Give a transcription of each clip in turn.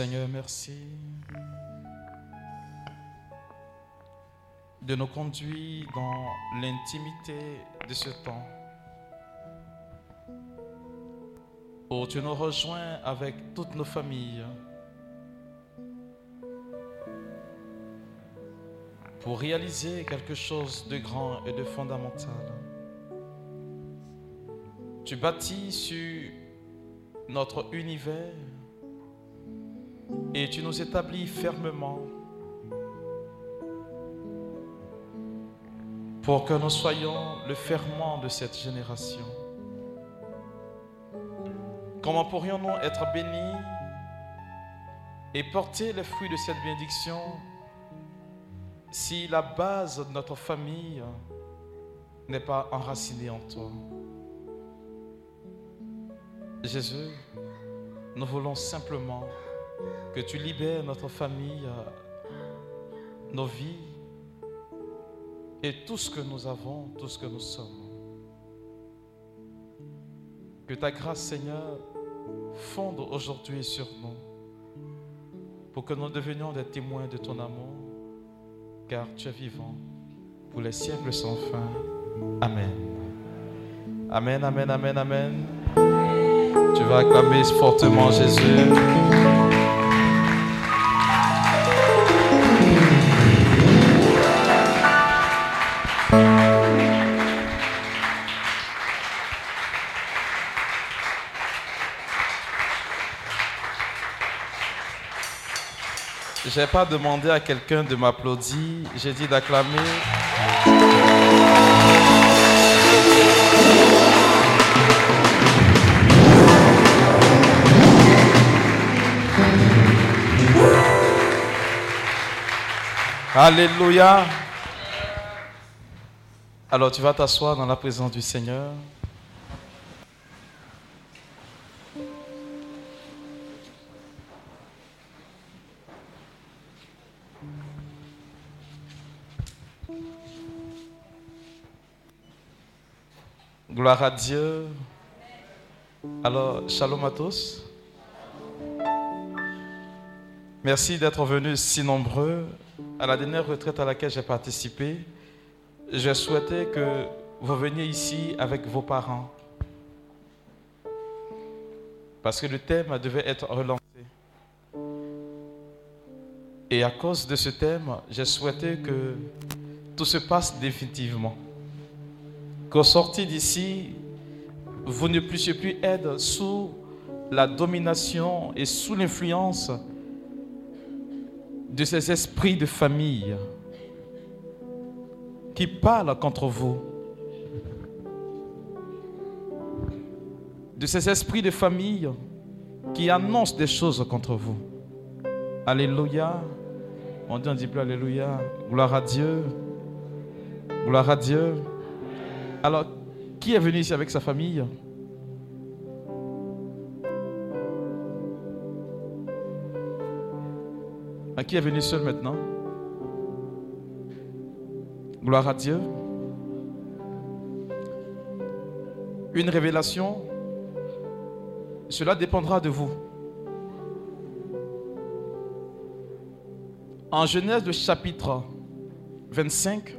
Seigneur, merci de nous conduire dans l'intimité de ce temps. où tu nous rejoins avec toutes nos familles pour réaliser quelque chose de grand et de fondamental. Tu bâtis sur notre univers et tu nous établis fermement pour que nous soyons le ferment de cette génération. Comment pourrions-nous être bénis et porter les fruits de cette bénédiction si la base de notre famille n'est pas enracinée en toi? Jésus, nous voulons simplement que tu libères notre famille, nos vies et tout ce que nous avons, tout ce que nous sommes. Que ta grâce, Seigneur, fonde aujourd'hui sur nous pour que nous devenions des témoins de ton amour, car tu es vivant pour les siècles sans fin. Amen. Amen, amen, amen, amen. Tu vas acclamer fortement Jésus. Je n'ai pas demandé à quelqu'un de m'applaudir, j'ai dit d'acclamer. Alléluia. Alors tu vas t'asseoir dans la présence du Seigneur. Gloire. Alors, shalom à tous. Merci d'être venus si nombreux. À la dernière retraite à laquelle j'ai participé, je souhaitais que vous veniez ici avec vos parents. Parce que le thème devait être relancé. Et à cause de ce thème, j'ai souhaité que tout se passe définitivement. Qu'au sortir d'ici, vous ne puissiez plus être sous la domination et sous l'influence de ces esprits de famille qui parlent contre vous. De ces esprits de famille qui annoncent des choses contre vous. Alléluia. On dit un petit peu Alléluia. Gloire à Dieu. Gloire à Dieu. Alors, qui est venu ici avec sa famille? À qui est venu seul maintenant? Gloire à Dieu. Une révélation, cela dépendra de vous. En Genèse le chapitre 25,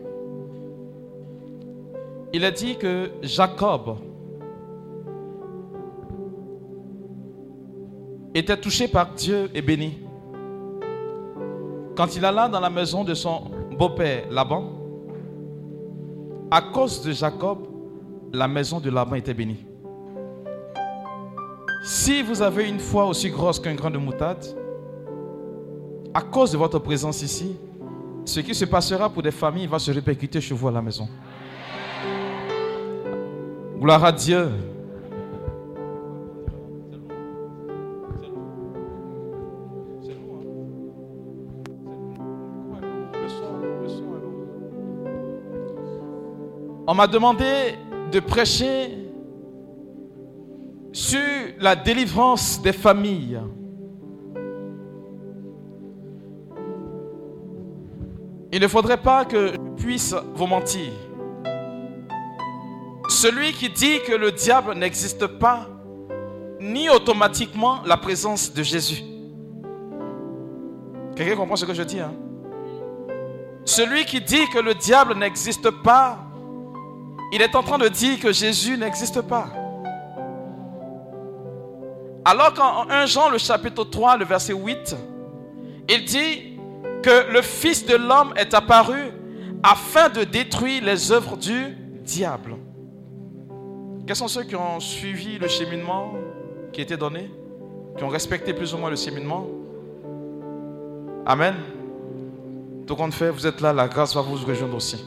il a dit que Jacob était touché par Dieu et béni. Quand il alla dans la maison de son beau-père Laban, à cause de Jacob, la maison de Laban était bénie. Si vous avez une foi aussi grosse qu'un grain de moutarde, à cause de votre présence ici, ce qui se passera pour des familles va se répercuter chez vous à la maison. Gloire à Dieu. On m'a demandé de prêcher sur la délivrance des familles. Il ne faudrait pas que je puisse vous mentir. Celui qui dit que le diable n'existe pas, nie automatiquement la présence de Jésus. Quelqu'un comprend ce que je dis hein? Celui qui dit que le diable n'existe pas, il est en train de dire que Jésus n'existe pas. Alors qu'en 1 Jean, le chapitre 3, le verset 8, il dit que le Fils de l'homme est apparu afin de détruire les œuvres du diable. Quels sont ceux qui ont suivi le cheminement qui était donné, qui ont respecté plus ou moins le cheminement? Amen. Tout compte fait, vous êtes là, la grâce va vous rejoindre aussi.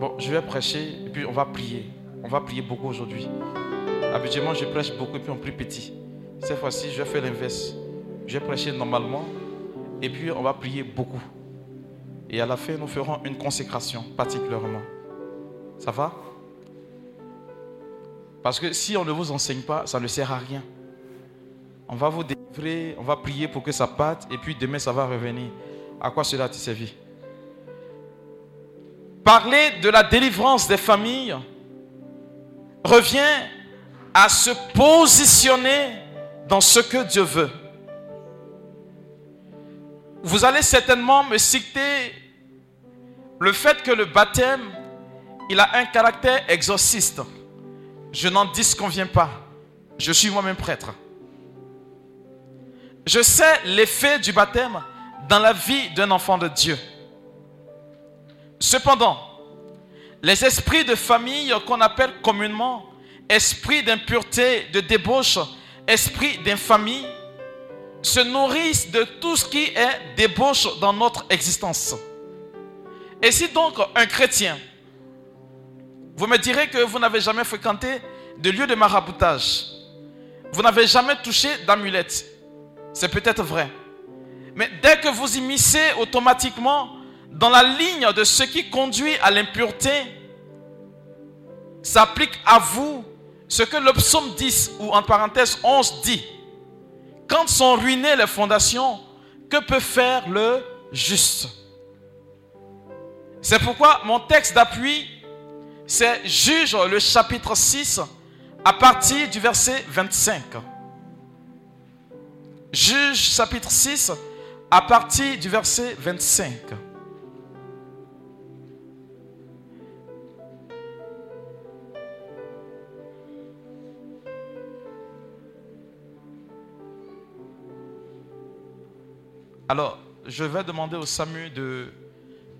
Bon, je vais prêcher et puis on va prier. On va prier beaucoup aujourd'hui. Habituellement, je prêche beaucoup et puis en plus petit. Cette fois-ci, je vais faire l'inverse. Je vais prêcher normalement et puis on va prier beaucoup. Et à la fin, nous ferons une consécration particulièrement. Ça va? Parce que si on ne vous enseigne pas, ça ne sert à rien. On va vous délivrer, on va prier pour que ça parte et puis demain ça va revenir. À quoi cela te servit? Parler de la délivrance des familles revient à se positionner dans ce que Dieu veut. Vous allez certainement me citer le fait que le baptême, il a un caractère exorciste. Je n'en disconviens pas. Je suis moi-même prêtre. Je sais l'effet du baptême dans la vie d'un enfant de Dieu. Cependant, les esprits de famille qu'on appelle communément esprits d'impureté, de débauche, esprits d'infamie, se nourrissent de tout ce qui est débauche dans notre existence. Et si donc un chrétien, vous me direz que vous n'avez jamais fréquenté de lieu de maraboutage, vous n'avez jamais touché d'amulette, c'est peut-être vrai. Mais dès que vous immiscez automatiquement dans la ligne de ce qui conduit à l'impureté, s'applique à vous ce que le psaume 10 ou en parenthèse 11 dit. Quand sont ruinées les fondations, que peut faire le juste? C'est pourquoi mon texte d'appui c'est Juge le chapitre 6 à partir du verset 25. Juge chapitre 6 à partir du verset 25. Alors, je vais demander au Samu de,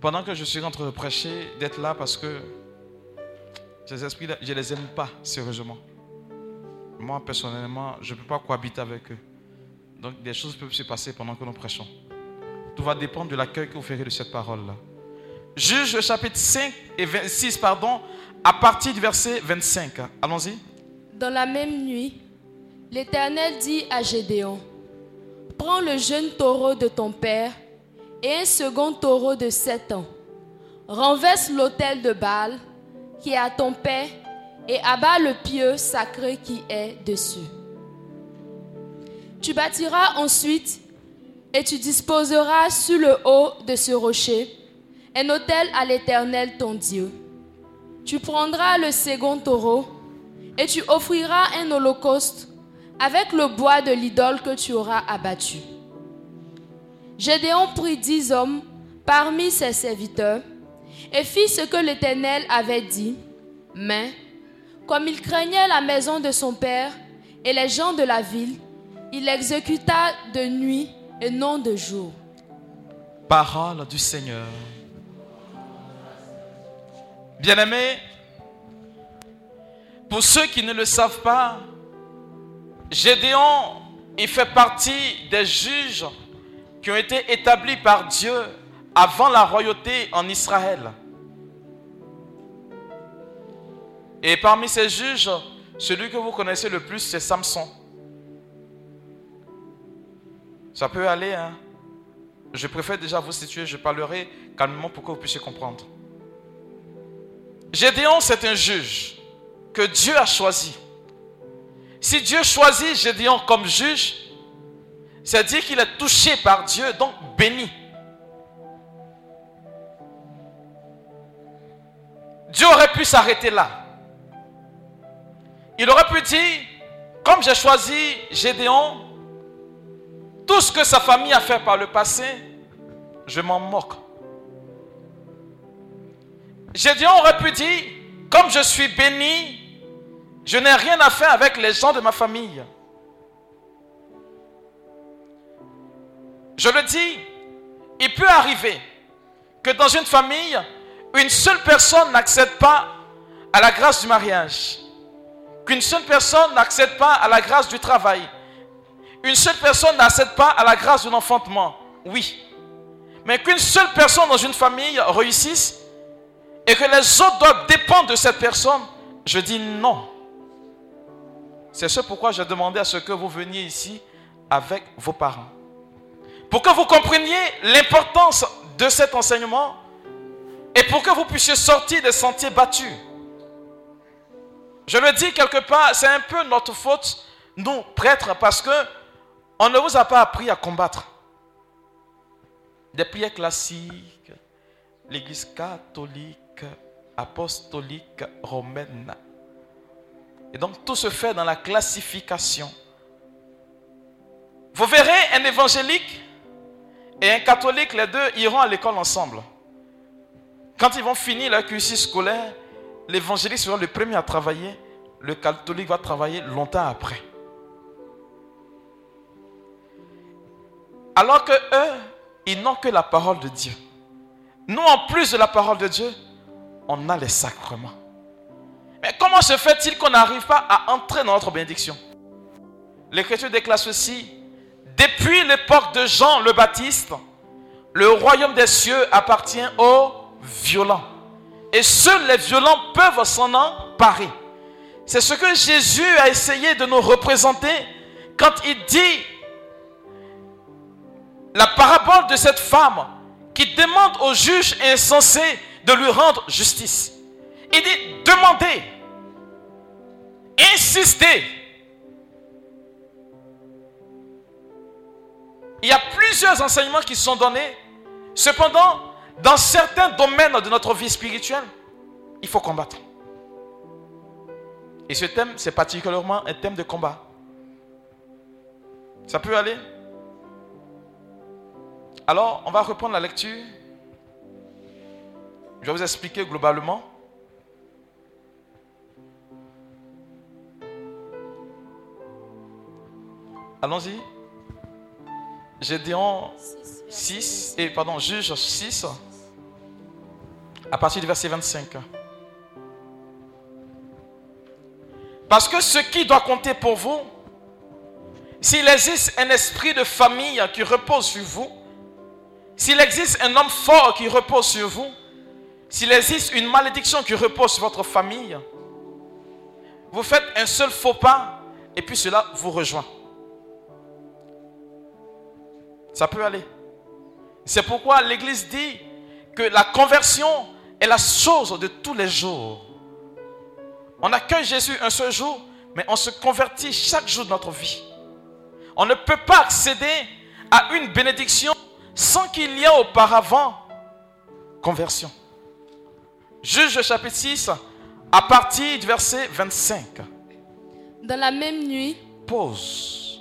pendant que je suis en train de prêcher, d'être là parce que ces esprits, je ne les aime pas sérieusement. Moi, personnellement, je ne peux pas cohabiter avec eux. Donc, des choses peuvent se passer pendant que nous prêchons. Tout va dépendre de l'accueil que vous ferez de cette parole-là. Juge chapitre 5 et 26, pardon, à partir du verset 25. Allons-y. Dans la même nuit, l'Éternel dit à Gédéon, Prends le jeune taureau de ton père et un second taureau de sept ans. Renverse l'autel de Baal qui est à ton père et abat le pieu sacré qui est dessus. Tu bâtiras ensuite et tu disposeras sur le haut de ce rocher un autel à l'Éternel ton Dieu. Tu prendras le second taureau et tu offriras un holocauste avec le bois de l'idole que tu auras abattu. Gédéon prit dix hommes parmi ses serviteurs et fit ce que l'Éternel avait dit, mais comme il craignait la maison de son père et les gens de la ville, il exécuta de nuit et non de jour. Parole du Seigneur. Bien-aimés, pour ceux qui ne le savent pas, Gédéon, il fait partie des juges qui ont été établis par Dieu avant la royauté en Israël. Et parmi ces juges, celui que vous connaissez le plus, c'est Samson. Ça peut aller, hein. Je préfère déjà vous situer, je parlerai calmement pour que vous puissiez comprendre. Gédéon, c'est un juge que Dieu a choisi. Si Dieu choisit Gédéon comme juge, c'est dire qu'il est touché par Dieu, donc béni. Dieu aurait pu s'arrêter là. Il aurait pu dire, comme j'ai choisi Gédéon, tout ce que sa famille a fait par le passé, je m'en moque. Gédéon aurait pu dire, comme je suis béni, je n'ai rien à faire avec les gens de ma famille. Je le dis, il peut arriver que dans une famille, une seule personne n'accède pas à la grâce du mariage. Qu'une seule personne n'accède pas à la grâce du travail. Une seule personne n'accède pas à la grâce de l'enfantement. Oui. Mais qu'une seule personne dans une famille réussisse et que les autres doivent dépendre de cette personne, je dis non. C'est ce pourquoi j'ai demandé à ce que vous veniez ici avec vos parents. Pour que vous compreniez l'importance de cet enseignement et pour que vous puissiez sortir des sentiers battus. Je le dis quelque part, c'est un peu notre faute, nous, prêtres, parce que on ne vous a pas appris à combattre. Des prières classiques, l'église catholique, apostolique, romaine. Et donc tout se fait dans la classification. Vous verrez un évangélique et un catholique, les deux iront à l'école ensemble. Quand ils vont finir leur cursus scolaire, l'évangélique sera le premier à travailler, le catholique va travailler longtemps après. Alors que eux, ils n'ont que la parole de Dieu. Nous, en plus de la parole de Dieu, on a les sacrements. Mais comment se fait-il qu'on n'arrive pas à entrer dans notre bénédiction L'Écriture déclare ceci. Depuis l'époque de Jean le Baptiste, le royaume des cieux appartient aux violents. Et seuls les violents peuvent s'en emparer. C'est ce que Jésus a essayé de nous représenter quand il dit la parabole de cette femme qui demande au juge insensé de lui rendre justice. Il dit demandez, insistez. Il y a plusieurs enseignements qui sont donnés. Cependant, dans certains domaines de notre vie spirituelle, il faut combattre. Et ce thème, c'est particulièrement un thème de combat. Ça peut aller? Alors, on va reprendre la lecture. Je vais vous expliquer globalement. Allons-y. Gédéon 6, et pardon, Juge 6, à partir du verset 25. Parce que ce qui doit compter pour vous, s'il existe un esprit de famille qui repose sur vous, s'il existe un homme fort qui repose sur vous, s'il existe une malédiction qui repose sur votre famille, vous faites un seul faux pas et puis cela vous rejoint. Ça peut aller. C'est pourquoi l'Église dit que la conversion est la chose de tous les jours. On accueille Jésus un seul jour, mais on se convertit chaque jour de notre vie. On ne peut pas accéder à une bénédiction sans qu'il y ait auparavant conversion. Juge chapitre 6, à partir du verset 25. Dans la même nuit, Pause.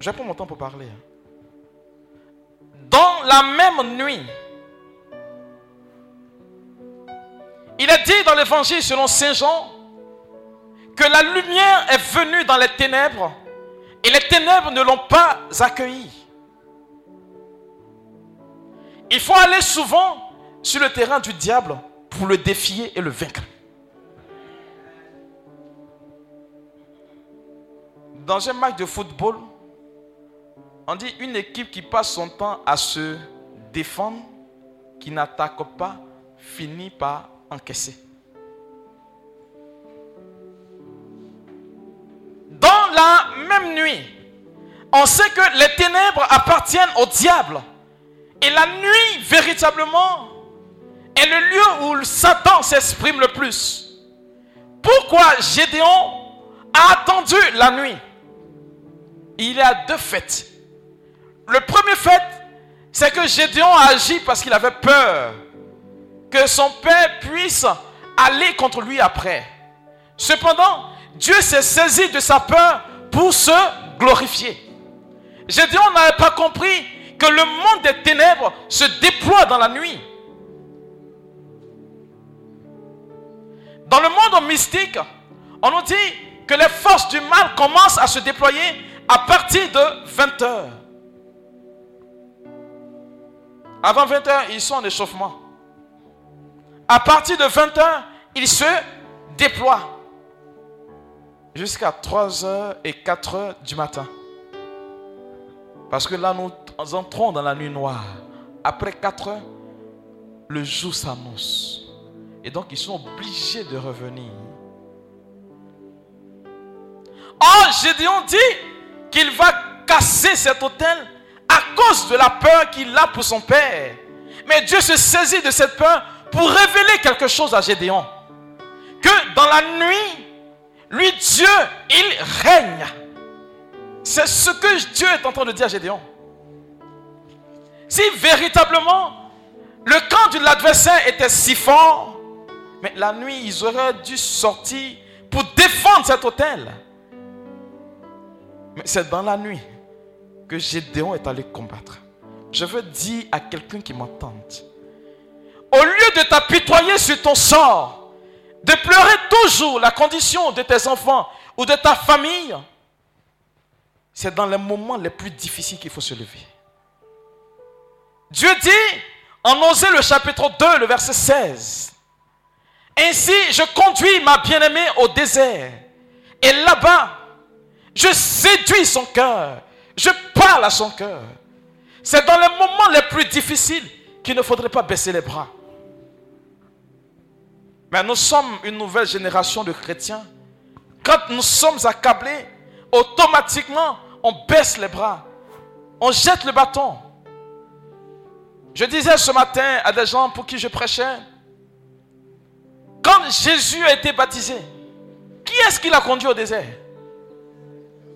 Je prends mon temps pour parler. Dans la même nuit, il est dit dans l'évangile selon Saint Jean que la lumière est venue dans les ténèbres et les ténèbres ne l'ont pas accueilli. Il faut aller souvent sur le terrain du diable pour le défier et le vaincre. Dans un match de football, on dit une équipe qui passe son temps à se défendre, qui n'attaque pas, finit par encaisser. Dans la même nuit, on sait que les ténèbres appartiennent au diable. Et la nuit, véritablement, est le lieu où Satan s'exprime le plus. Pourquoi Gédéon a attendu la nuit? Il y a deux faits. Le premier fait, c'est que Gédéon a agi parce qu'il avait peur que son père puisse aller contre lui après. Cependant, Dieu s'est saisi de sa peur pour se glorifier. Gédéon n'avait pas compris que le monde des ténèbres se déploie dans la nuit. Dans le monde mystique, on nous dit que les forces du mal commencent à se déployer à partir de 20 heures. Avant 20 heures, ils sont en échauffement. À partir de 20 heures, ils se déploient jusqu'à 3 heures et 4 heures du matin. Parce que là, nous entrons dans la nuit noire. Après 4 heures, le jour s'annonce. Et donc, ils sont obligés de revenir. Or, Gédéon dit qu'il va casser cet hôtel cause de la peur qu'il a pour son père. Mais Dieu se saisit de cette peur pour révéler quelque chose à Gédéon. Que dans la nuit, lui, Dieu, il règne. C'est ce que Dieu est en train de dire à Gédéon. Si véritablement le camp de l'adversaire était si fort, mais la nuit, ils auraient dû sortir pour défendre cet hôtel. Mais c'est dans la nuit que Gédéon est allé combattre. Je veux dire à quelqu'un qui m'entend, au lieu de t'apitoyer sur ton sort, de pleurer toujours la condition de tes enfants ou de ta famille, c'est dans les moments les plus difficiles qu'il faut se lever. Dieu dit en Osée le chapitre 2, le verset 16, Ainsi je conduis ma bien-aimée au désert, et là-bas, je séduis son cœur, je parle à son cœur. C'est dans les moments les plus difficiles qu'il ne faudrait pas baisser les bras. Mais nous sommes une nouvelle génération de chrétiens. Quand nous sommes accablés, automatiquement, on baisse les bras. On jette le bâton. Je disais ce matin à des gens pour qui je prêchais, quand Jésus a été baptisé, qui est-ce qui l'a conduit au désert?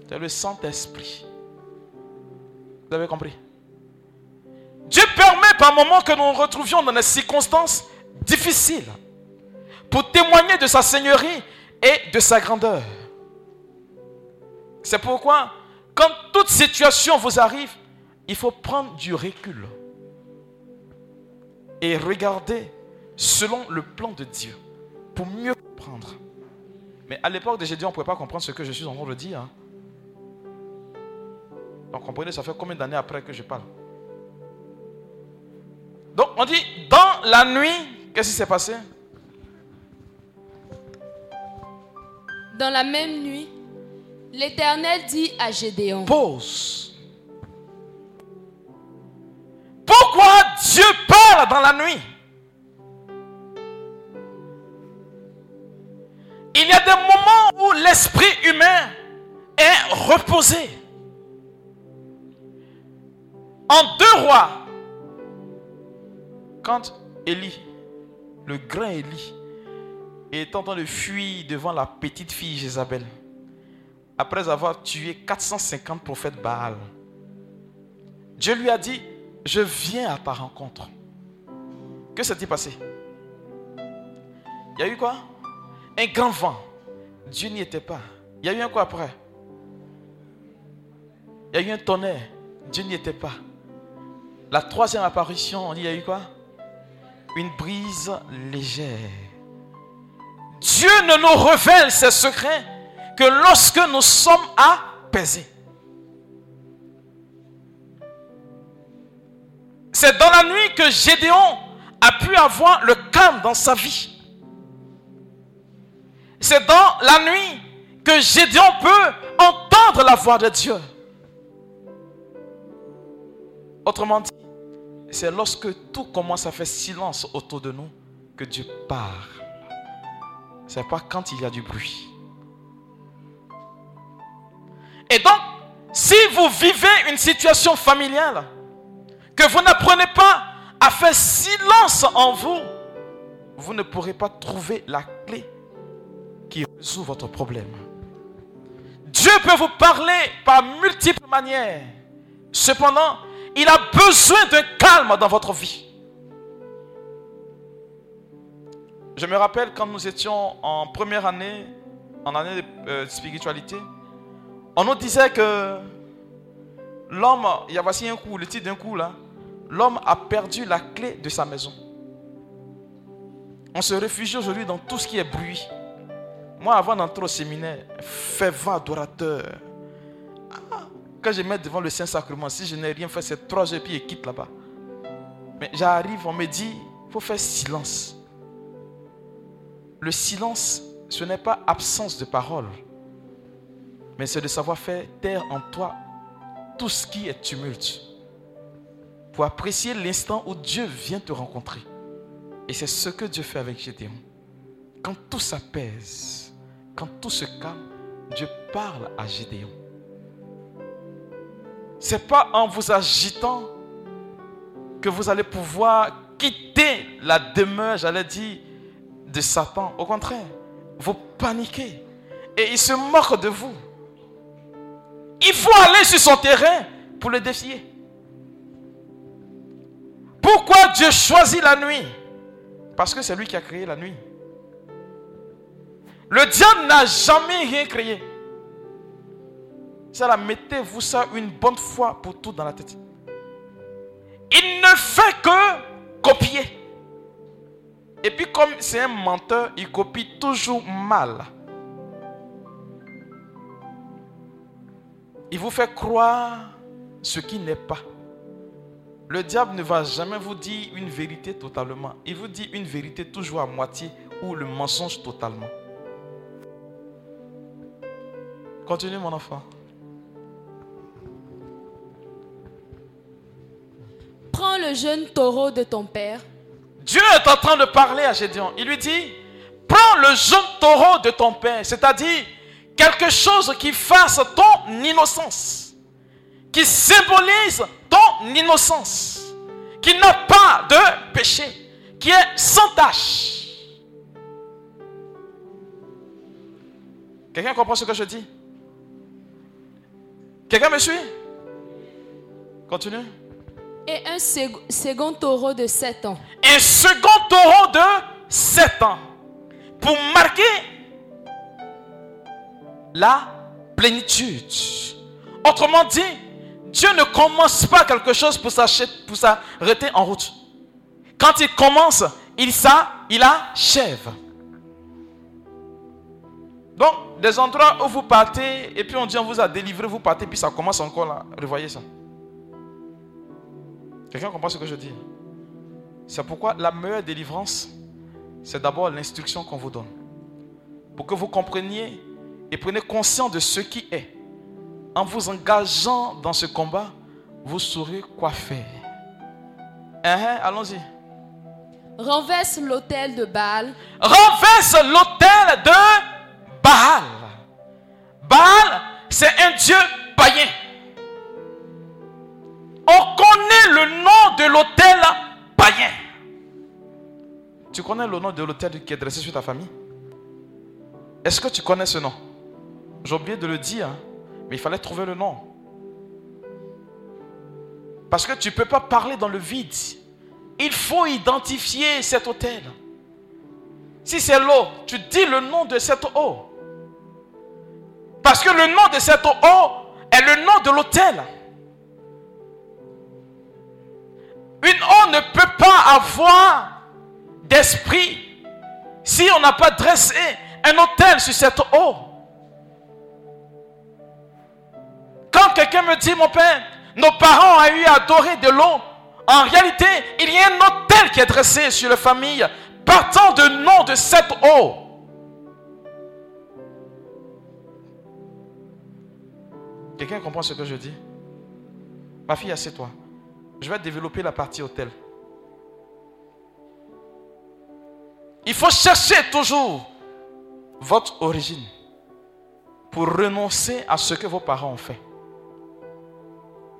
C'est le Saint-Esprit. Vous avez compris? Dieu permet par moments que nous nous retrouvions dans des circonstances difficiles pour témoigner de sa seigneurie et de sa grandeur. C'est pourquoi, quand toute situation vous arrive, il faut prendre du recul et regarder selon le plan de Dieu pour mieux comprendre. Mais à l'époque de Gédéon, on ne pouvait pas comprendre ce que je suis en train de dire. hein. Donc comprenez, ça fait combien d'années après que je parle? Donc on dit, dans la nuit, qu'est-ce qui s'est passé? Dans la même nuit, l'Éternel dit à Gédéon, Pause. Pourquoi Dieu parle dans la nuit? Il y a des moments où l'esprit humain est reposé. En deux rois, quand Élie, le grand Élie, est en train de fuir devant la petite fille Jézabel, après avoir tué 450 prophètes Baal, Dieu lui a dit, je viens à ta rencontre. Que s'est-il passé? Il y a eu quoi? Un grand vent. Dieu n'y était pas. Il y a eu un quoi après? Il y a eu un tonnerre. Dieu n'y était pas. La troisième apparition, on dit, il y a eu quoi? Une brise légère. Dieu ne nous révèle ses secrets que lorsque nous sommes apaisés. C'est dans la nuit que Gédéon a pu avoir le calme dans sa vie. C'est dans la nuit que Gédéon peut entendre la voix de Dieu. Autrement dit, c'est lorsque tout commence à faire silence autour de nous que Dieu parle. C'est pas quand il y a du bruit. Et donc, si vous vivez une situation familiale, que vous n'apprenez pas à faire silence en vous, vous ne pourrez pas trouver la clé qui résout votre problème. Dieu peut vous parler par multiples manières. Cependant, il a besoin d'un calme dans votre vie. Je me rappelle quand nous étions en première année, en année de euh, spiritualité, on nous disait que l'homme, il y a voici un coup, le titre d'un coup là, l'homme a perdu la clé de sa maison. On se réfugie aujourd'hui dans tout ce qui est bruit. Moi, avant d'entrer au séminaire, fervent adorateur. Quand je mets devant le Saint-Sacrement, si je n'ai rien fait, c'est trois heures puis et quitte là-bas. Mais j'arrive, on me dit, il faut faire silence. Le silence, ce n'est pas absence de parole, mais c'est de savoir faire taire en toi tout ce qui est tumulte pour apprécier l'instant où Dieu vient te rencontrer. Et c'est ce que Dieu fait avec Gédéon. Quand tout s'apaise, quand tout se calme, Dieu parle à Gédéon. C'est pas en vous agitant que vous allez pouvoir quitter la demeure, j'allais dire, de Satan. Au contraire, vous paniquez et il se moque de vous. Il faut aller sur son terrain pour le défier. Pourquoi Dieu choisit la nuit? Parce que c'est lui qui a créé la nuit. Le diable n'a jamais rien créé. Ça, là, mettez-vous ça une bonne fois pour tout dans la tête. Il ne fait que copier. Et puis comme c'est un menteur, il copie toujours mal. Il vous fait croire ce qui n'est pas. Le diable ne va jamais vous dire une vérité totalement. Il vous dit une vérité toujours à moitié ou le mensonge totalement. Continue mon enfant. Jeune taureau de ton père Dieu est en train de parler à Gédéon. Il lui dit, prends le jeune taureau de ton père, c'est-à-dire quelque chose qui fasse ton innocence, qui symbolise ton innocence, qui n'a pas de péché, qui est sans tâche. Quelqu'un comprend ce que je dis? Quelqu'un me suit? Continue. Et un sec- second taureau de 7 ans. un second taureau de 7 ans pour marquer la plénitude. Autrement dit, Dieu ne commence pas quelque chose pour s'arrêter en route. Quand il commence, il, ça, il achève. Donc, des endroits où vous partez, et puis on dit on vous a délivré, vous partez, puis ça commence encore là. Revoyez ça. Quelqu'un comprend ce que je dis? C'est pourquoi la meilleure délivrance, c'est d'abord l'instruction qu'on vous donne. Pour que vous compreniez et preniez conscience de ce qui est. En vous engageant dans ce combat, vous saurez quoi faire. Uh Allons-y. Renverse l'autel de Baal. Renverse l'autel de Baal. Baal, c'est un dieu païen. On le nom de l'autel païen. Tu connais le nom de l'autel qui est dressé sur ta famille? Est-ce que tu connais ce nom? J'ai oublié de le dire, hein, mais il fallait trouver le nom. Parce que tu ne peux pas parler dans le vide. Il faut identifier cet hôtel. Si c'est l'eau, tu dis le nom de cette eau. Parce que le nom de cette eau est le nom de l'autel. Une eau ne peut pas avoir d'esprit si on n'a pas dressé un autel sur cette eau. Quand quelqu'un me dit, mon père, nos parents ont eu à adorer de l'eau, en réalité, il y a un autel qui est dressé sur la famille partant du nom de cette eau. Quelqu'un comprend ce que je dis? Ma fille, assieds-toi. Je vais développer la partie hôtel. Il faut chercher toujours votre origine pour renoncer à ce que vos parents ont fait.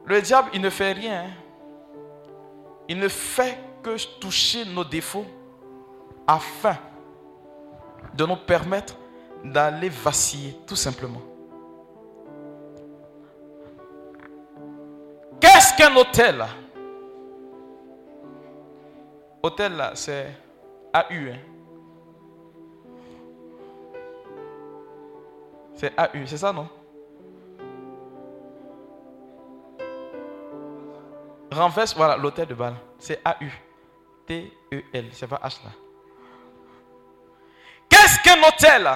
Le diable, il ne fait rien. Hein. Il ne fait que toucher nos défauts afin de nous permettre d'aller vaciller, tout simplement. Qu'est-ce qu'un hôtel? Hôtel, là, c'est AU. Hein? C'est AU, c'est ça, non? Renverse, voilà, l'hôtel de balle. C'est AU. T-E-L. C'est pas H là. Qu'est-ce qu'un hôtel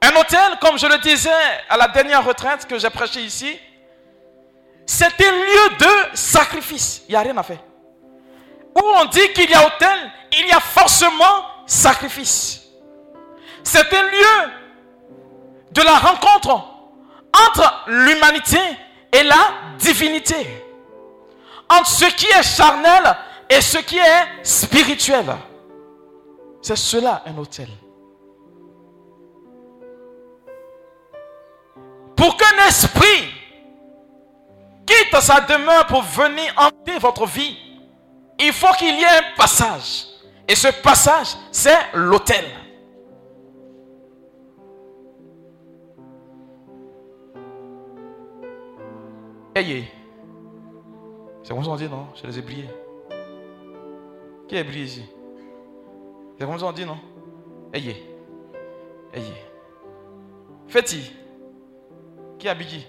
Un hôtel, comme je le disais à la dernière retraite que j'ai prêché ici, c'est un lieu de sacrifice. Il n'y a rien à faire. Où on dit qu'il y a hôtel, il y a forcément sacrifice. C'est un lieu de la rencontre entre l'humanité et la divinité. Entre ce qui est charnel et ce qui est spirituel. C'est cela un hôtel. Pour qu'un esprit quitte sa demeure pour venir hanter votre vie, il faut qu'il y ait un passage. Et ce passage, c'est l'autel. C'est comme ça on dit, non? Je les ai brillés. Qui est brillé ici? C'est comme ça on dit, non? Ayez. Ayez. Faites-y. Qui? Qui?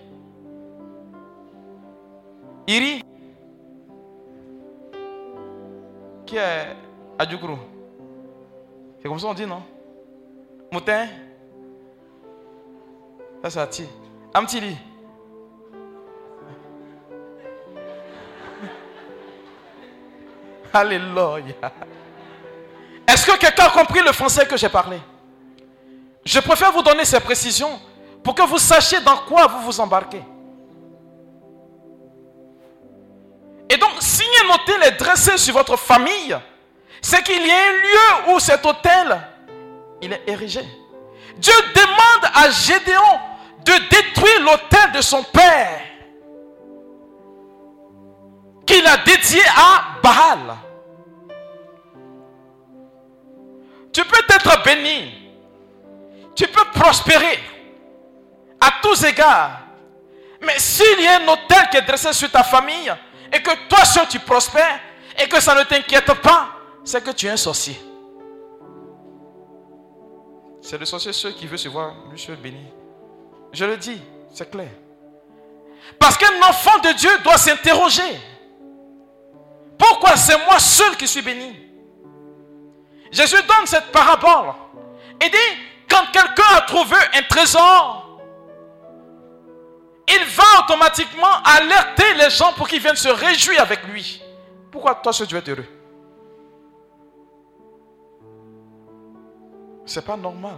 Iri? Qui est Adjoukrou C'est comme ça on dit, non? Moutin? Ça, c'est Ati. Amtili Alléluia. Est-ce que quelqu'un a compris le français que j'ai parlé? Je préfère vous donner ces précisions pour que vous sachiez dans quoi vous vous embarquez. Et donc, si un hôtel est dressé sur votre famille, c'est qu'il y a un lieu où cet hôtel, il est érigé. Dieu demande à Gédéon de détruire l'hôtel de son père, qu'il a dédié à Baal. Tu peux être béni, tu peux prospérer à tous égards, mais s'il y a un hôtel qui est dressé sur ta famille, et que toi seul tu prospères et que ça ne t'inquiète pas, c'est que tu es un sorcier. C'est le sorcier seul qui veut se voir monsieur béni. Je le dis, c'est clair. Parce qu'un enfant de Dieu doit s'interroger. Pourquoi c'est moi seul qui suis béni? Jésus donne cette parabole. Il dit, quand quelqu'un a trouvé un trésor, il va automatiquement alerter les gens pour qu'ils viennent se réjouir avec lui. Pourquoi toi seul tu es heureux? C'est pas normal.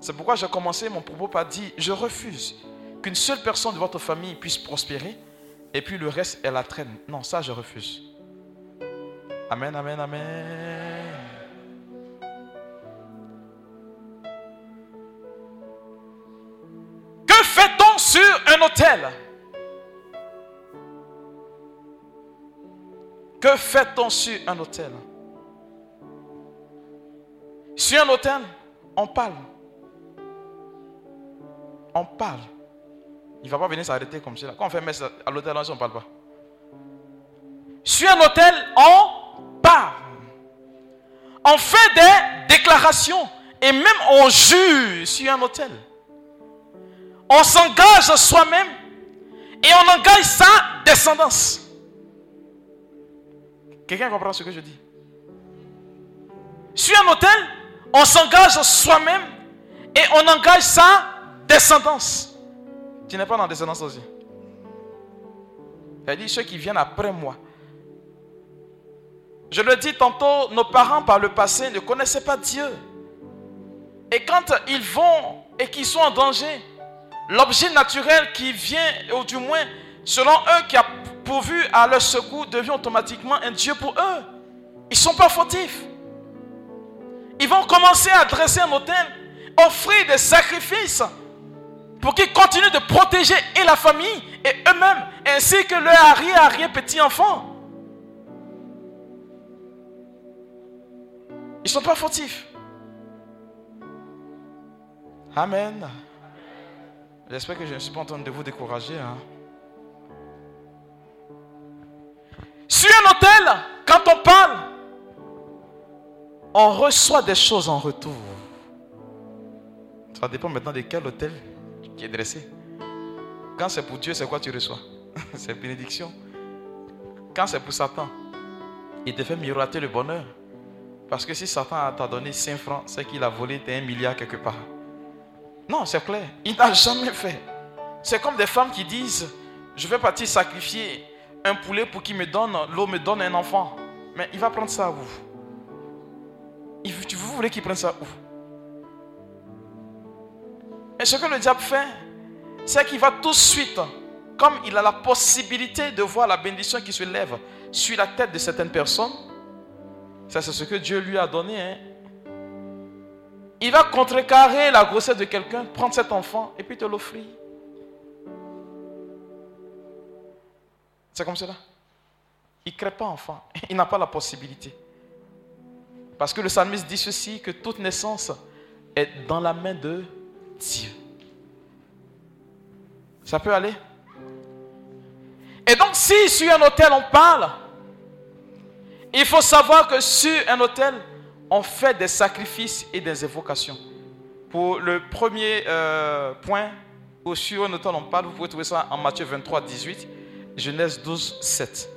C'est pourquoi j'ai commencé mon propos par dire, je refuse qu'une seule personne de votre famille puisse prospérer et puis le reste, elle la traîne. Non, ça, je refuse. Amen, amen, amen. Sur un hôtel Que fait-on sur un hôtel? Sur un hôtel, on parle. On parle. Il ne va pas venir s'arrêter comme cela. Quand on fait messe à l'hôtel, on ne parle pas. Sur un hôtel, on parle. On fait des déclarations. Et même on jure sur un hôtel. On s'engage soi-même et on engage sa descendance. Quelqu'un comprend ce que je dis? Sur un hôtel, on s'engage soi-même et on engage sa descendance. Tu n'es pas dans la descendance aussi. Elle dit ceux qui viennent après moi. Je le dis tantôt, nos parents par le passé ne connaissaient pas Dieu. Et quand ils vont et qu'ils sont en danger, l'objet naturel qui vient, ou du moins selon eux qui a pourvu à leur secours, devient automatiquement un Dieu pour eux. Ils ne sont pas fautifs. Ils vont commencer à dresser un hôtel, offrir des sacrifices pour qu'ils continuent de protéger et la famille et eux-mêmes, ainsi que leur arrière-arrière-petit-enfant. Ils ne sont pas fautifs. Amen. J'espère que je ne suis pas en train de vous décourager. Hein. Sur un hôtel, quand on parle, on reçoit des choses en retour. Ça dépend maintenant de quel hôtel qui est dressé. Quand c'est pour Dieu, c'est quoi tu reçois? C'est bénédiction. Quand c'est pour Satan, il te fait miroiter le bonheur. Parce que si Satan t'a donné 5 francs, c'est qu'il a volé un milliard quelque part. Non, c'est clair. Il n'a jamais fait. C'est comme des femmes qui disent, je vais partir sacrifier un poulet pour qu'il me donne, l'eau me donne un enfant. Mais il va prendre ça où Vous voulez qu'il prenne ça où Et ce que le diable fait, c'est qu'il va tout de suite, comme il a la possibilité de voir la bénédiction qui se lève sur la tête de certaines personnes, ça c'est ce que Dieu lui a donné, hein, il va contrecarrer la grossesse de quelqu'un, prendre cet enfant et puis te l'offrir. C'est comme cela. Il ne crée pas enfant. Il n'a pas la possibilité. Parce que le psalmiste dit ceci, que toute naissance est dans la main de Dieu. Ça peut aller Et donc si sur un hôtel on parle, il faut savoir que sur un hôtel, on fait des sacrifices et des évocations. Pour le premier euh, point, au sur hôtel on parle, vous pouvez trouver ça en Matthieu 23, 18, Genèse 12, 7.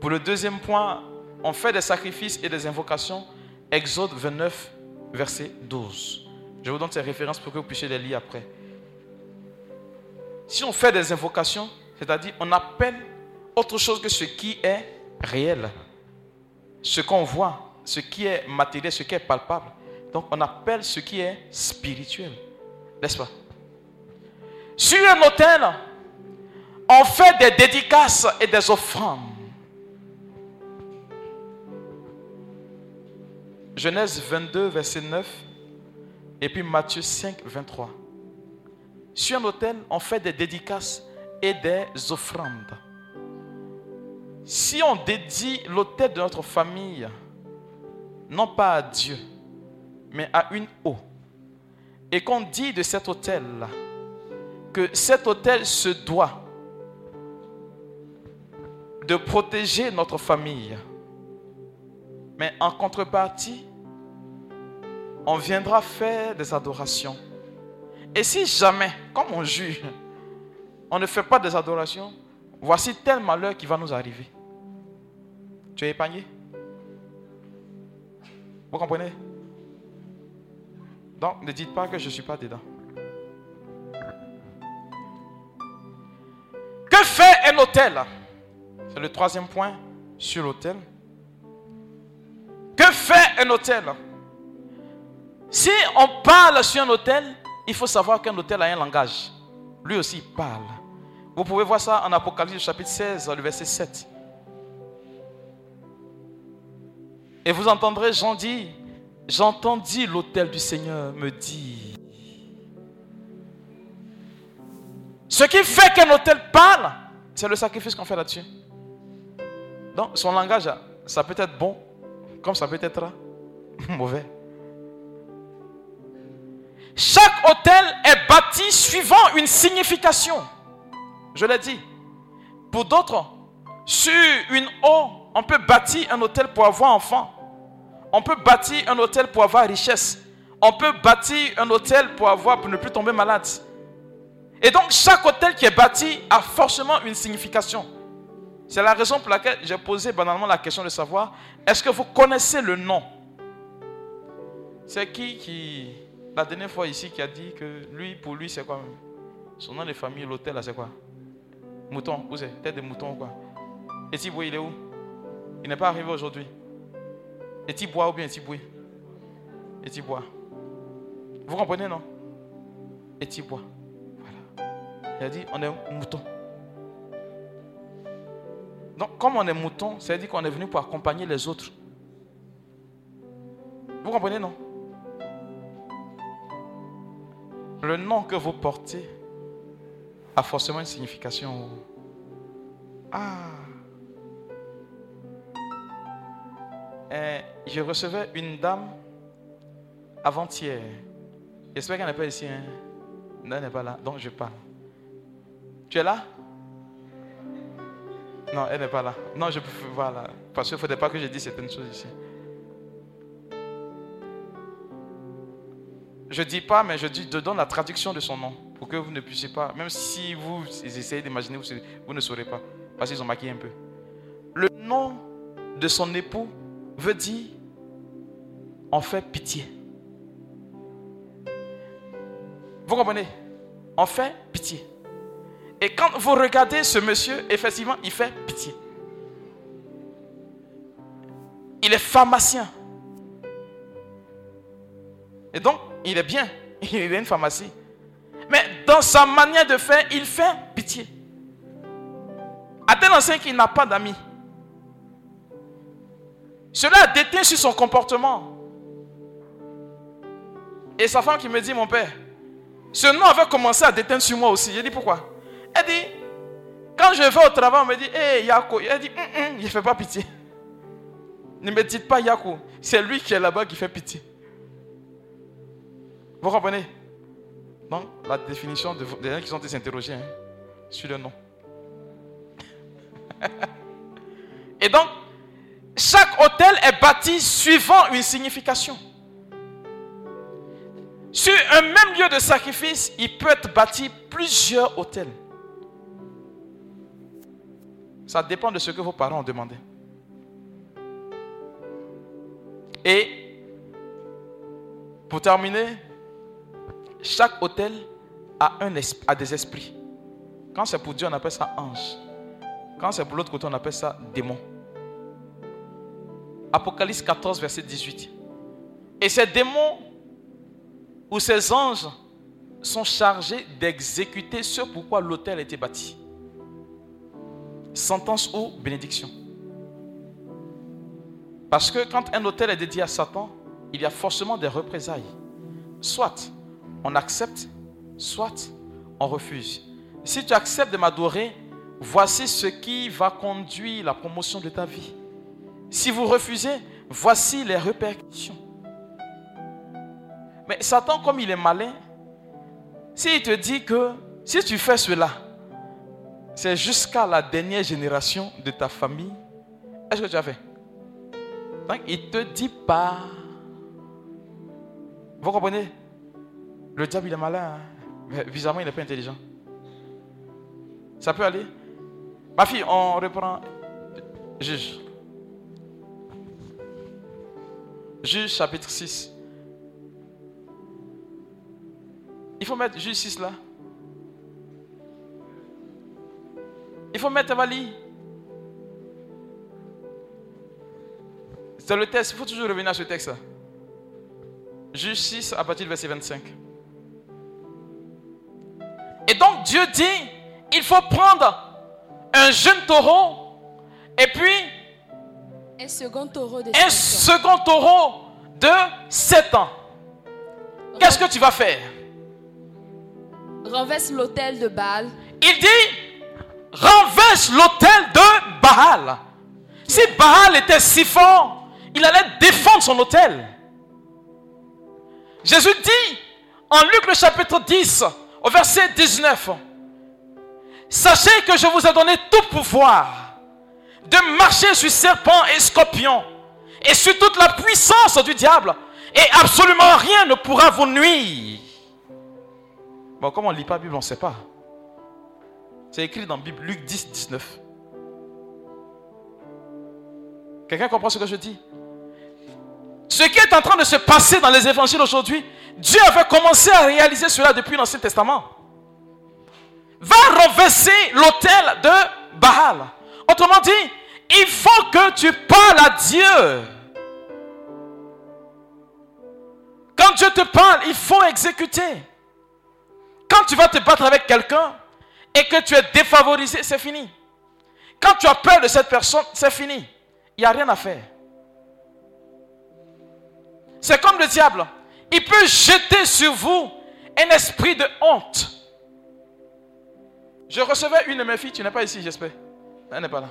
Pour le deuxième point, on fait des sacrifices et des invocations, Exode 29, verset 12. Je vous donne ces références pour que vous puissiez les lire après. Si on fait des invocations, c'est-à-dire on appelle autre chose que ce qui est réel, ce qu'on voit, ce qui est matériel, ce qui est palpable. Donc on appelle ce qui est spirituel. N'est-ce pas? Sur un hôtel, on fait des dédicaces et des offrandes. Genèse 22, verset 9, et puis Matthieu 5, 23. Sur un hôtel, on fait des dédicaces et des offrandes. Si on dédie l'hôtel de notre famille, non pas à Dieu, mais à une eau, et qu'on dit de cet hôtel que cet hôtel se doit de protéger notre famille, mais en contrepartie, on viendra faire des adorations. Et si jamais, comme on juge, on ne fait pas des adorations, voici tel malheur qui va nous arriver. Tu es épargné? Vous comprenez? Donc, ne dites pas que je ne suis pas dedans. Que fait un hôtel? C'est le troisième point sur l'hôtel. Que fait un hôtel? Si on parle sur un hôtel, il faut savoir qu'un hôtel a un langage. Lui aussi parle. Vous pouvez voir ça en Apocalypse chapitre 16, le verset 7. Et vous entendrez Jean dire, j'entendis l'autel du Seigneur me dit. Ce qui fait qu'un hôtel parle, c'est le sacrifice qu'on fait là-dessus. Donc son langage, ça peut être bon, comme ça peut être mauvais. Chaque hôtel est bâti suivant une signification. Je l'ai dit. Pour d'autres, sur une eau, on peut bâtir un hôtel pour avoir enfant. On peut bâtir un hôtel pour avoir richesse. On peut bâtir un hôtel pour avoir pour ne plus tomber malade. Et donc chaque hôtel qui est bâti a forcément une signification. C'est la raison pour laquelle j'ai posé banalement la question de savoir est-ce que vous connaissez le nom? C'est qui qui la dernière fois ici qui a dit que lui pour lui c'est quoi? Son nom de famille l'hôtel c'est quoi? Mouton, où c'est? Tête de mouton ou quoi Et Tiboué, il est où? Il n'est pas arrivé aujourd'hui. Et Tibois ou bien Tiboué Et Tibois. Vous comprenez, non? Et Tibois. Voilà. Il a dit, on est mouton. Donc, comme on est mouton, ça veut dire qu'on est venu pour accompagner les autres. Vous comprenez, non? Le nom que vous portez a forcément une signification. Ah. Je recevais une dame avant-hier. J'espère qu'elle n'est pas ici. Hein? Non, elle n'est pas là. Donc je parle. Tu es là? Non, elle n'est pas là. Non, je peux. Voilà. Parce qu'il ne faudrait pas que je dise certaines choses ici. Je ne dis pas, mais je dis, donne la traduction de son nom pour que vous ne puissiez pas, même si vous essayez d'imaginer, vous, ne saurez pas, parce qu'ils ont maquillé un peu. Le nom de son époux veut dire on fait pitié. Vous comprenez? On fait pitié. Et quand vous regardez ce monsieur, effectivement, il fait pitié. Il est pharmacien. Et donc, il est bien. Il a une pharmacie. Mais dans sa manière de faire, il fait pitié. À tel enseigne qu'il n'a pas d'amis. Cela a déteint sur son comportement. Et sa femme qui me dit, mon père, ce nom avait commencé à déteindre sur moi aussi. J'ai dit pourquoi? Elle dit, quand je vais au travail, on me dit, hé hey. Elle dit, il ne fait pas pitié. Ne me dites pas Yako. C'est lui qui est là-bas qui fait pitié. Vous comprenez? Donc, la définition de, des gens qui sont des interrogés hein, sur le nom. Et donc, chaque hôtel est bâti suivant une signification. Sur un même lieu de sacrifice, il peut être bâti plusieurs hôtels. Ça dépend de ce que vos parents ont demandé. Et pour terminer, chaque hôtel a, un a des esprits. Quand c'est pour Dieu, on appelle ça ange. Quand c'est pour l'autre côté, on appelle ça démon. Apocalypse 14, verset 18. Et ces démons ou ces anges sont chargés d'exécuter ce pourquoi l'hôtel a été bâti. Sentence ou bénédiction. Parce que quand un hôtel est dédié à Satan, il y a forcément des représailles. Soit on accepte, soit on refuse. Si tu acceptes de m'adorer, voici ce qui va conduire la promotion de ta vie. Si vous refusez, voici les répercussions. Mais Satan, comme il est malin, s'il te dit que si tu fais cela, c'est jusqu'à la dernière génération de ta famille, est-ce que tu as fait? Donc il ne te dit pas Vous comprenez? Le diable, il est malin. hein. Il n'est pas intelligent. Ça peut aller? Ma fille, on reprend. Juge. Juge chapitre 6. Il faut mettre Juge 6 là. Il faut mettre Vali. C'est le texte. Il faut toujours revenir à ce texte. Juge 6 à partir du verset 25. Et donc Dieu dit, il faut prendre un jeune taureau et puis Un second taureau de un sept ans. second taureau de 7 ans. Qu'est-ce que tu vas faire? Renverse l'autel de Baal. Il dit, renverse l'autel de Baal. Si Baal était si fort, il allait défendre son autel. Jésus dit en Luc le chapitre 10, au verset 19, Sachez que je vous ai donné tout pouvoir de marcher sur serpents et scorpions et sur toute la puissance du diable et absolument rien ne pourra vous nuire. Bon, comme on ne lit pas la Bible, on ne sait pas. C'est écrit dans la Bible, Luc 10, 19. Quelqu'un comprend ce que je dis? Ce qui est en train de se passer dans les évangiles aujourd'hui, Dieu avait commencé à réaliser cela depuis l'Ancien Testament. Va renverser l'autel de Baal. Autrement dit, il faut que tu parles à Dieu. Quand Dieu te parle, il faut exécuter. Quand tu vas te battre avec quelqu'un et que tu es défavorisé, c'est fini. Quand tu as peur de cette personne, c'est fini. Il n'y a rien à faire. C'est comme le diable. Il peut jeter sur vous un esprit de honte. Je recevais une de mes filles, tu n'es pas ici, j'espère. Elle n'est pas là.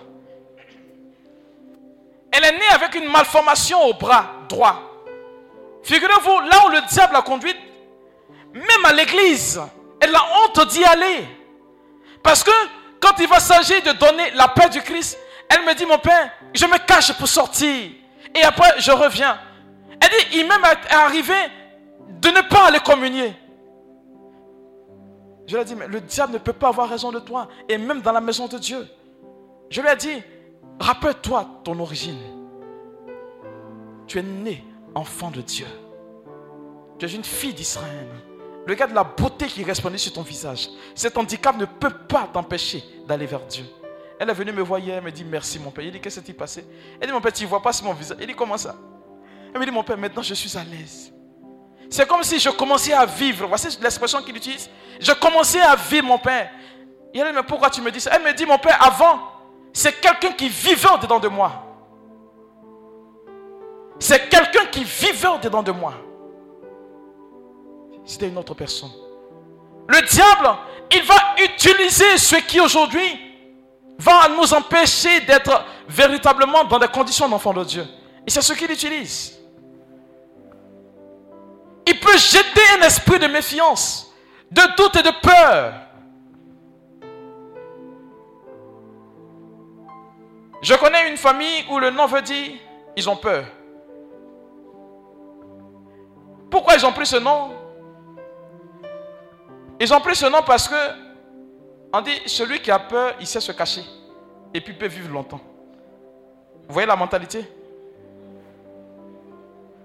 Elle est née avec une malformation au bras droit. Figurez-vous, là où le diable l'a conduite, même à l'église, elle a honte d'y aller. Parce que quand il va s'agir de donner la paix du Christ, elle me dit, mon père, je me cache pour sortir. Et après, je reviens. Elle dit, il est arrivé de ne pas aller communier. Je lui ai dit, mais le diable ne peut pas avoir raison de toi. Et même dans la maison de Dieu. Je lui ai dit, rappelle-toi ton origine. Tu es né enfant de Dieu. Tu es une fille d'Israël. Regarde la beauté qui répondait sur ton visage. Cet handicap ne peut pas t'empêcher d'aller vers Dieu. Elle est venue me voir hier, elle me dit merci mon père. Il dit qu'est-ce qui s'est passé? Elle dit mon père, tu ne vois pas sur mon visage. Il dit comment ça? Elle me dit mon père, maintenant je suis à l'aise. C'est comme si je commençais à vivre. Voici l'expression qu'il utilise. Je commençais à vivre mon père. Il dit mais pourquoi tu me dis ça? Elle me dit mon père, avant, c'est quelqu'un qui vivait au-dedans de moi. C'est quelqu'un qui vivait au-dedans de moi. C'était une autre personne. Le diable, il va utiliser ce qui aujourd'hui va nous empêcher d'être véritablement dans des conditions d'enfants de Dieu. Et c'est ce qu'il utilise. Il peut jeter un esprit de méfiance, de doute et de peur. Je connais une famille où le nom veut dire ils ont peur. Pourquoi ils ont pris ce nom? Ils ont pris ce nom parce que on dit celui qui a peur, il sait se cacher et puis peut vivre longtemps. Vous voyez la mentalité?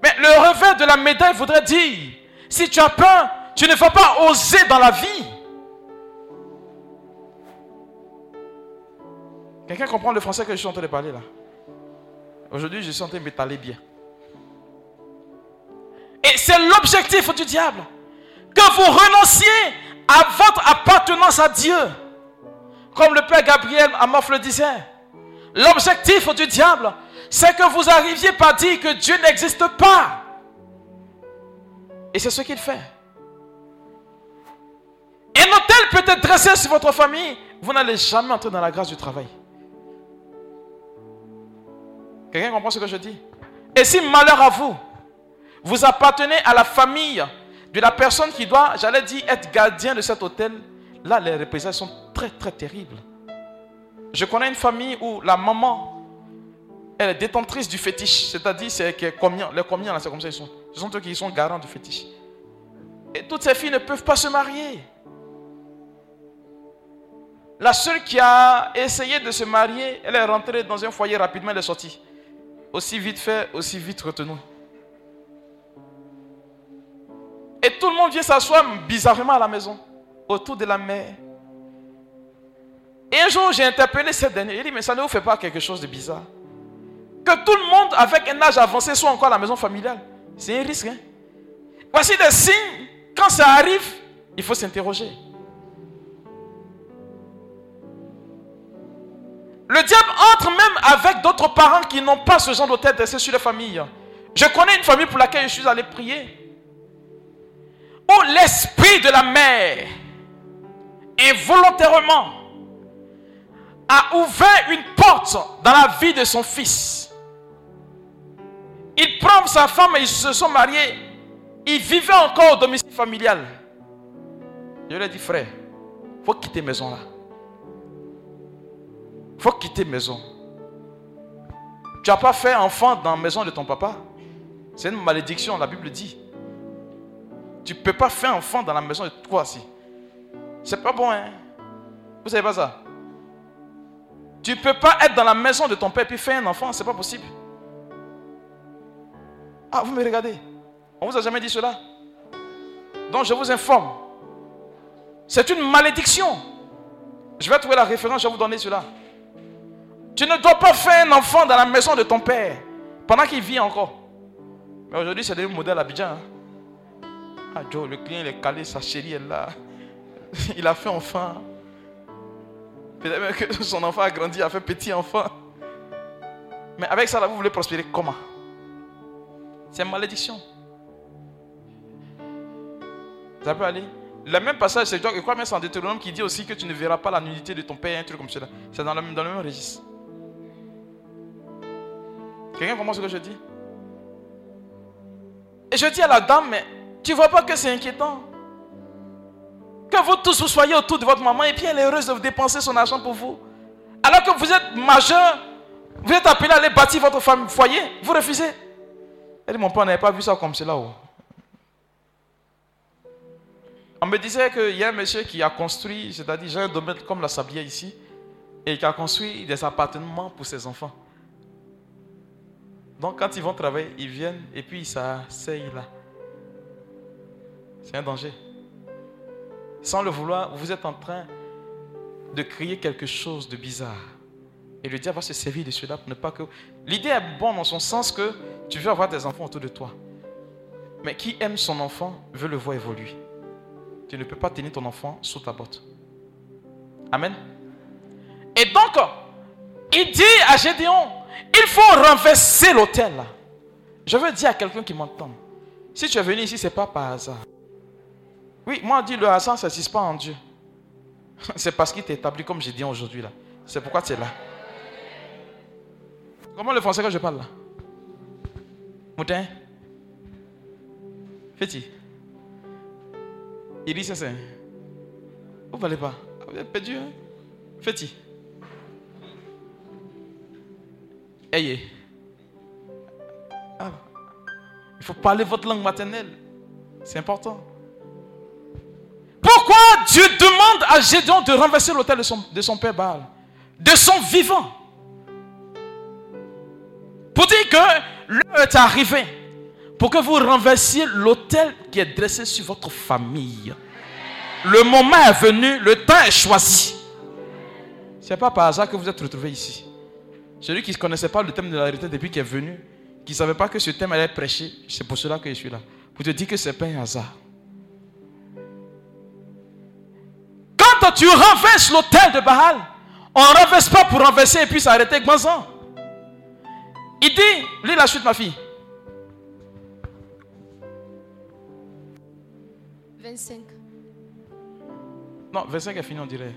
Mais le revers de la médaille voudrait dire si tu as peur, tu ne vas pas oser dans la vie. Quelqu'un comprend le français que je suis en train de parler là? Aujourd'hui, je suis en train de m'étaler bien. Et c'est l'objectif du diable. Que vous renonciez à votre appartenance à Dieu. Comme le Père Gabriel Amoff le disait. L'objectif du diable, c'est que vous arriviez par dire que Dieu n'existe pas. Et c'est ce qu'il fait. Un hôtel peut être dressé sur votre famille. Vous n'allez jamais entrer dans la grâce du travail. Quelqu'un comprend ce que je dis? Et si malheur à vous, vous appartenez à la famille de la personne qui doit, j'allais dire, être gardien de cet hôtel, là, les représailles sont très, très terribles. Je connais une famille où la maman Elle est détentrice du fétiche. C'est-à-dire, c'est combien, les combien là, c'est comme ça ils sont. Ce sont eux qui sont garants du fétiche. Et toutes ces filles ne peuvent pas se marier. La seule qui a essayé de se marier, elle est rentrée dans un foyer rapidement, elle est sortie. Aussi vite fait, aussi vite retenue. Et tout le monde vient s'asseoir bizarrement à la maison, autour de la mère. Et un jour, j'ai interpellé cette dernière. Il dit, mais ça ne vous fait pas quelque chose de bizarre? Que tout le monde avec un âge avancé soit encore à la maison familiale. C'est un risque. Hein? Voici des signes. Quand ça arrive, il faut s'interroger. Le diable entre même avec d'autres parents qui n'ont pas ce genre de tête dressée sur la famille. Je connais une famille pour laquelle je suis allé prier. Où l'esprit de la mère, involontairement, a ouvert une porte dans la vie de son fils. Il prend sa femme et ils se sont mariés. Ils vivaient encore au domicile familial. Je lui ai dit, frère, faut quitter maison là faut quitter maison. Tu n'as pas fait enfant dans la maison de ton papa? C'est une malédiction, la Bible dit. Tu ne peux pas faire enfant dans la maison de toi aussi. C'est pas bon, hein? Vous savez pas ça? Tu ne peux pas être dans la maison de ton père et faire un enfant, c'est pas possible. Ah, vous me regardez. On vous a jamais dit cela? Donc je vous informe. C'est une malédiction. Je vais trouver la référence, je vais vous donner cela. Tu ne dois pas faire un enfant dans la maison de ton père pendant qu'il vit encore. Mais aujourd'hui, c'est le modèle Abidjan. Hein. Ah, Joe, le client, il est calé, sa chérie est là. Il a fait enfant. Peut-être même que son enfant a grandi, a fait petit enfant. Mais avec ça, là, vous voulez prospérer comment? C'est une malédiction. Ça peut aller Le même passage, c'est je crois même c'est en Deutéronome qui dit aussi que tu ne verras pas la nudité de ton père, un truc comme cela. C'est dans le même registre. Quelqu'un comprend ce que je dis? Et je dis à la dame, mais tu ne vois pas que c'est inquiétant? Que vous tous vous soyez autour de votre maman et puis elle est heureuse de dépenser son argent pour vous. Alors que vous êtes majeur, vous êtes appelé à aller bâtir votre foyer, vous refusez. Elle dit, mon père, n'avait pas vu ça comme cela. Oh. On me disait qu'il y a un monsieur qui a construit, c'est-à-dire j'ai un domaine comme la sablière ici, et qui a construit des appartements pour ses enfants. Donc quand ils vont travailler, ils viennent et puis ils s'asseyent là. C'est un danger. Sans le vouloir, vous êtes en train de créer quelque chose de bizarre. Et le diable va se servir de cela pour ne pas que... L'idée est bonne dans son sens que tu veux avoir des enfants autour de toi. Mais qui aime son enfant veut le voir évoluer. Tu ne peux pas tenir ton enfant sous ta botte. Amen. Et donc, il dit à Gédéon, il faut renverser l'autel. Je veux dire à quelqu'un qui m'entend. Si tu es venu ici, ce n'est pas par hasard. Oui, moi, je dis le hasard, ça n'existe pas en Dieu. C'est parce qu'il t'est établi comme j'ai dit aujourd'hui là. C'est pourquoi tu es là. Comment le français que je parle là? Moutin? Féti Il dit ça c'est. Vous ne parlez pas. Vous êtes perdu, hein? Féti ayez. Ah. Il faut parler votre langue maternelle. C'est important. Pourquoi Dieu demande à Gédéon de renverser l'autel de son, de son père Baal De son vivant? Pour dire que l'heure est arrivée pour que vous renversiez l'autel qui est dressé sur votre famille. Le moment est venu, le temps est choisi. Ce n'est pas par hasard que vous êtes retrouvés ici. Celui qui ne connaissait pas le thème de la vérité depuis qu'il est venu, qui ne savait pas que ce thème allait prêcher, c'est pour cela que je suis là. Pour te dire que ce n'est pas un hasard. Quand tu renverses l'autel de Baal, on ne renverse pas pour renverser et puis s'arrêter avec Manzan. Il dit, lis la suite ma fille. 25. Non, 25 est fini on dirait.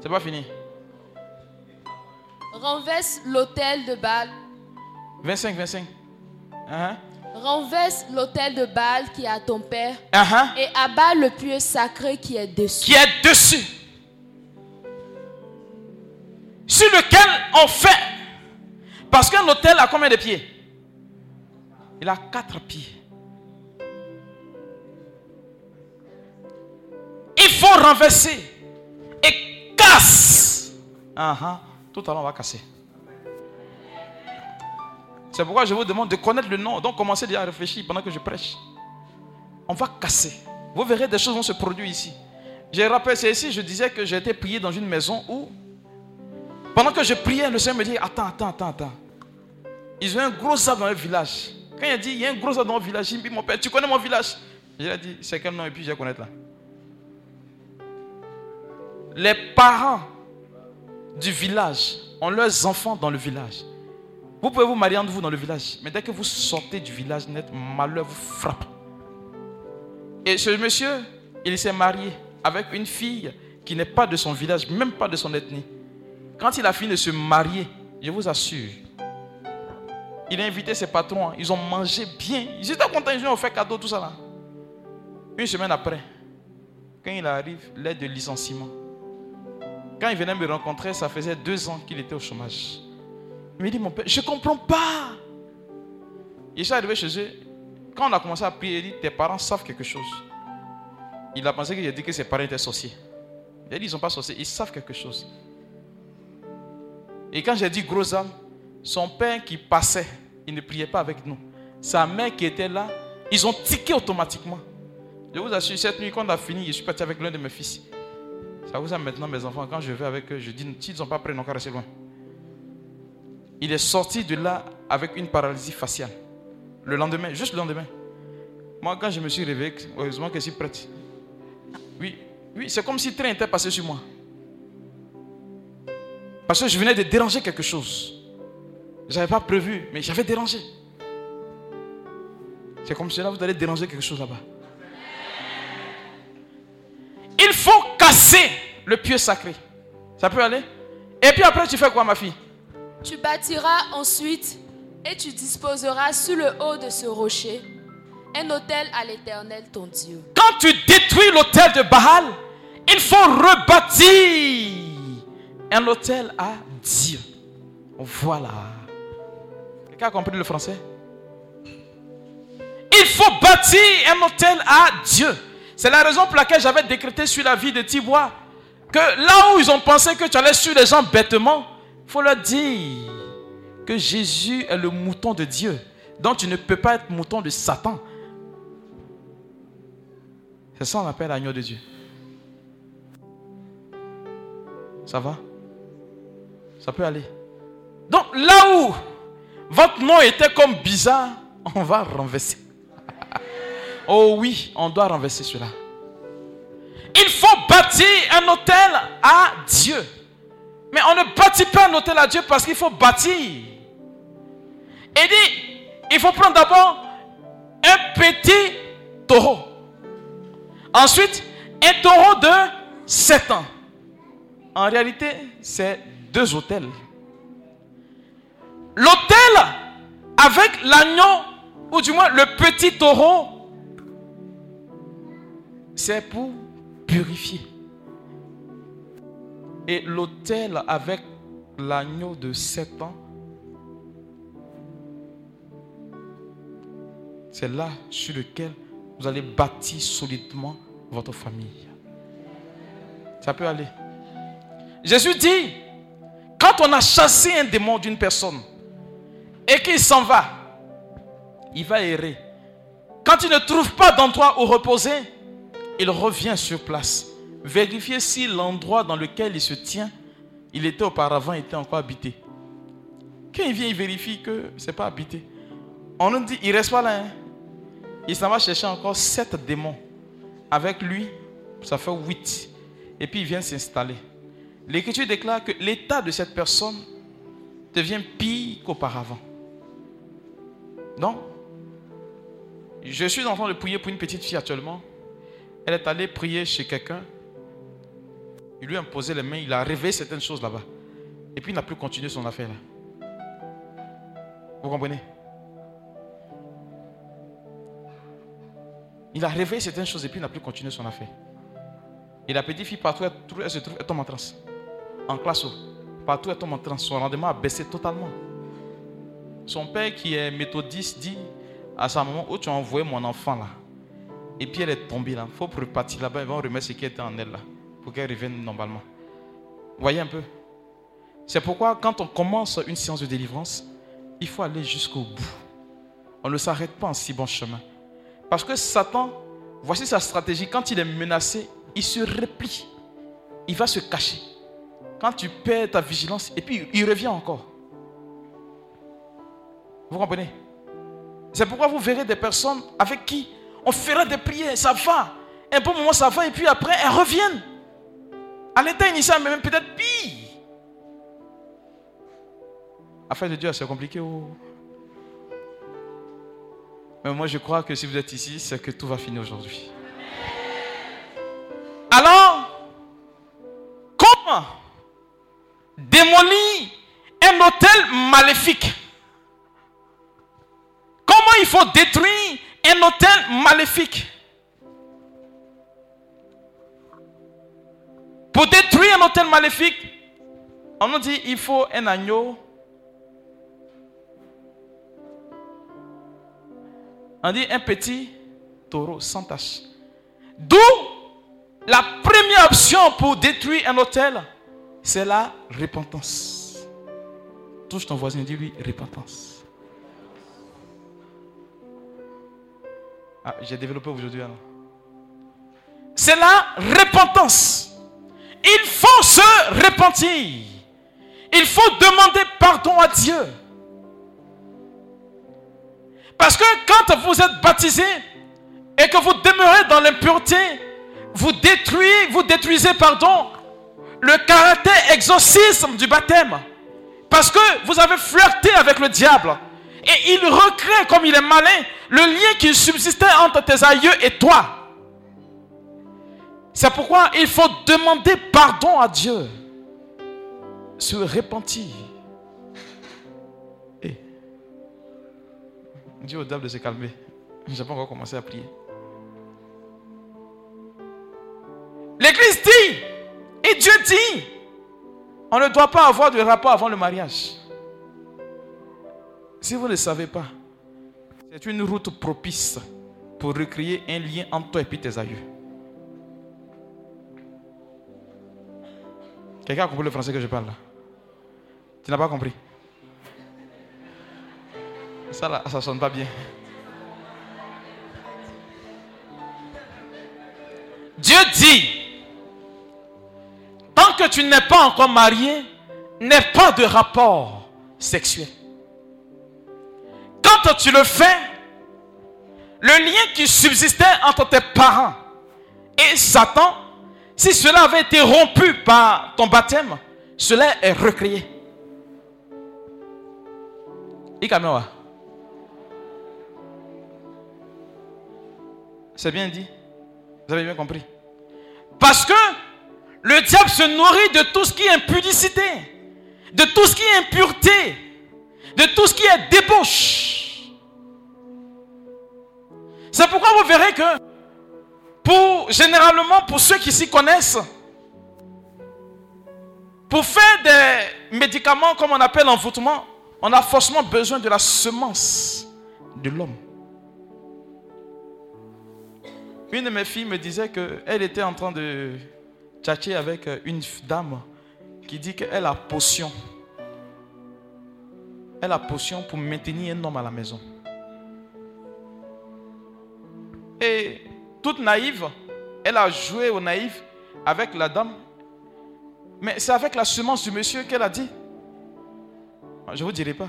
C'est pas fini. Renverse l'autel de Baal. 25, 25. Uh-huh. Renverse l'autel de Baal qui est à ton père Uh-huh. et abat le pieu sacré qui est dessus. Qui est dessus. Sur lequel on fait Parce qu'un hôtel a combien de pieds? Il a quatre pieds. Il faut renverser et casse. Ah, ah. Tout à l'heure, on va casser. C'est pourquoi je vous demande de connaître le nom. Donc commencez déjà à réfléchir pendant que je prêche. On va casser. Vous verrez des choses vont se produire ici. Je rappelle, c'est ici, je disais que j'ai été prié dans une maison où, pendant que je priais, le Seigneur me dit, attends, attends, attends, attends. Ils ont un gros arbre dans le village. Quand il a dit, il y a un gros arbre dans le village, il me dit, mon père, tu connais mon village? Je lui ai dit, c'est quel nom? Et puis je connaître là. Les parents du village ont leurs enfants dans le village. Vous pouvez vous marier entre vous dans le village, mais dès que vous sortez du village net, malheur vous frappe. Et ce monsieur, il s'est marié avec une fille qui n'est pas de son village, même pas de son ethnie. Quand il a fini de se marier, je vous assure, il a invité ses patrons, ils ont mangé bien. Ils étaient contents, ils ont fait cadeau, tout ça là. Une semaine après, quand il arrive, l'aide de licenciement. Quand il venait me rencontrer, ça faisait deux ans qu'il était au chômage. Il me dit, mon père, je ne comprends pas. Il est arrivé chez eux. Quand on a commencé à prier, il dit, tes parents savent quelque chose. Il a pensé que j'ai dit que ses parents étaient sorciers. Il a dit, ils ne sont pas sorciers, ils savent quelque chose. Et quand j'ai dit gros âme, son père qui passait, il ne priait pas avec nous. Sa mère qui était là, ils ont tiqué automatiquement. Je vous assure, cette nuit, quand on a fini, je suis parti avec l'un de mes fils. Ça vous a maintenant, mes enfants, quand je vais avec eux, je dis, s'ils ne sont pas prêts, n'ont qu'à rester loin. Il est sorti de là avec une paralysie faciale. Le lendemain, juste le lendemain. Moi, quand je me suis réveillé, heureusement que je suis prête. Oui, oui, c'est comme si le train était passé sur moi. Parce que je venais de déranger quelque chose. Je n'avais pas prévu, mais j'avais dérangé. C'est comme cela, vous allez déranger quelque chose là-bas. Il faut casser le pieu sacré. Ça peut aller? Et puis après, tu fais quoi, ma fille? Tu bâtiras ensuite et tu disposeras sur le haut de ce rocher un autel à l'Éternel ton Dieu. Quand tu détruis l'autel de Baal, il faut rebâtir un autel à Dieu. Voilà. Quelqu'un a compris le français? Il faut bâtir un autel à Dieu. C'est la raison pour laquelle j'avais décrété sur la vie de Tibois que là où ils ont pensé que tu allais suivre les gens bêtement, il faut leur dire que Jésus est le mouton de Dieu. Donc tu ne peux pas être mouton de Satan. C'est ça qu'on appelle l'agneau de Dieu. Ça va? Ça peut aller. Donc là où votre nom était comme bizarre, on va renverser. Oh oui, on doit renverser cela. Il faut bâtir un hôtel à Dieu. Mais on ne bâtit pas un hôtel à Dieu parce qu'il faut bâtir. Et dit, il faut prendre d'abord un petit taureau. Ensuite, un taureau de 7 ans. En réalité, c'est deux hôtels. L'hôtel avec l'agneau, ou du moins le petit taureau, c'est pour purifier. Et l'autel avec l'agneau de 7 ans, c'est là sur lequel vous allez bâtir solidement votre famille. Ça peut aller. Jésus dit, quand on a chassé un démon d'une personne et qu'il s'en va, il va errer. Quand il ne trouve pas d'endroit où reposer, il revient sur place. Vérifier si l'endroit dans lequel il se tient, il était auparavant, était encore habité. Quand il vient, il vérifie que ce n'est pas habité. On nous dit, il ne reste pas là. Hein. Il s'en va chercher encore sept démons. Avec lui, ça fait huit. Et puis il vient s'installer. L'Écriture déclare que l'état de cette personne devient pire qu'auparavant. Donc, je suis en train de prier pour une petite fille actuellement. Elle est allée prier chez quelqu'un. Il lui a imposé les mains, il a réveillé certaines choses là-bas. Et puis il n'a plus continué son affaire là. Vous comprenez? Il a réveillé certaines choses et puis il n'a plus continué son affaire. Et la petite fille, partout elle, se trouve, elle tombe en transe. En classe, partout elle tombe en transe. Son rendement a baissé totalement. son père qui est méthodiste dit à sa maman, où tu as envoyé mon enfant là Et puis elle est tombée là. Il faut repartir là-bas, ils vont remettre ce qui était en elle là, pour qu'elle revienne normalement. Voyez un peu C'est pourquoi quand on commence une séance de délivrance, il faut aller jusqu'au bout. On ne s'arrête pas en si bon chemin. Parce que Satan, voici sa stratégie, quand il est menacé, il se replie. Il va se cacher. Quand tu perds ta vigilance, et puis il revient encore. Vous comprenez? C'est pourquoi vous verrez des personnes avec qui on fera des prières, ça va. Un bon moment, ça va, et puis après, elles reviennent. À l'état initial, mais même peut-être pire. Afin de Dieu, c'est compliqué. oh. Mais moi, je crois que si vous êtes ici, c'est que tout va finir aujourd'hui. Alors, comment démolir un hôtel maléfique? Comment il faut détruire un hôtel maléfique Pour détruire un hôtel maléfique, on nous dit il faut un agneau. On dit un petit taureau sans tache. D'où la première option pour détruire un hôtel, c'est la repentance. Touche ton voisin dis-lui repentance. Ah, j'ai développé aujourd'hui alors. C'est la repentance. Il faut se repentir. Il faut demander pardon à Dieu. Parce que quand vous êtes baptisé et que vous demeurez dans l'impureté, vous détruisez, vous détruisez, pardon, le caractère exorcisme du baptême. Parce que vous avez flirté avec le diable. Et il recrée, comme il est malin, le lien qui subsistait entre tes aïeux et toi. C'est pourquoi il faut demander pardon à Dieu. Se repentir. Et dis au diable de se calmer. Je n'ai pas encore commencé à prier. L'Église dit, et Dieu dit, on ne doit pas avoir de rapport avant le mariage. Si vous ne savez pas, c'est une route propice pour recréer un lien entre toi et tes aïeux. Quelqu'un a compris le français que je parle là? Tu n'as pas compris? Ça là, ça sonne pas bien. Dieu dit, tant que tu n'es pas encore marié, n'aie pas de rapport sexuel. Quand tu le fais, le lien qui subsistait entre tes parents et Satan, si cela avait été rompu par ton baptême, cela est recréé. C'est bien dit. Vous avez bien compris. Parce que le diable se nourrit de tout ce qui est impudicité, de tout ce qui est impureté, de tout ce qui est débauche. C'est pourquoi vous verrez que, pour, généralement, pour ceux qui s'y connaissent, pour faire des médicaments comme on appelle envoûtement, on a forcément besoin de la semence de l'homme. Une de mes filles me disait qu'elle était en train de tchatcher avec une dame qui dit qu'elle a potion. Elle a potion pour maintenir un homme à la maison. Et toute naïve, elle a joué au naïf avec la dame. Mais c'est avec la semence du monsieur qu'elle a dit. Je ne vous dirai pas.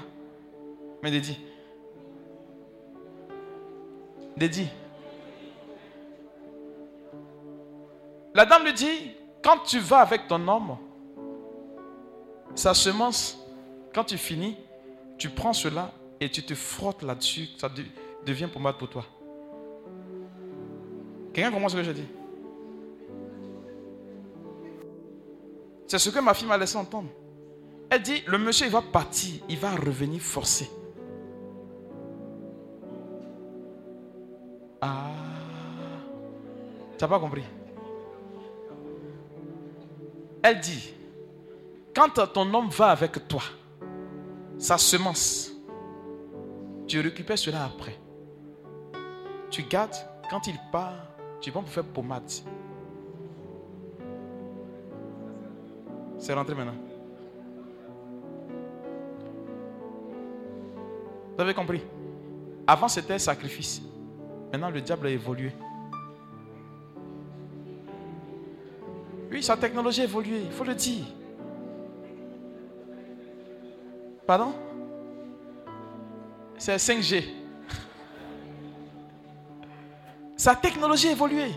Mais Dédi. Dédi. La dame lui dit, quand tu vas avec ton homme, sa semence, quand tu finis, tu prends cela et tu te frottes là-dessus, ça de- devient pommade pour toi. Quelqu'un comprend ce que je dis? C'est ce que ma fille m'a laissé entendre. Elle dit, le monsieur il va partir, il va revenir forcé. Ah, tu n'as pas compris? Elle dit, quand ton homme va avec toi, sa semence, tu récupères cela après. Tu gardes, quand il part, tu vas pour faire pommade. C'est rentré maintenant. Vous avez compris? Avant, c'était sacrifice. Maintenant, le diable a évolué. Oui, sa technologie a évolué, il faut le dire. Pardon? C'est 5G. Sa technologie a évolué.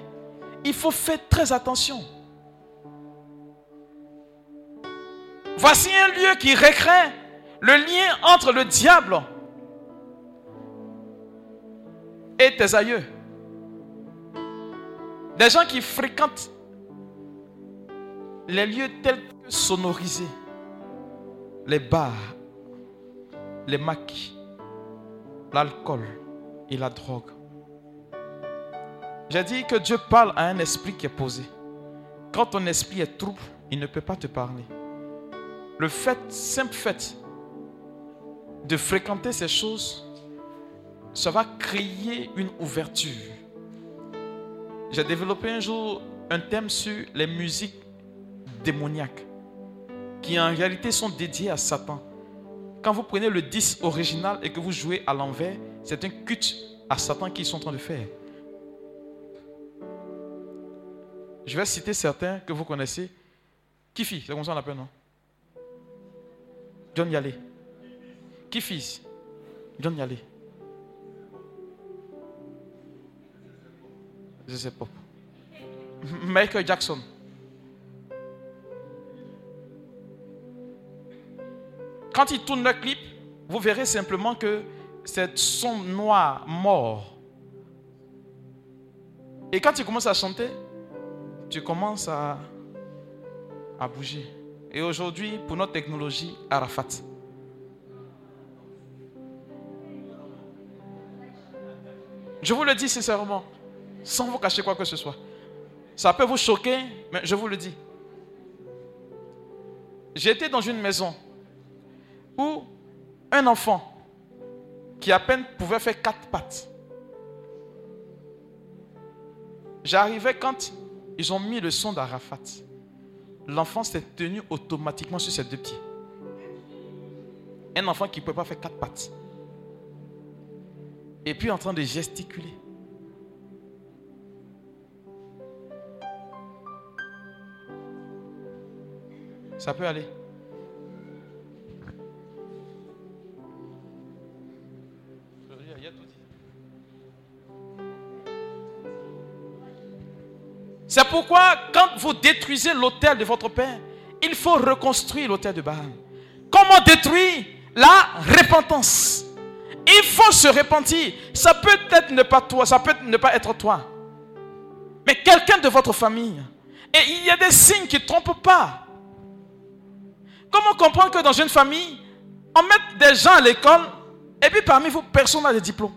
Il faut faire très attention. Voici un lieu qui recrée le lien entre le diable et tes aïeux. Des gens qui fréquentent les lieux tels que sonorisés, les bars, les maquis, l'alcool et la drogue. J'ai dit que Dieu parle à un esprit qui est posé. Quand ton esprit est trouble, il ne peut pas te parler. Le fait, simple fait, de fréquenter ces choses, ça va créer une ouverture. J'ai développé un jour un thème sur les musiques démoniaques, qui en réalité sont dédiées à Satan. Quand vous prenez le 10 original et que vous jouez à l'envers, c'est un culte à Satan qu'ils sont en train de faire. Je vais citer certains que vous connaissez. Kifi, c'est comme ça qu'on l'appelle, non? John Yale. Kifi, John Yale. Je sais pas. Michael Jackson. Quand il tourne le clip, vous verrez simplement que c'est son noir mort. Et quand il commence à chanter, tu commences à, à bouger. Et aujourd'hui, pour notre technologie, Arafat. Je vous le dis sincèrement, sans vous cacher quoi que ce soit. Ça peut vous choquer, mais je vous le dis. J'étais dans une maison où un enfant qui à peine pouvait faire quatre pattes. J'arrivais quand ils ont mis le son d'Arafat. L'enfant s'est tenu automatiquement sur ses deux pieds. Un enfant qui ne pouvait pas faire quatre pattes. Et puis en train de gesticuler. Ça peut aller. C'est pourquoi quand vous détruisez l'autel de votre père, il faut reconstruire l'autel de Baal. Comment détruire la repentance? Il faut se repentir. Ça peut être ne pas toi, ça peut ne pas être toi. Mais quelqu'un de votre famille. Et il y a des signes qui ne trompent pas. Comment comprendre que dans une famille, on met des gens à l'école et puis parmi vous, personne n'a de diplôme?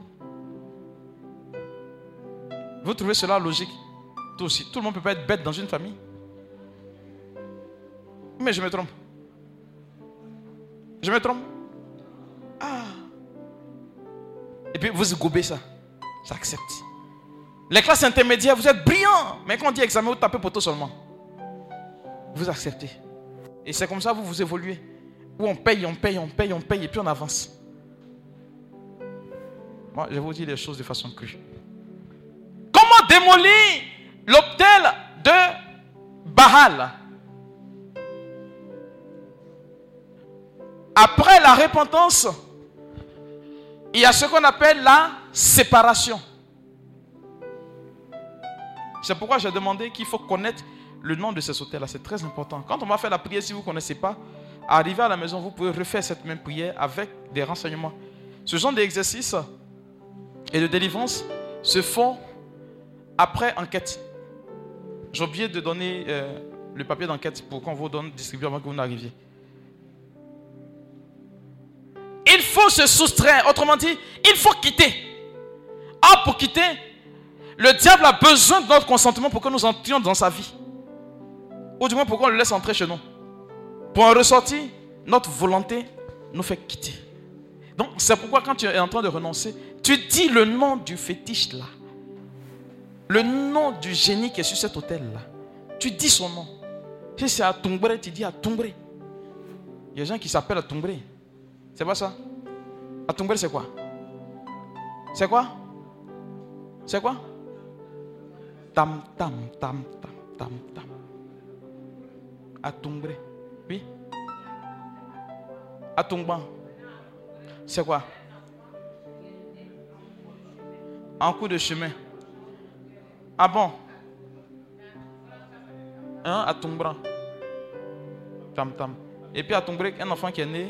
Vous trouvez cela logique? Aussi. Tout le monde ne peut pas être bête dans une famille. Mais je me trompe. Je me trompe. Ah. Et puis vous gobez ça. J'accepte. Les classes intermédiaires, vous êtes brillants. Mais quand on dit examen, vous tapez poteau seulement. Vous acceptez. Et c'est comme ça que vous vous évoluez. Où on paye, on paye, on paye, on paye, et puis on avance. Moi, je vous dis les choses de façon crue. Comment démolir? L'hôtel de Bahal Après la repentance, il y a ce qu'on appelle la séparation. C'est pourquoi j'ai demandé qu'il faut connaître le nom de ces hôtels-là. C'est très important. Quand on va faire la prière, si vous ne connaissez pas, arriver à la maison, vous pouvez refaire cette même prière avec des renseignements. Ce genre d'exercice et de délivrance se font après enquête. J'ai oublié de donner euh, le papier d'enquête pour qu'on vous donne distribuer avant que vous n'arriviez. Il faut se soustraire. Autrement dit, il faut quitter. Ah, pour quitter, le diable a besoin de notre consentement pour que nous entrions dans sa vie. Ou du moins pour qu'on le laisse entrer chez nous. Pour en ressortir, notre volonté nous fait quitter. Donc c'est pourquoi quand tu es en train de renoncer, tu dis le nom du fétiche là. Le nom du génie qui est sur cet hôtel là. Tu dis son nom. Si c'est à tu dis à Tumbré. Il y a des gens qui s'appellent à. C'est pas ça? À c'est quoi? C'est quoi? C'est quoi? Tam, tam, tam, tam, tam, tam. À. Oui? À. C'est quoi? En coup de chemin. Ah bon? Hein, à Tumbra. Tam tam. Et puis à Tumbré, un enfant qui est né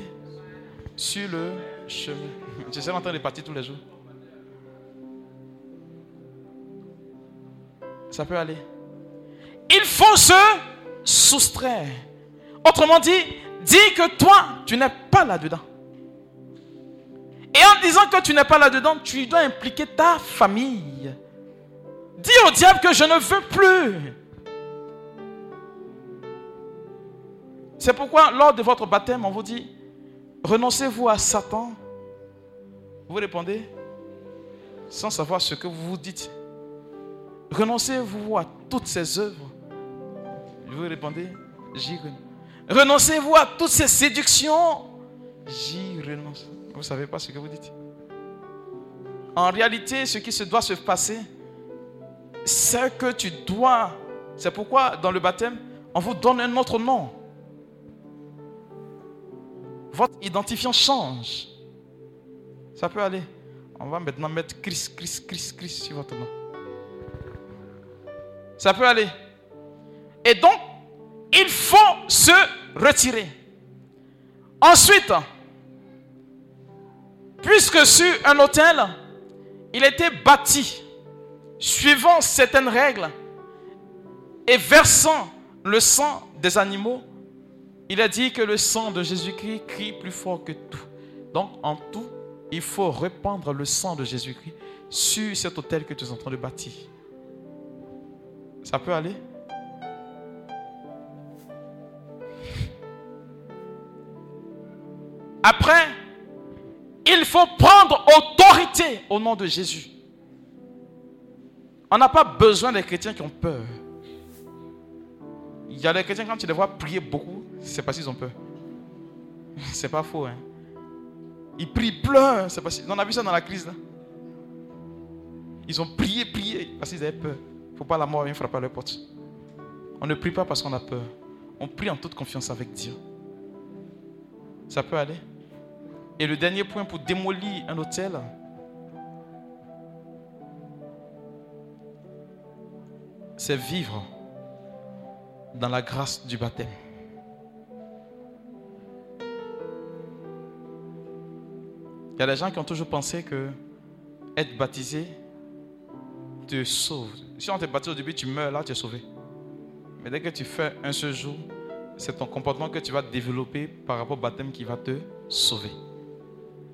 sur le chemin. Je train de partir tous les jours. Ça peut aller. Il faut se soustraire. Autrement dit, dis que toi, tu n'es pas là-dedans. Et en disant que tu n'es pas là-dedans, tu dois impliquer ta famille. Dis au diable que je ne veux plus. C'est pourquoi lors de votre baptême, on vous dit, renoncez-vous à Satan. Vous répondez sans savoir ce que vous vous dites. Renoncez-vous à toutes ces œuvres. Vous répondez, j'y renonce. Renoncez-vous à toutes ces séductions. J'y renonce. Vous ne savez pas ce que vous dites. En réalité, ce qui se doit se passer, c'est que tu dois. C'est pourquoi dans le baptême, on vous donne un autre nom. Votre identifiant change. Ça peut aller. On va maintenant mettre Christ, Christ, Christ, Christ sur votre nom. Ça peut aller. Et donc, il faut se retirer. Ensuite, puisque sur un hôtel, il était bâti suivant certaines règles et versant le sang des animaux, il a dit que le sang de Jésus-Christ crie plus fort que tout. Donc, en tout, il faut répandre le sang de Jésus-Christ sur cet hôtel que tu es en train de bâtir. Ça peut aller? Après, il faut prendre autorité au nom de Jésus. On n'a pas besoin des chrétiens qui ont peur. Il y a des chrétiens, quand tu les vois prier beaucoup, c'est parce qu'ils ont peur. C'est pas faux. Hein? Ils prient, pleurent. C'est parce... On a vu ça dans la crise. Ils ont prié, prié parce qu'ils avaient peur. Il ne faut pas la mort vienne frapper à leur porte. On ne prie pas parce qu'on a peur. On prie en toute confiance avec Dieu. Ça peut aller. Et le dernier point pour démolir un hôtel, c'est vivre dans la grâce du baptême. Il y a des gens qui ont toujours pensé que être baptisé te sauve. Si on te baptise au début, tu meurs là, tu es sauvé. Mais dès que tu fais un seul jour, c'est ton comportement que tu vas développer par rapport au baptême qui va te sauver.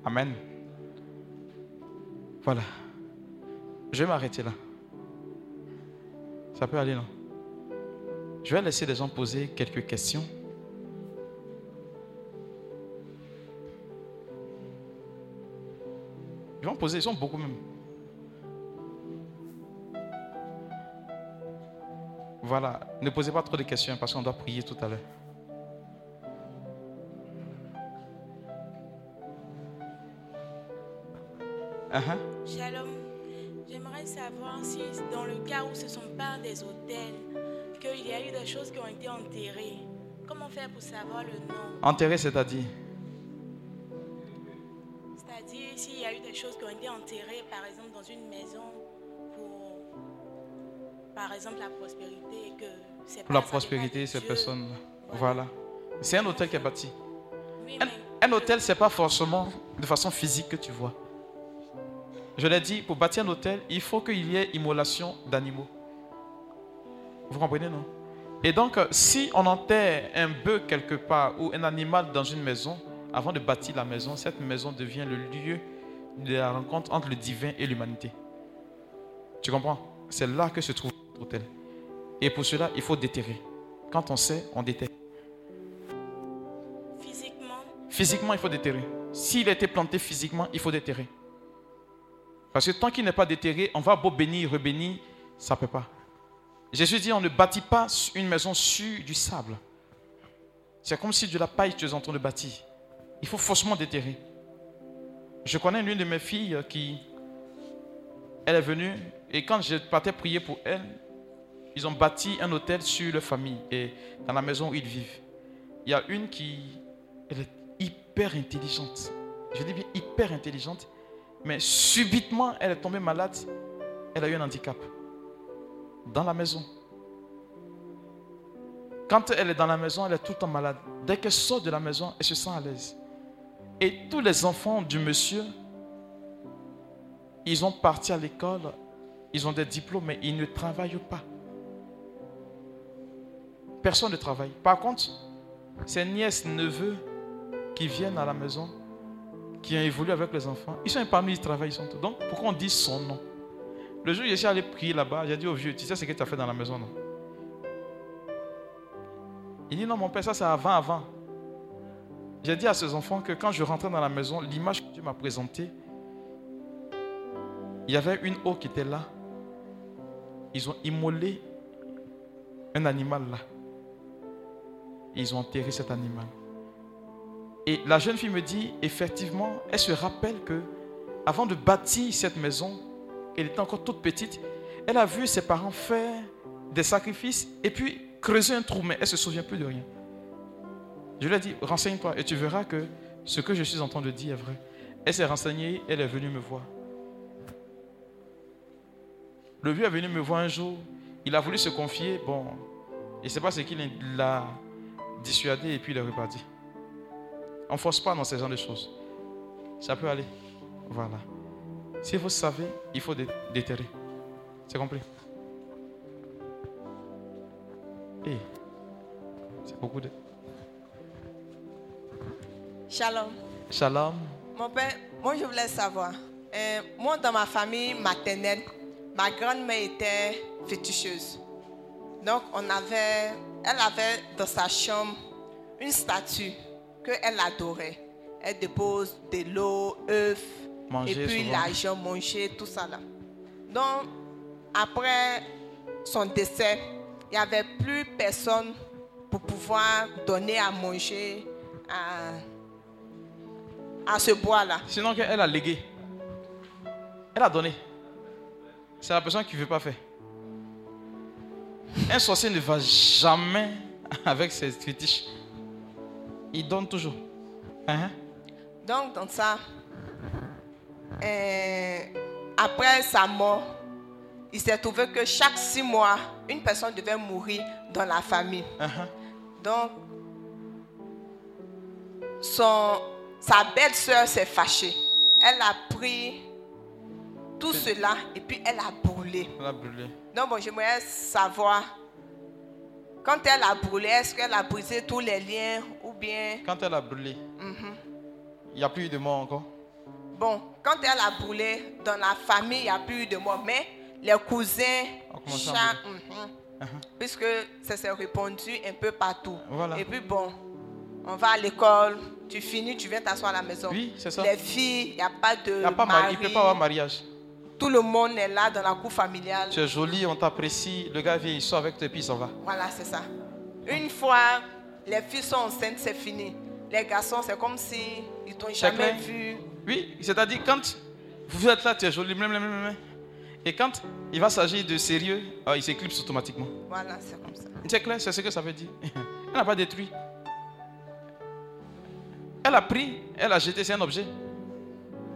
Amen. Voilà. Je vais m'arrêter là. Ça peut aller, non? Je vais laisser des gens poser quelques questions. Ils vont poser, ils sont beaucoup même. Voilà, ne posez pas trop de questions parce qu'on doit prier tout à l'heure. Savoir si dans le cas où ce ne sont pas des hôtels, qu'il y a eu des choses qui ont été enterrées. Comment faire pour savoir le nom? Enterré, c'est-à-dire? C'est-à-dire s'il y a eu des choses qui ont été enterrées, par exemple, dans une maison pour, par exemple, la prospérité que c'est Pour la prospérité, ces personnes. Voilà. C'est un hôtel qui est bâti. Oui, Un, mais un hôtel, c'est pas forcément de façon physique que tu vois. Je l'ai dit, pour bâtir un hôtel, il faut qu'il y ait immolation d'animaux. Vous comprenez, non? Et donc, euh, si on enterre un bœuf quelque part ou un animal dans une maison, avant de bâtir la maison, cette maison devient le lieu de la rencontre entre le divin et l'humanité. Tu comprends? C'est là que se trouve l'hôtel. Et pour cela, il faut déterrer. Quand on sait, on déterre. physiquement, Physiquement, il faut déterrer. s'il a été planté physiquement, il faut déterrer. Parce que tant qu'il n'est pas déterré, on va beau bénir, rebénir, ça ne peut pas. Jésus dit, on ne bâtit pas une maison sur du sable. C'est comme si de la paille tu es en train de bâtir. Il faut forcément déterrer. Je connais l'une de mes filles qui, elle est venue, et quand je partais prier pour elle, ils ont bâti un hôtel sur leur famille et dans la maison où ils vivent. Il y a une qui, elle est hyper intelligente. Je dis bien hyper intelligente, mais subitement, elle est tombée malade. Elle a eu un handicap dans la maison. Quand elle est dans la maison, elle est tout le temps malade. Dès qu'elle sort de la maison, elle se sent à l'aise. Et tous les enfants du monsieur, ils ont parti à l'école, ils ont des diplômes, mais ils ne travaillent pas. Personne ne travaille. Par contre, ces nièces, neveux qui viennent à la maison, qui ont évolué avec les enfants, ils sont parmi ils travaillent, ils sont tout. Donc, pourquoi on dit son nom? Le jour où je suis allé prier là-bas, j'ai dit au vieux, tu sais ce que tu as fait dans la maison, non? Il dit, non, mon père, ça c'est avant, avant. J'ai dit à ces enfants que quand je rentrais dans la maison, l'image que Dieu m'a présentée, il y avait une eau qui était là. Ils ont immolé un animal là. Ils ont enterré cet animal. Et la jeune fille me dit, effectivement, elle se rappelle que avant de bâtir cette maison, elle était encore toute petite, elle a vu ses parents faire des sacrifices et puis creuser un trou, mais elle ne se souvient plus de rien. Je lui ai dit, renseigne-toi et tu verras que ce que je suis en train de dire est vrai. Elle s'est renseignée, elle est venue me voir. Le vieux est venu me voir un jour, il a voulu se confier, bon, et ne sait pas ce qu'il l'a dissuadé et puis il est reparti. On ne force pas dans ce genre de choses. Ça peut aller. Voilà. Si vous savez, il faut déterrer. C'est compris? Eh, c'est beaucoup de... Shalom. Shalom. Mon père, moi je voulais savoir. euh, moi, dans ma famille maternelle, ma grand-mère était féticheuse. Donc, on avait, elle avait dans sa chambre une statue qu'elle adorait. Elle dépose de l'eau, œufs, et puis l'argent, manger, tout ça là. Donc, après son décès, il n'y avait plus personne pour pouvoir donner à manger à, à ce bois-là. Sinon, elle a légué. Elle a donné. C'est la personne qui ne veut pas faire. Un sorcier ne va jamais avec ses fétiches. Il donne toujours. Hein? Donc, dans ça, euh, après sa mort, il s'est trouvé que chaque six mois, une personne devait mourir dans la famille. Uh-huh. Donc, son, sa belle-sœur s'est fâchée. Elle a pris tout cela et puis elle a brûlé. Elle a brûlé. Donc, bon, j'aimerais savoir, quand elle a brûlé, est-ce qu'elle a brisé tous les liens bien... Quand elle a brûlé, Mhm. il n'y a plus eu de mort encore. Bon, quand elle a brûlé, dans la famille, il n'y a plus eu de mort, mais les cousins. Mhm. puisque ça s'est répandu un peu partout. Voilà. Et puis bon, on va à l'école, tu finis, tu viens t'asseoir à la maison. Oui, c'est ça. Les filles, il n'y a pas de Il n'y a pas mari- mari. il ne peut pas avoir mariage. Tout le monde est là dans la cour familiale. Tu es jolie, on t'apprécie. Le gars vient, il sort avec toi et puis il s'en va. Voilà, c'est ça. Une fois, les filles sont enceintes, c'est fini. Les garçons, c'est comme si ils t'ont jamais vu. Oui, c'est-à-dire quand vous êtes là, tu es blum. et quand il va s'agir de sérieux, ah, il s'éclipse automatiquement. Voilà, c'est comme ça. C'est clair, c'est ce que ça veut dire. Elle n'a pas détruit. Elle a pris, elle a jeté, c'est un objet.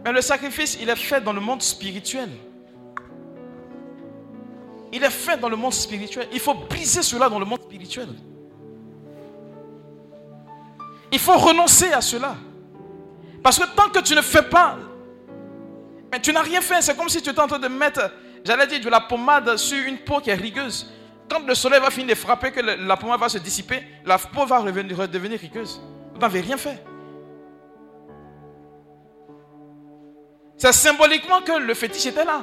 Mais le sacrifice, il est fait dans le monde spirituel. Il est fait dans le monde spirituel. Il faut briser cela dans le monde spirituel. Il faut renoncer à cela. Parce que tant que tu ne fais pas, mais tu n'as rien fait, c'est comme si tu étais en train de mettre, j'allais dire, de la pommade sur une peau qui est rigueuse. Quand le soleil va finir de frapper, que la pommade va se dissiper, la peau va redevenir rigueuse. Vous n'avez rien fait. C'est symboliquement que le fétiche était là.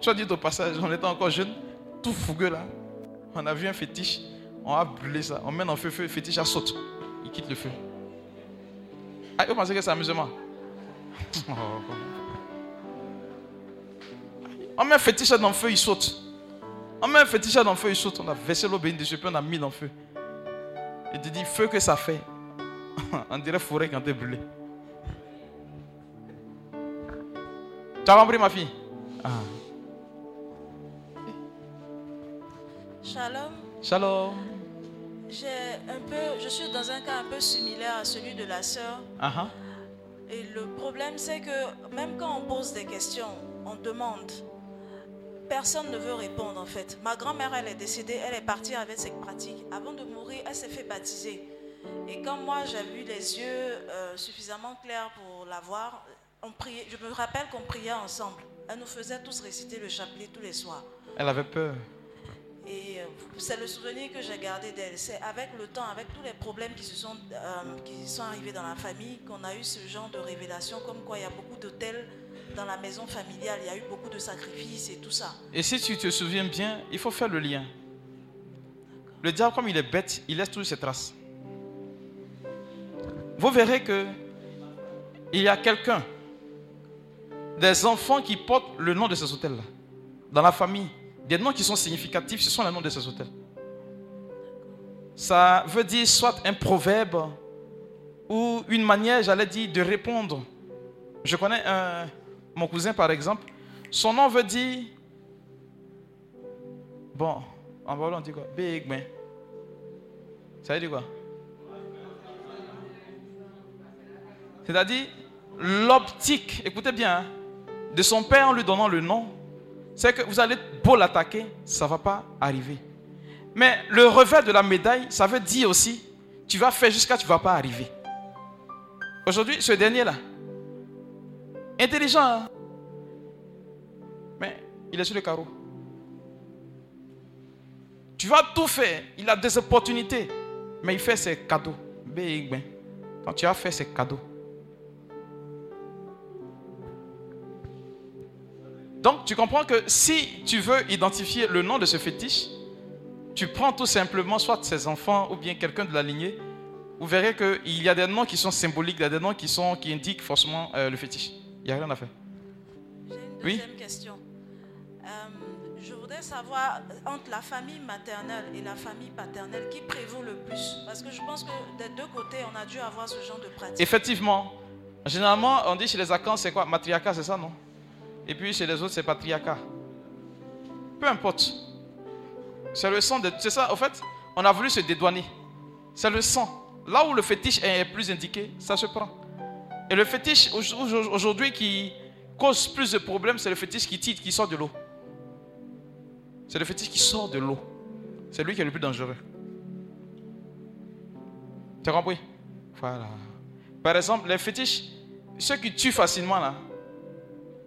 Soit dit au passage, on était encore jeune, tout fougueux là. On a vu un fétiche, on a brûlé ça. On met dans le feu, feu, fétiche, ça saute. Il quitte le feu. Ah, vous pensez que c'est amusement? On met un fétiche dans le feu, il saute. On met un fétiche dans le feu, il saute. On a versé l'eau bénie dessus, puis on a mis dans le feu. Il te dit, feu que ça fait. on dirait forêt quand t'es brûlé. Tu as compris, ma fille? Ah. Shalom. Shalom. J'ai un peu, je suis dans un cas un peu similaire à celui de la sœur. Ah. Et le problème, c'est que même quand on pose des questions, on demande, personne ne veut répondre en fait. Ma grand-mère, elle est décédée, elle est partie avec cette pratique. Avant de mourir, elle s'est fait baptiser. Et quand moi, j'ai eu les yeux euh, suffisamment clairs pour la voir, on priait, je me rappelle qu'on priait ensemble. Elle nous faisait tous réciter le chapelet tous les soirs. Elle avait peur. Et euh, c'est le souvenir que j'ai gardé d'elle. C'est avec le temps, avec tous les problèmes qui se sont, euh, qui sont arrivés dans la famille, qu'on a eu ce genre de révélation, comme quoi il y a beaucoup d'hôtels dans la maison familiale, il y a eu beaucoup de sacrifices et tout ça. Et si tu te souviens bien, il faut faire le lien. Le diable, comme il est bête, il laisse toujours ses traces. Vous verrez que il y a quelqu'un, des enfants qui portent le nom de ces hôtels-là, dans la famille, des noms qui sont significatifs, ce sont les noms de ces hôtels. Ça veut dire soit un proverbe ou une manière, j'allais dire, de répondre. Je connais mon cousin, par exemple, son nom veut dire. Bon, en voilà, on dit quoi? Big man. Ça veut dire quoi? C'est-à-dire, l'optique, écoutez bien, hein, de son père en lui donnant le nom, c'est que vous allez beau l'attaquer, ça ne va pas arriver. Mais le revers de la médaille, ça veut dire aussi, tu vas faire jusqu'à tu ne vas pas arriver. Aujourd'hui, ce dernier-là, intelligent, hein? mais il est sur le carreau. Tu vas tout faire, il a des opportunités, mais il fait ses cadeaux. Quand tu as fait ses cadeaux. Donc, tu comprends que si tu veux identifier le nom de ce fétiche, tu prends tout simplement soit ses enfants ou bien quelqu'un de la lignée. Vous verrez qu'il y a des noms qui sont symboliques, il y a des noms qui, sont, qui indiquent forcément euh, le fétiche. Il n'y a rien à faire. J'ai une Oui? deuxième question. Euh, je voudrais savoir, entre la famille maternelle et la famille paternelle, qui prévaut le plus? Parce que je pense que des deux côtés, on a dû avoir ce genre de pratique. Effectivement, généralement, on dit chez les Akans, c'est quoi? Matriarcat, c'est ça, non? Et puis chez les autres, c'est patriarcat. Peu importe. C'est le sang de. C'est ça, en fait, on a voulu se dédouaner. C'est le sang. Là où le fétiche est plus indiqué, ça se prend. Et le fétiche au- au- aujourd'hui qui cause plus de problèmes, c'est le fétiche qui qui sort de l'eau. C'est le fétiche qui sort de l'eau. C'est lui qui est le plus dangereux. Tu as compris? Voilà. Par exemple, les fétiches, ceux qui tuent facilement là,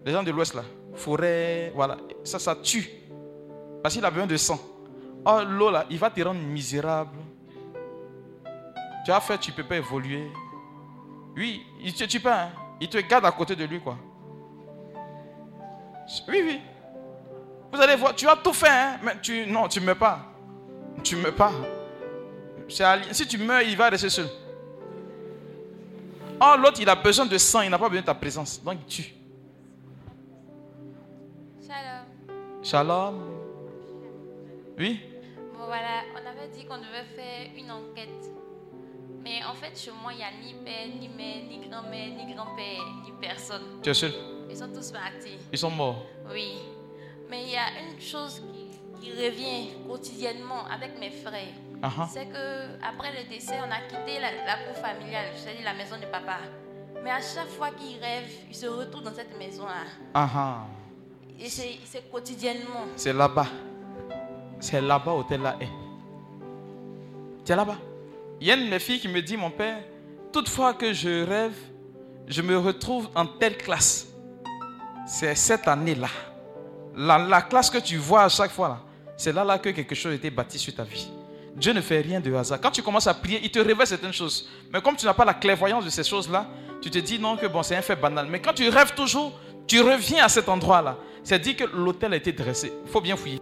les gens de l'Ouest là, forêt, voilà, ça, ça tue. Parce qu'il a besoin de sang. Oh, l'eau là, il va te rendre misérable. Tu as fait, tu ne peux pas évoluer. Oui, il ne te tue pas, hein. il te garde à côté de lui quoi. Oui, oui. Vous allez voir, tu as tout fait, hein, mais tu, non, tu ne meurs pas. Tu ne meurs pas. Si tu meurs, il va rester seul. Oh, l'autre, il a besoin de sang, il n'a pas besoin de ta présence. Donc, il tue. Shalom. Oui? Bon voilà, on avait dit qu'on devait faire une enquête. Mais en fait, chez moi, il n'y a ni père, ni mère, ni grand-mère, ni grand-père, ni personne. Tu es seul? Ils sont tous partis. Ils sont morts? Oui. Mais il y a une chose qui, qui revient quotidiennement avec mes frères. Ah. C'est que après le décès, on a quitté la, la cour familiale, c'est-à-dire la maison de papa. Mais à chaque fois qu'ils rêvent, ils se retrouvent dans cette maison-là. Ah ah. C'est quotidiennement. C'est là-bas. C'est là-bas où tu es là. est. Tu es là-bas. Il y a une de mes filles qui me dit, mon père, toutefois que je rêve, je me retrouve en telle classe. C'est cette année-là. La, la classe que tu vois à chaque fois, c'est là, là que quelque chose a été bâti sur ta vie. Dieu ne fait rien de hasard. Quand tu commences à prier, il te révèle certaines choses. Mais comme tu n'as pas la clairvoyance de ces choses-là, tu te dis non que bon, c'est un fait banal. Mais quand tu rêves toujours, tu reviens à cet endroit-là. C'est dit que l'hôtel a été dressé. Il faut bien fouiller.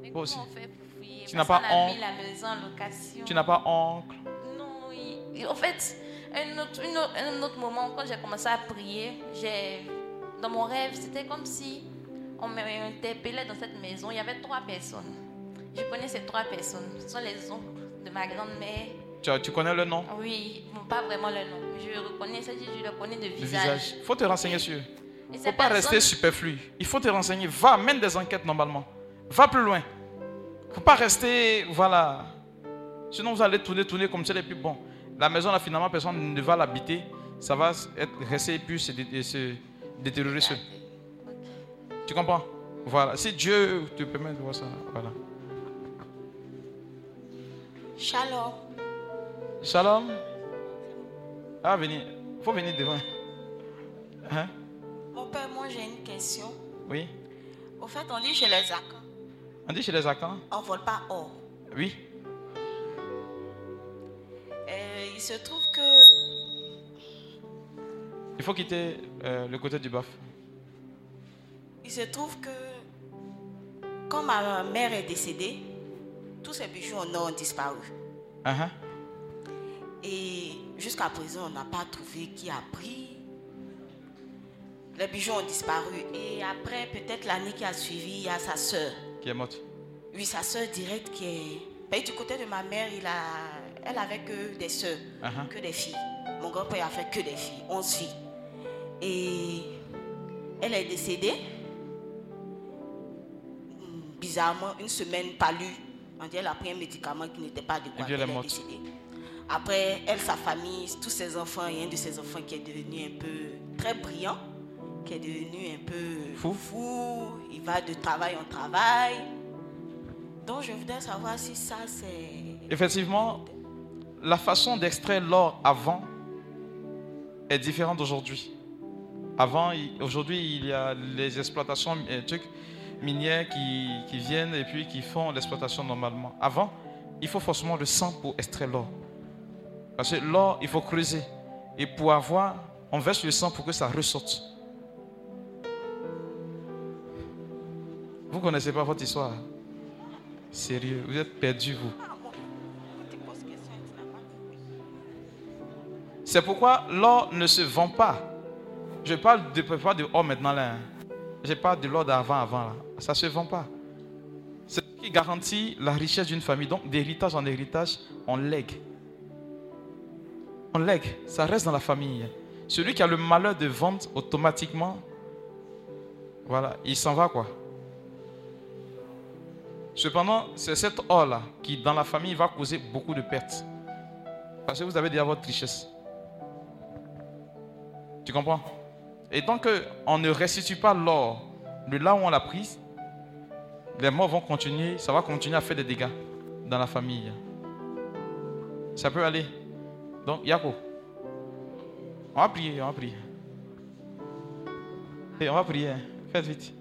Mais Moi comment aussi. on fait pour fouiller? Tu n'as pas la maison en location. Tu n'as pas oncle. Non, oui. Et En fait, un autre, une autre- un autre moment, quand j'ai commencé à prier, j'ai, dans mon rêve, c'était comme si on m'interpellait dans cette maison. Il y avait trois personnes. Je connais ces trois personnes. Ce sont les oncles de ma grand-mère. Tu, connais le nom? Oui, pas vraiment le nom. Je reconnais, c'est-à-dire je le connais de visage. Il faut te renseigner sur eux. Il ces faut pas personnes- rester superflu. Il faut te renseigner. Va, mène des enquêtes normalement. Va plus loin. Il faut pas rester, voilà. Sinon, vous allez tourner, tourner comme ça. Et puis bon, la maison, là, finalement, personne ne va l'habiter. Ça va être rester et puis se, dé- se détériorer. Tu comprends? Voilà. Si Dieu te permet de voir ça, voilà. Shalom. Shalom. Ah, venez. faut venir devant. Hein? Mon père, moi j'ai une question. Oui. Au fait, on dit chez les Akans, On dit chez les Akans on ne vole pas or. Oui. Euh, il se trouve que Il faut quitter euh, le côté du baf. Il se trouve que quand ma mère est décédée, tous ces bijoux en or ont disparu. Uh-huh. Et jusqu'à présent, on n'a pas trouvé qui a pris. Les bijoux ont disparu. Et après, peut-être l'année qui a suivi, il y a sa soeur. Qui est morte. Oui, sa soeur directe qui est. Ben, du côté de ma mère, il a... elle avait que des soeurs, Uh-huh. que des filles. Mon grand-père a fait que des filles, 11 filles. Et elle est décédée. Hmm, Bizarrement, une semaine palue. On dit qu'elle a pris un médicament qui n'était pas adéquat. Et puis elle est morte. décédée. Après, elle, sa famille, tous ses enfants, il y a un de ses enfants qui est devenu un peu très brillant, qui est devenu un peu Fou. fou. Il va de travail en travail. Donc, je voudrais savoir si ça, c'est. Effectivement, la façon d'extraire l'or avant est différente d'aujourd'hui. Avant, aujourd'hui, il y a les exploitations euh, trucs, minières qui, qui viennent et puis qui font l'exploitation normalement. Avant, il faut forcément le sang pour extraire l'or. Parce que l'or, il faut creuser. Et pour avoir, on verse le sang pour que ça ressorte. Vous ne connaissez pas votre histoire. Sérieux, vous êtes perdus, vous. C'est pourquoi l'or ne se vend pas. Je parle de, pas de or maintenant là. hein. Je parle de l'or d'avant avant. Ça ne se vend pas. C'est ce qui garantit la richesse d'une famille. Donc d'héritage en héritage, on lègue. On lègue. Ça reste dans la famille. Celui qui a le malheur de vendre automatiquement, voilà, il s'en va quoi. Cependant, c'est cet or-là qui, dans la famille, va causer beaucoup de pertes. Parce que vous avez déjà votre richesse. Tu comprends? Et tant qu'on ne restitue pas l'or de là où on l'a pris, les morts vont continuer, ça va continuer à faire des dégâts dans la famille. Ça peut aller. Donc, Yako, on va prier, on va prier. Et on va prier. hein. Faites vite.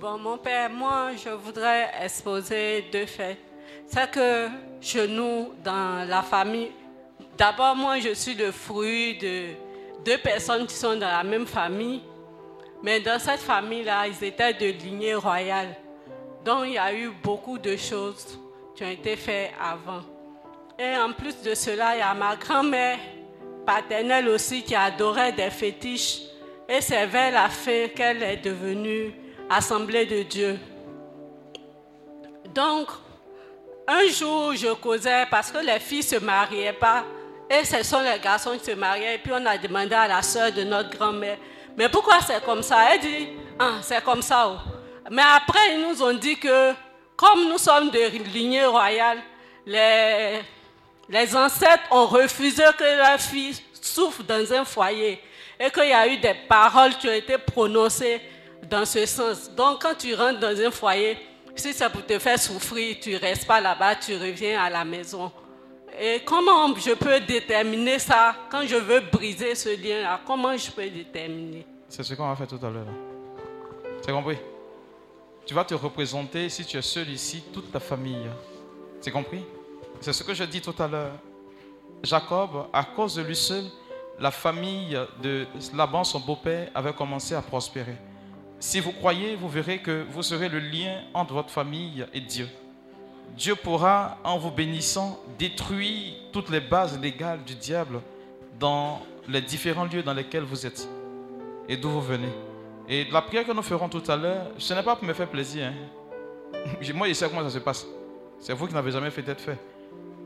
Bon, mon père, moi, je voudrais exposer deux faits. C'est que chez nous, dans la famille, d'abord, moi, je suis le fruit de deux personnes qui sont dans la même famille. Mais dans cette famille-là, ils étaient de lignée royale. Donc, il y a eu beaucoup de choses qui ont été faites avant. Et en plus de cela, il y a ma grand-mère paternelle aussi qui adorait des fétiches. Et c'est vers la fin qu'elle est devenue Assemblée de Dieu. Donc, un jour, je causais parce que les filles ne se mariaient pas. Et ce sont les garçons qui se mariaient. Et puis on a demandé à la soeur de notre grand-mère, mais pourquoi c'est comme ça? Elle dit, ah, c'est comme ça. oh. Mais après, ils nous ont dit que comme nous sommes de lignée royale, les, les ancêtres ont refusé que leur fille souffre dans un foyer. Et qu'il y a eu des paroles qui ont été prononcées dans ce sens. Donc quand tu rentres dans un foyer, si c'est pour te faire souffrir, tu restes pas là-bas, tu reviens à la maison. Et comment je peux déterminer ça? Quand je veux briser ce lien-là Comment je peux déterminer? C'est ce qu'on va faire tout à l'heure. C'est compris? Tu vas te représenter, si tu es seul ici, toute ta famille. C'est compris? C'est ce que je dis tout à l'heure. Jacob, à cause de lui seul, la famille de Laban, son beau-père, avait commencé à prospérer. Si vous croyez, vous verrez que vous serez le lien entre votre famille et Dieu. Dieu pourra, en vous bénissant, détruire toutes les bases légales du diable dans les différents lieux dans lesquels vous êtes et d'où vous venez. Et la prière que nous ferons tout à l'heure, ce n'est pas pour me faire plaisir. hein. Moi, je sais comment ça se passe. C'est vous qui n'avez jamais fait d'être fait.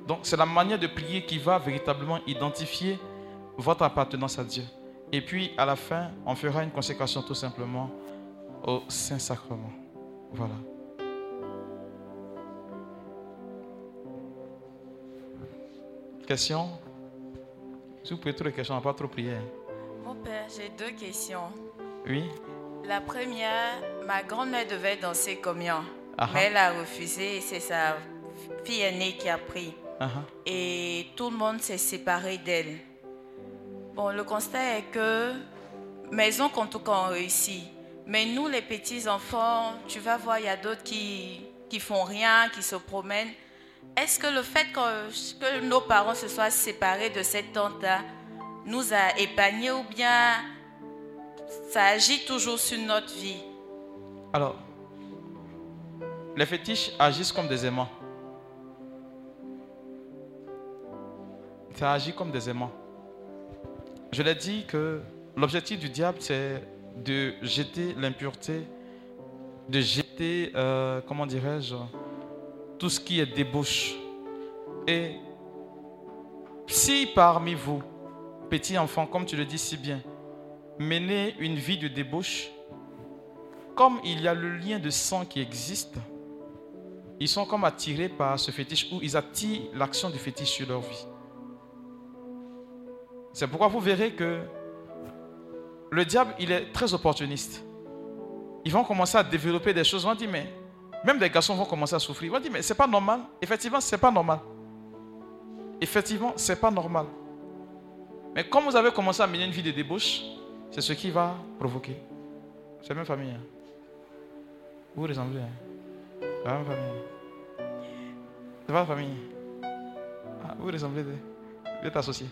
Donc, c'est la manière de prier qui va véritablement identifier votre appartenance à Dieu. Et puis, à la fin, on fera une consécration tout simplement au Saint-Sacrement. Voilà. Question? Si vous pouvez toutes les questions, on pas trop prier. hein. Mon père, j'ai deux questions. Oui? La première, ma grand-mère devait danser combien? Ah ah. Mais elle a refusé et c'est sa fille aînée qui a pris. Ah ah. Et tout le monde s'est séparé d'elle. Bon, le constat est que maison en tout cas ont réussi. Mais nous, les petits-enfants, tu vas voir, il y a d'autres qui, qui font rien, qui se promènent. Est-ce que le fait que, que nos parents se soient séparés de cette tante-là nous a épargnés ou bien ça agit toujours sur notre vie? Alors, les fétiches agissent comme des aimants. Ça agit comme des aimants. Je l'ai dit que l'objectif du diable, c'est de jeter l'impureté, de jeter, euh, comment dirais-je, tout ce qui est débauche. Et si parmi vous, petits enfants, comme tu le dis si bien, menez une vie de débauche, comme il y a le lien de sang qui existe, ils sont comme attirés par ce fétiche ou ils attirent l'action du fétiche sur leur vie. C'est pourquoi vous verrez que le diable, il est très opportuniste. Ils vont commencer à développer des choses. On dit, mais même des garçons vont commencer à souffrir. On dit, mais c'est pas normal. Effectivement, c'est pas normal. Effectivement, c'est pas normal. Mais comme vous avez commencé à mener une vie de débauche, c'est ce qui va provoquer. C'est la même famille. hein. Vous ressemblez. hein. C'est la même famille. C'est pas famille. Ah, vous ressemblez. Vous êtes associés.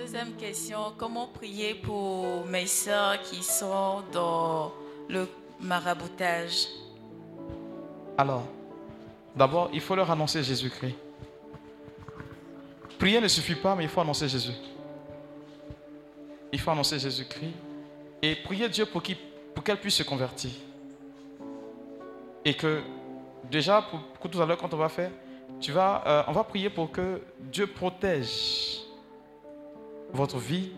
Deuxième question, comment prier pour mes soeurs qui sont dans le maraboutage? Alors, d'abord, il faut leur annoncer Jésus-Christ. Prier ne suffit pas, mais il faut annoncer Jésus. Il faut annoncer Jésus-Christ et prier Dieu pour qu'il- pour qu'elle puisse se convertir. Et que, déjà, pour, pour tout à l'heure, quand on va faire, tu vas, euh, on va prier pour que Dieu protège votre vie,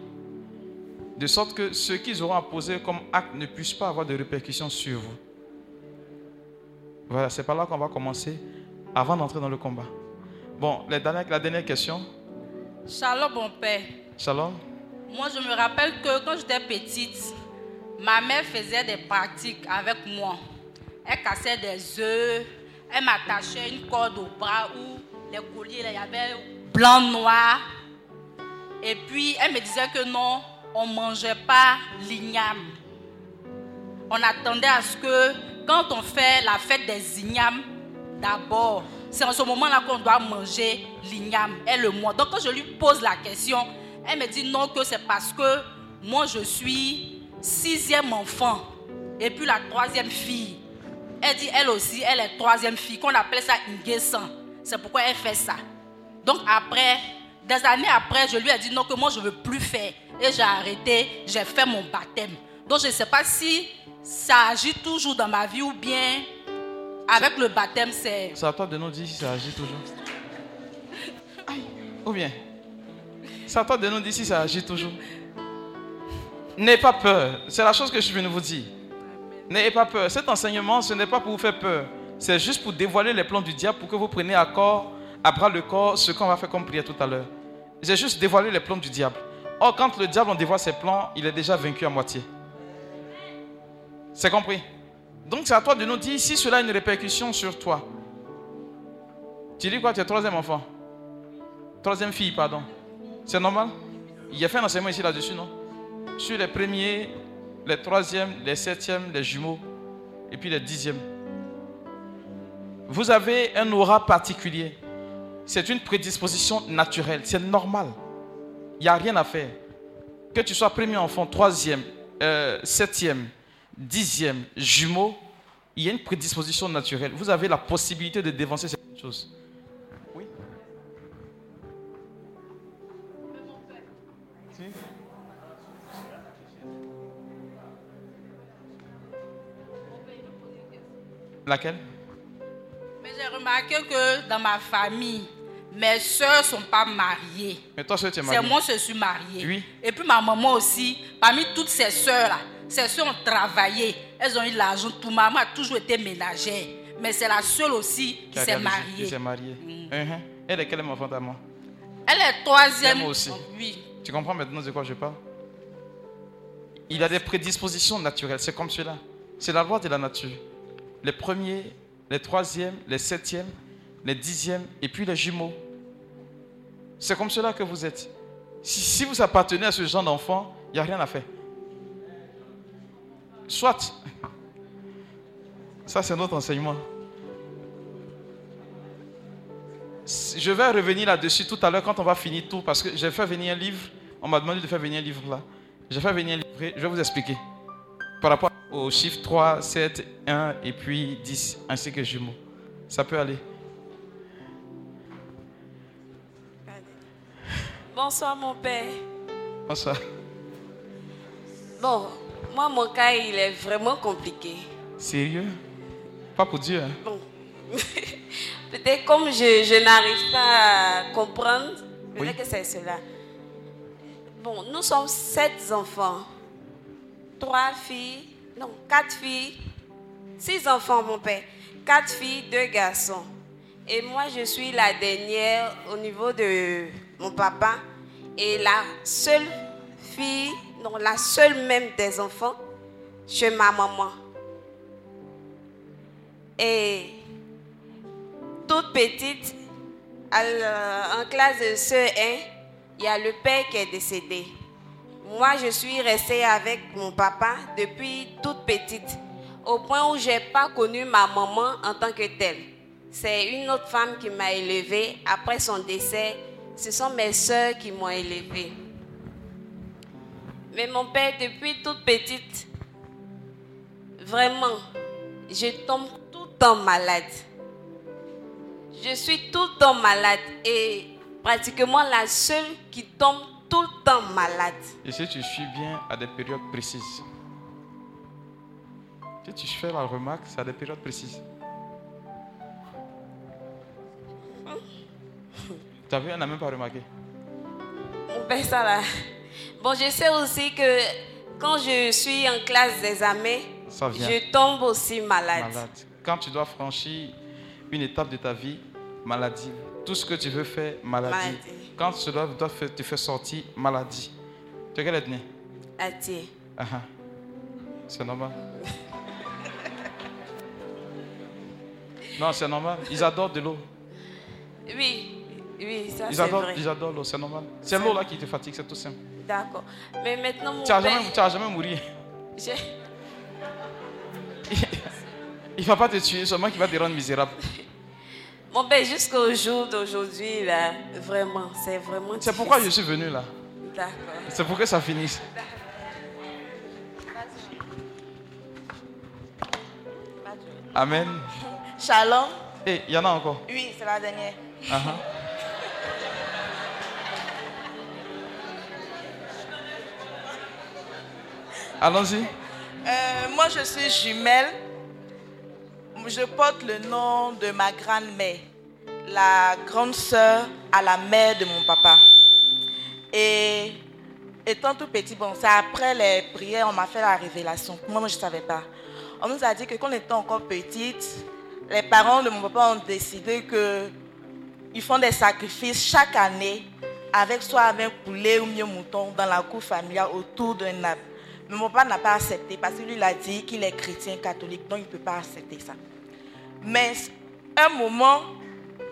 de sorte que ce qu'ils auront à poser comme acte ne puisse pas avoir de répercussions sur vous. Voilà, c'est par là qu'on va commencer avant d'entrer dans le combat. Bon, la dernière, la dernière question. Shalom, mon père. Shalom. Moi, je me rappelle que quand j'étais petite, ma mère faisait des pratiques avec moi. Elle cassait des œufs, elle m'attachait une corde au bras où les colliers, il y avait blanc, noir. Et puis, elle me disait que non, on ne mangeait pas l'igname. On attendait à ce que, quand on fait la fête des ignames, d'abord, c'est en ce moment-là qu'on doit manger l'igname et le mois. Donc, quand je lui pose la question, elle me dit non, que c'est parce que moi, je suis sixième enfant et puis la troisième fille. Elle dit, elle aussi, elle est troisième fille, qu'on appelle ça Nguessan. C'est pourquoi elle fait ça. Donc, après, des années après, je lui ai dit non, que moi, je ne veux plus faire. Et j'ai arrêté, j'ai fait mon baptême. Donc, je ne sais pas si ça agit toujours dans ma vie ou bien avec le baptême, c'est. C'est à toi de nous dire si ça agit toujours. Ou bien, c'est à toi de nous dire si ça agit toujours. N'ayez pas peur. C'est la chose que je suis venu vous dire. N'ayez pas peur. Cet enseignement, ce n'est pas pour vous faire peur. C'est juste pour dévoiler les plans du diable pour que vous preniez à corps, à bras le corps, ce qu'on va faire comme prière tout à l'heure. J'ai juste dévoilé les plans du diable. Or, quand le diable on dévoile ses plans, il est déjà vaincu à moitié. C'est compris? Donc, c'est à toi de nous dire si cela a une répercussion sur toi. Tu dis quoi? Tu es troisième enfant Troisième fille, pardon. C'est normal? Il y a fait un enseignement ici là-dessus, non? Sur les premiers, les troisièmes, les septièmes, les jumeaux, et puis les dixièmes. Vous avez un aura particulier. C'est une prédisposition naturelle. C'est normal. Il n'y a rien à faire. Que tu sois premier enfant, troisième, euh, septième, dixième, jumeau, il y a une prédisposition naturelle. Vous avez la possibilité de dévancer cette chose. Oui. Laquelle? Mais j'ai remarqué que dans ma famille, mes soeurs ne sont pas mariées. Mais toi, seul, tu es C'est marié. moi, je suis mariée. Oui. Et puis ma maman aussi, parmi toutes ses soeurs-là, ses soeurs ont travaillé. Elles ont eu l'argent. Tout maman a toujours été ménagère. Mais c'est la seule aussi qui s'est mariée. Qui s'est mariée. Uh-huh. Elle est quel enfant à moi Elle est troisième. Moi aussi. Oui. Tu comprends maintenant de quoi je parle? Il a des prédispositions naturelles. C'est comme cela. C'est la loi de la nature. Les premiers, les troisièmes, les septièmes, les dixièmes et puis les jumeaux. C'est comme cela que vous êtes. Si, vous appartenez à ce genre d'enfant, il n'y a rien à faire. Soit. Ça, c'est notre enseignement. Je vais revenir là-dessus tout à l'heure quand on va finir tout, parce que j'ai fait venir un livre. On m'a demandé de faire venir un livre là. J'ai fait venir un livre, je vais vous expliquer. Par rapport aux chiffres 3, 7, 1 et puis 10, ainsi que jumeaux. Ça peut aller. Bonsoir mon père. Bonsoir. Bon, moi mon cas il est vraiment compliqué. Sérieux? Pas pour Dieu. hein? Bon. peut-être comme je, je n'arrive pas à comprendre, peut-être Oui. que c'est cela. Bon, nous sommes sept enfants. Trois filles, non, quatre filles, six enfants mon père. Quatre filles, deux garçons. Et moi je suis la dernière au niveau de mon papa. Et la seule fille, non, la seule même des enfants chez ma maman. Et toute petite, la- en classe de CE1, il y a le père qui est décédé. Moi, je suis restée avec mon papa depuis toute petite, au point où je n'ai pas connu ma maman en tant que telle. C'est une autre femme qui m'a élevée. Après son décès, ce sont mes soeurs qui m'ont élevée. Mais mon père, depuis toute petite, vraiment, je tombe tout le temps malade. Je suis tout le temps malade et pratiquement la seule qui tombe tout le temps malade. Et si tu suis bien à des périodes précises. Si tu fais la remarque, c'est à des périodes précises. Tu as vu, elle n'a même pas remarqué. Mon père, ça là. Bon, je sais aussi que quand je suis en classe d'examen, je tombe aussi malade. Malade. Quand tu dois franchir une étape de ta vie, maladie. Tout ce que tu veux faire, maladie. Maladie. Quand cela doit faire- te faire sortir, maladie. Tu as quelle ethnie? Ah ah. C'est normal. non, c'est normal. Ils adorent de l'eau. Oui, oui, ça Ils c'est adorent, vrai. ils adorent l'eau, c'est normal. C'est l'eau là qui te fatigue, c'est tout simple. D'accord. Mais maintenant, mon Tu n'as père... jamais, tu vas jamais mourir. j'ai- Il ne va pas te tuer, seulement qu'il va te rendre misérable. Mon père, jusqu'au jour d'aujourd'hui, là, vraiment, c'est vraiment C'est pourquoi je suis venu là. D'accord. C'est pour que ça finisse. Amen. Shalom. Et il y en a encore. Oui, c'est la dernière. Ah. Allons-y. Euh, moi, je suis jumelle. Je porte le nom de ma grand-mère, la grande sœur à la mère de mon papa. Et étant tout petit, bon, c'est après les prières, on m'a fait la révélation. Moi, je ne savais pas. On nous a dit que quand on était encore petite, les parents de mon papa ont décidé que ils font des sacrifices chaque année avec soit avec un poulet ou mieux mouton dans la cour familiale autour d'un arbre. Mais mon papa n'a pas accepté parce que lui a dit qu'il est chrétien catholique, donc il ne peut pas accepter ça. Mais un moment,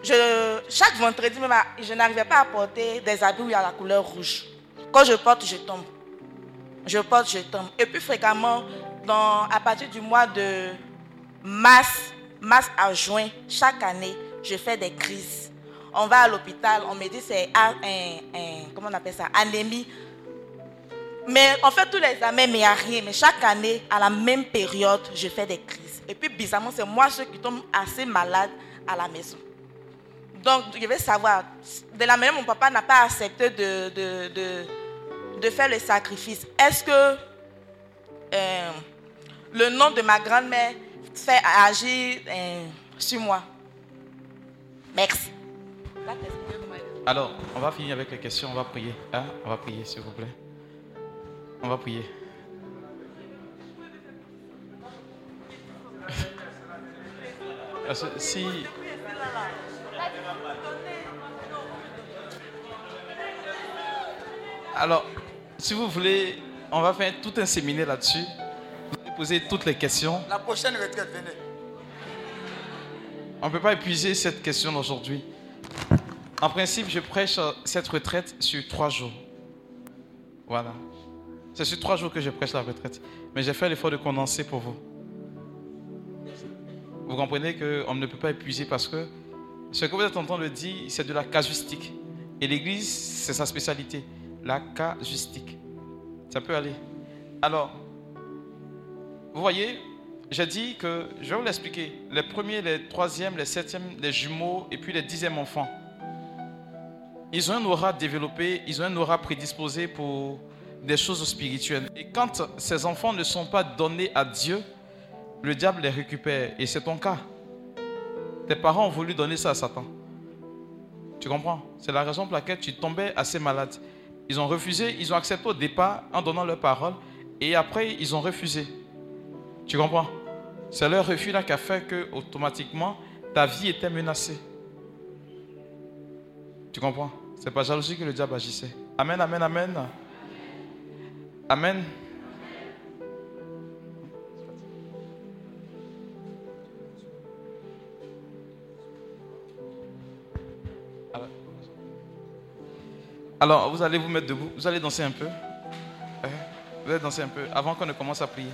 chaque vendredi, je n'arrivais pas à porter des habits où il y a la couleur rouge. Quand je porte, je tombe. Je porte, je tombe. Et puis fréquemment, à partir du mois de mars, mars à juin, chaque année, je fais des crises. On va à l'hôpital, on me dit c'est un, comment on appelle ça, anémie. Mais on fait tous les examens, mais il rien. Mais chaque année, à la même période, je fais des crises. Et puis bizarrement, c'est moi qui tombent assez malade à la maison. Donc, je vais savoir, de la manière mon papa n'a pas accepté de faire le sacrifice, est-ce que euh, le nom de ma grand-mère fait agir euh, sur moi? Merci. Alors, on va finir avec les questions, on va prier. Hein? On va prier, s'il vous plaît. On va prier. Parce que si. Alors, si vous voulez, on va faire tout un séminaire là-dessus. Vous allez poser toutes les questions. La prochaine retraite, venez. On ne peut pas épuiser cette question aujourd'hui. En principe, je prêche cette retraite sur trois jours. Voilà. C'est sur trois jours que je prêche la retraite. Mais j'ai fait l'effort de condenser pour vous. Vous comprenez qu'on ne peut pas épuiser parce que ce que vous êtes en train de dire, c'est de la casuistique. Et l'Église, c'est sa spécialité. La casuistique. Ça peut aller. Alors, vous voyez, j'ai dit que, je vais vous l'expliquer, les premiers, les troisièmes, les septièmes, les jumeaux et puis les dixièmes enfants, ils ont un aura développé, ils ont un aura prédisposé pour des choses spirituelles. Et quand ces enfants ne sont pas donnés à Dieu, le diable les récupère. Et c'est ton cas. Tes parents ont voulu donner ça à Satan. Tu comprends? C'est la raison pour laquelle tu tombais assez malade. Ils ont refusé, ils ont accepté au départ en donnant leur parole. Et après, ils ont refusé. Tu comprends? C'est leur refus là qui a fait que automatiquement ta vie était menacée. Tu comprends? C'est pas jalousie que le diable agissait. Amen, amen, amen. Amen. Alors, vous allez vous mettre debout, vous allez danser un peu. Hein? Vous allez danser un peu avant qu'on ne commence à prier.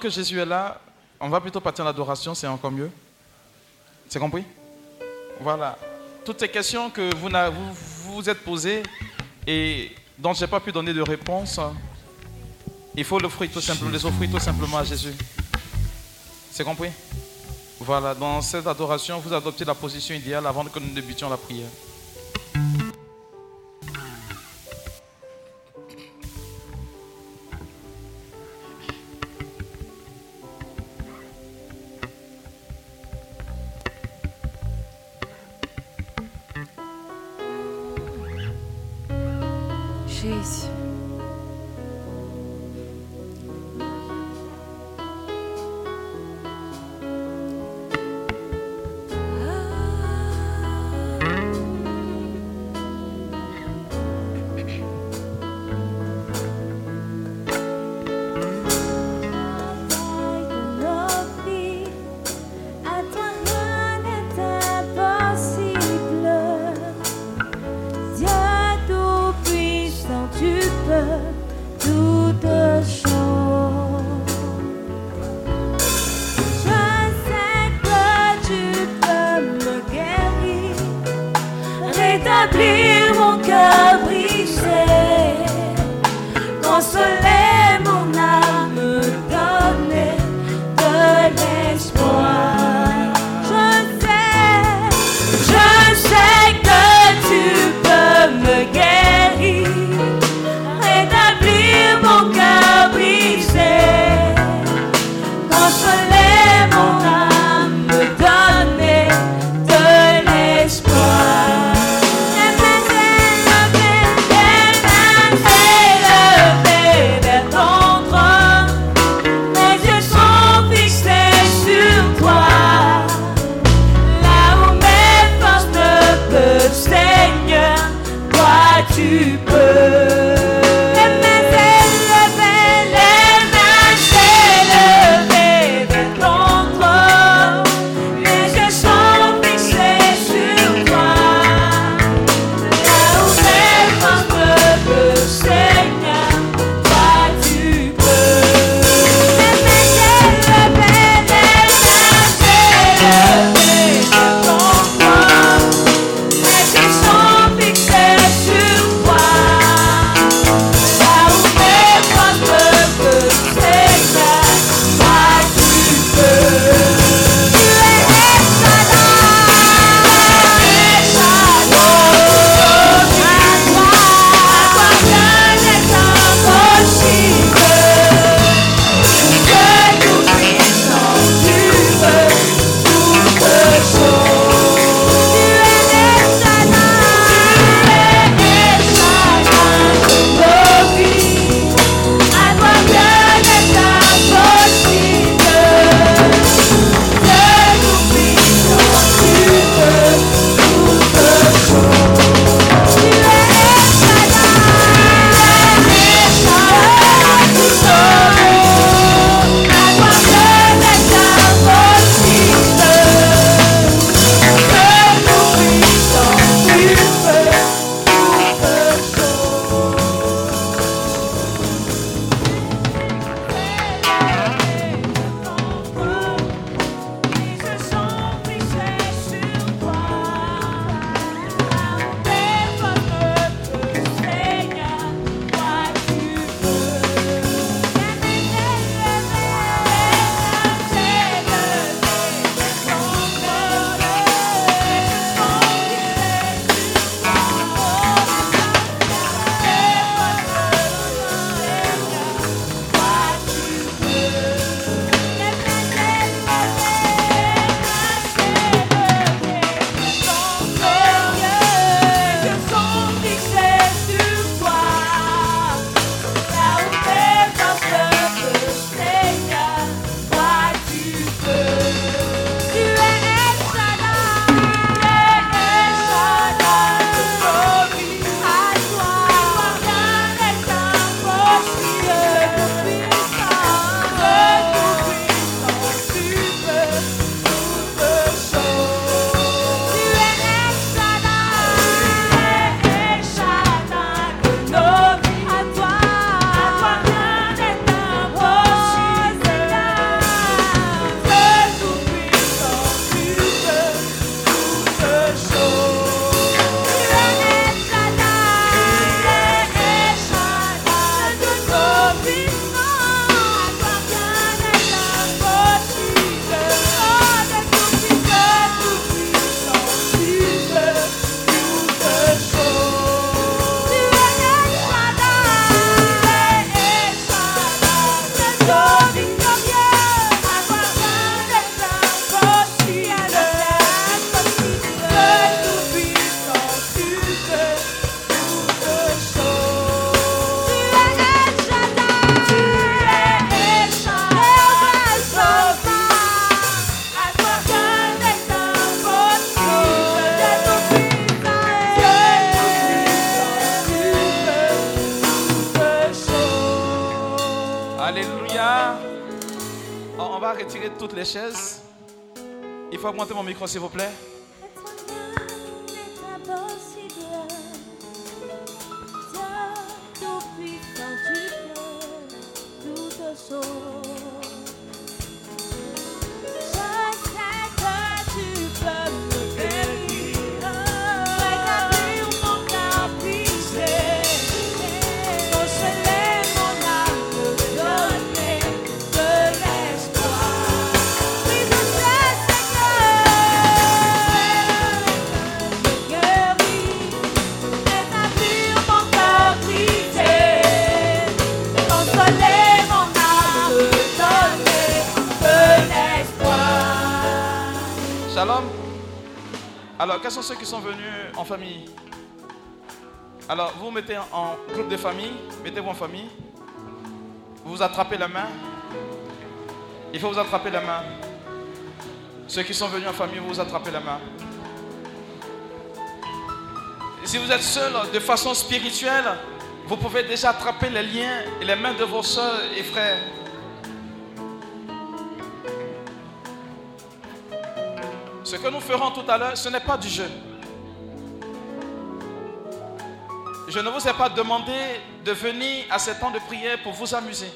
Que Jésus est là, on va plutôt partir en adoration, c'est encore mieux. C'est compris? Voilà. Toutes ces questions que vous vous, vous êtes posées et dont je n'ai pas pu donner de réponse, il faut l'offrir tout simplement, les offrir tout simplement à Jésus. C'est compris? Voilà, dans cette adoration, vous adoptez la position idéale avant que nous débutions la prière. S'il vous plaît. Qui sont venus en famille Alors, vous mettez en groupe de famille, mettez-vous en famille. Vous vous attrapez la main. Il faut vous attraper la main. Ceux qui sont venus en famille, vous vous attrapez la main. Si vous êtes seul de façon spirituelle, vous pouvez déjà attraper les liens et les mains de vos soeurs et frères. Ce que nous ferons tout à l'heure, ce n'est pas du jeu. Je ne vous ai pas demandé de venir à ce temps de prière pour vous amuser.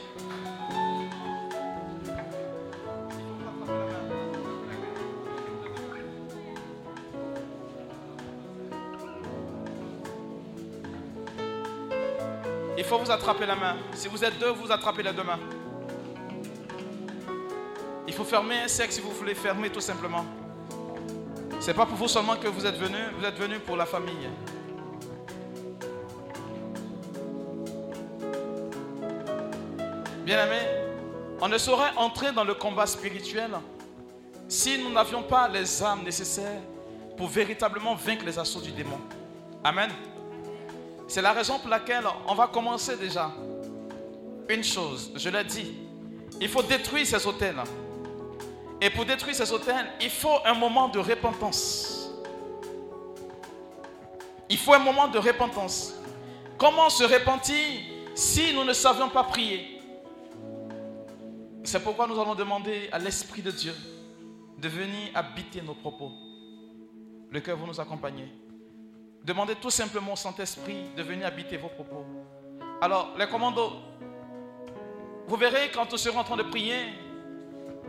Il faut vous attraper la main. Si vous êtes deux, vous attrapez les deux mains. Il faut fermer un cercle si vous voulez fermer tout simplement. C'est pas pour vous seulement que vous êtes venus, vous êtes venus pour la famille. Bien aimé, on ne saurait entrer dans le combat spirituel si nous n'avions pas les armes nécessaires pour véritablement vaincre les assauts du démon. Amen. C'est la raison pour laquelle on va commencer déjà. Une chose, je l'ai dit, il faut détruire ces hôtels. Et pour détruire ces hôtels, il faut un moment de repentance. Il faut un moment de repentance. Comment se repentir si nous ne savions pas prier? C'est pourquoi nous allons demander à l'Esprit de Dieu de venir habiter nos propos. Le cœur vous nous accompagner. Demandez tout simplement au Saint-Esprit de venir habiter vos propos. Alors, les commandos, vous verrez quand nous serons en train de prier,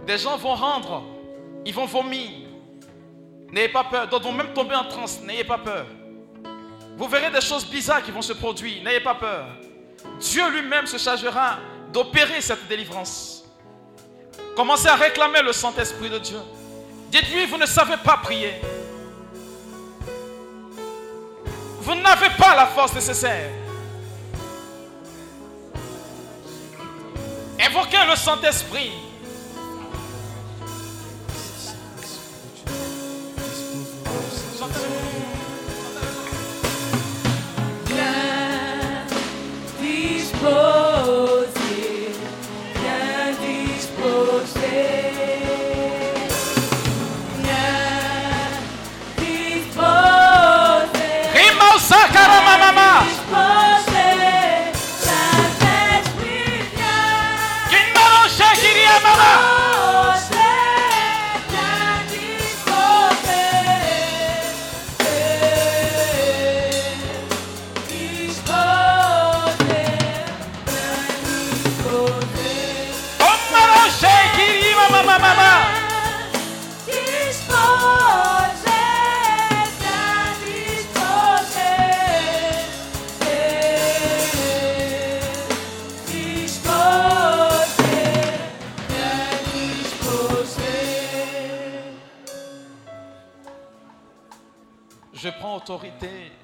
des gens vont rendre, ils vont vomir. N'ayez pas peur. D'autres vont même tomber en transe. N'ayez pas peur. Vous verrez des choses bizarres qui vont se produire. N'ayez pas peur. Dieu lui-même se chargera d'opérer cette délivrance. Commencez à réclamer le Saint-Esprit de Dieu. Dites-lui, vous ne savez pas prier. Vous n'avez pas la force nécessaire. Évoquez le Saint-Esprit.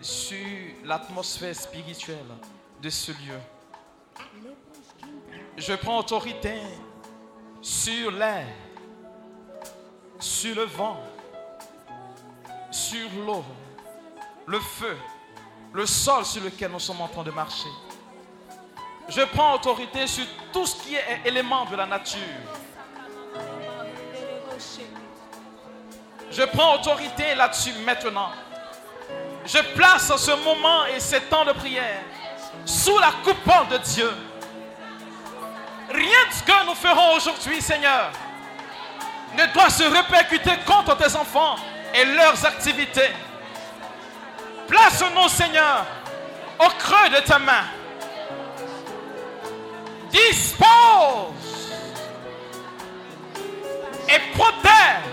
Sur l'atmosphère spirituelle de ce lieu. Je prends autorité sur l'air, sur le vent, sur l'eau, le feu, le sol sur lequel nous sommes en train de marcher. Je prends autorité sur tout ce qui est élément de la nature. Je prends autorité là-dessus maintenant. Je place ce moment et ces temps de prière sous la coupole de Dieu. Rien de ce que nous ferons aujourd'hui, Seigneur, ne doit se répercuter contre tes enfants et leurs activités. Place-nous, Seigneur, au creux de ta main. Dispose et protège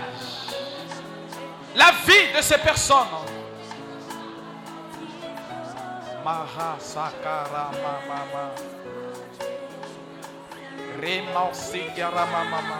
la vie de ces personnes. Maha sakara mama. Rema sigara mama.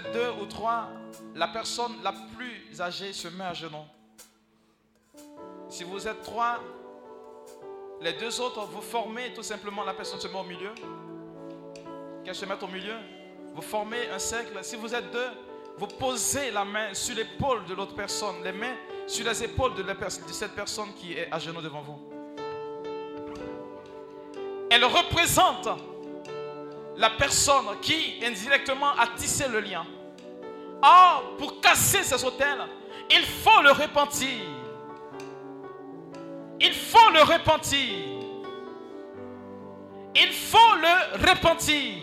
Deux ou trois, la personne la plus âgée se met à genoux. Si vous êtes trois, les deux autres, vous formez tout simplement, la personne se met au milieu. Qu'elle se mette au milieu. Vous formez un cercle. Si vous êtes deux, vous posez la main sur l'épaule de l'autre personne, les mains sur les épaules de cette personne qui est à genoux devant vous. Elle représente la personne qui indirectement a tissé le lien. Or, pour casser ces hôtels, il faut le repentir. Il faut le repentir. Il faut le repentir.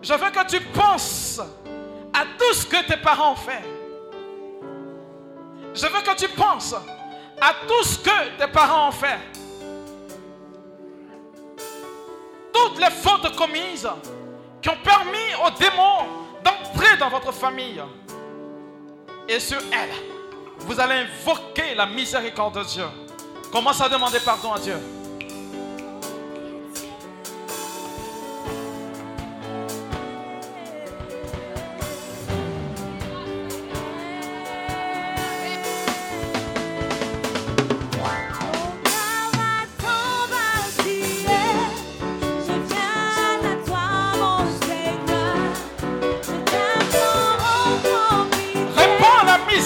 Je veux que tu penses à tout ce que tes parents ont fait. Je veux que tu penses à tout ce que tes parents ont fait. Toutes les fautes commises qui ont permis aux démons d'entrer dans votre famille. Et sur elles, vous allez invoquer la miséricorde de Dieu. Commence à demander pardon à Dieu.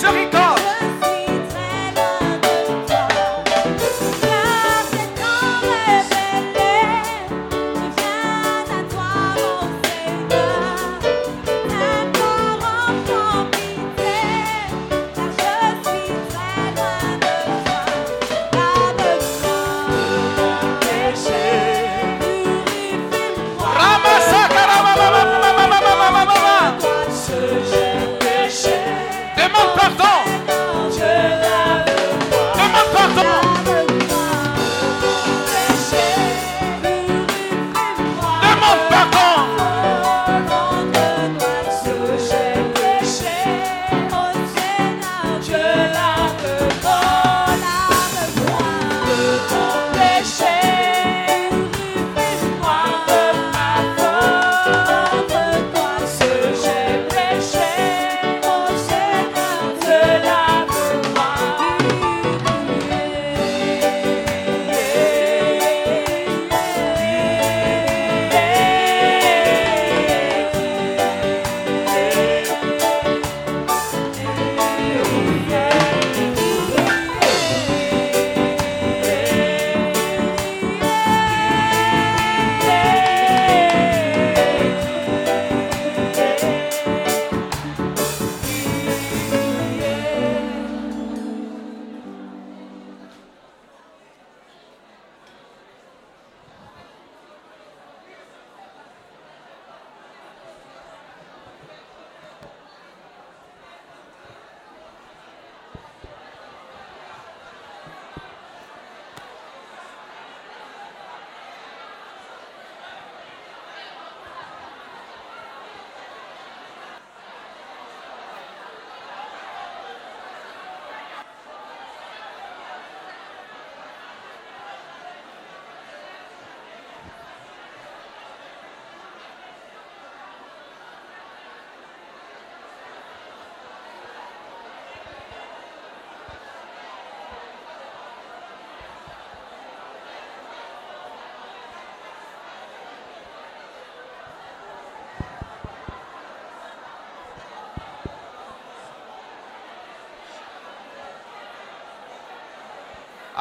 Mexico.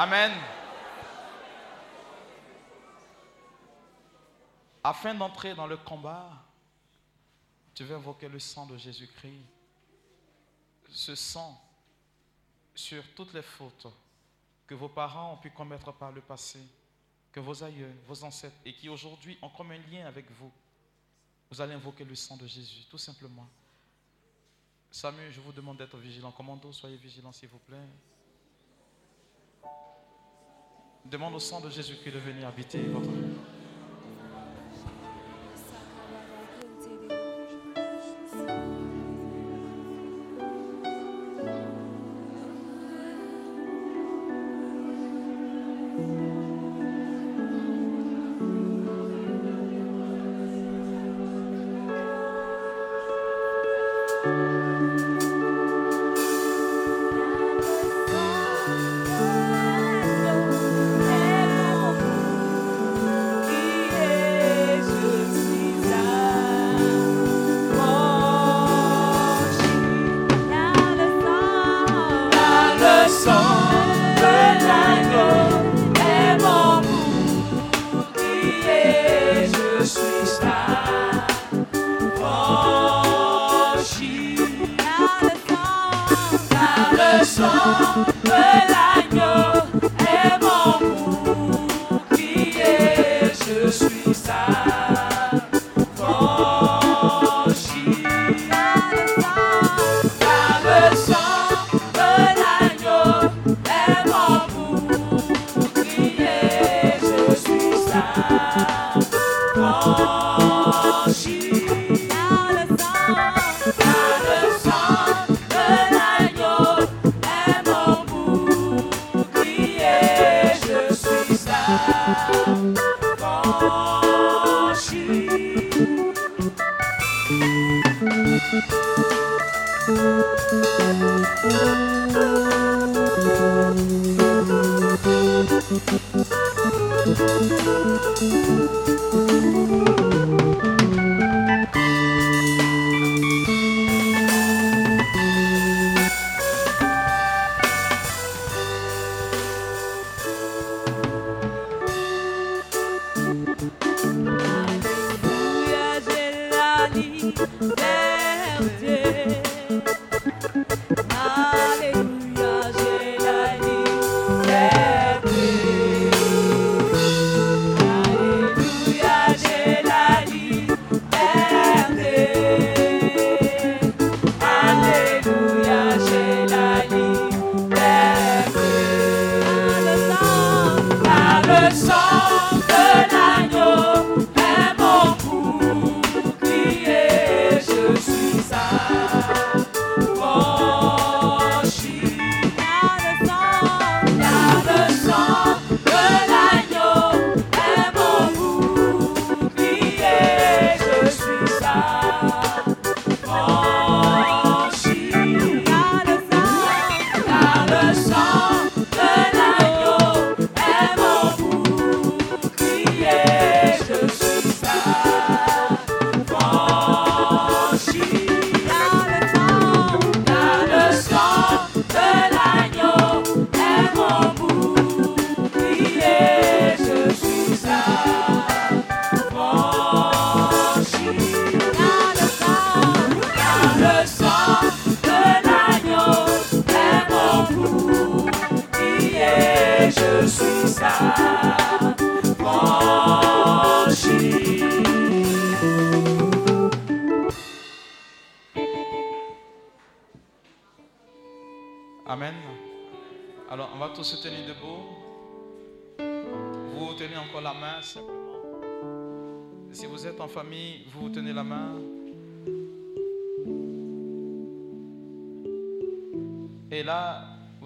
Amen. Afin d'entrer dans le combat, tu veux invoquer le sang de Jésus-Christ. Ce sang sur toutes les fautes que vos parents ont pu commettre par le passé, que vos aïeux, vos ancêtres, et qui aujourd'hui ont comme un lien avec vous. Vous allez invoquer le sang de Jésus, tout simplement. Samuel, je vous demande d'être vigilant. Commando, soyez vigilant, s'il vous plaît. Demande au sang de Jésus-Christ de venir habiter votre vie.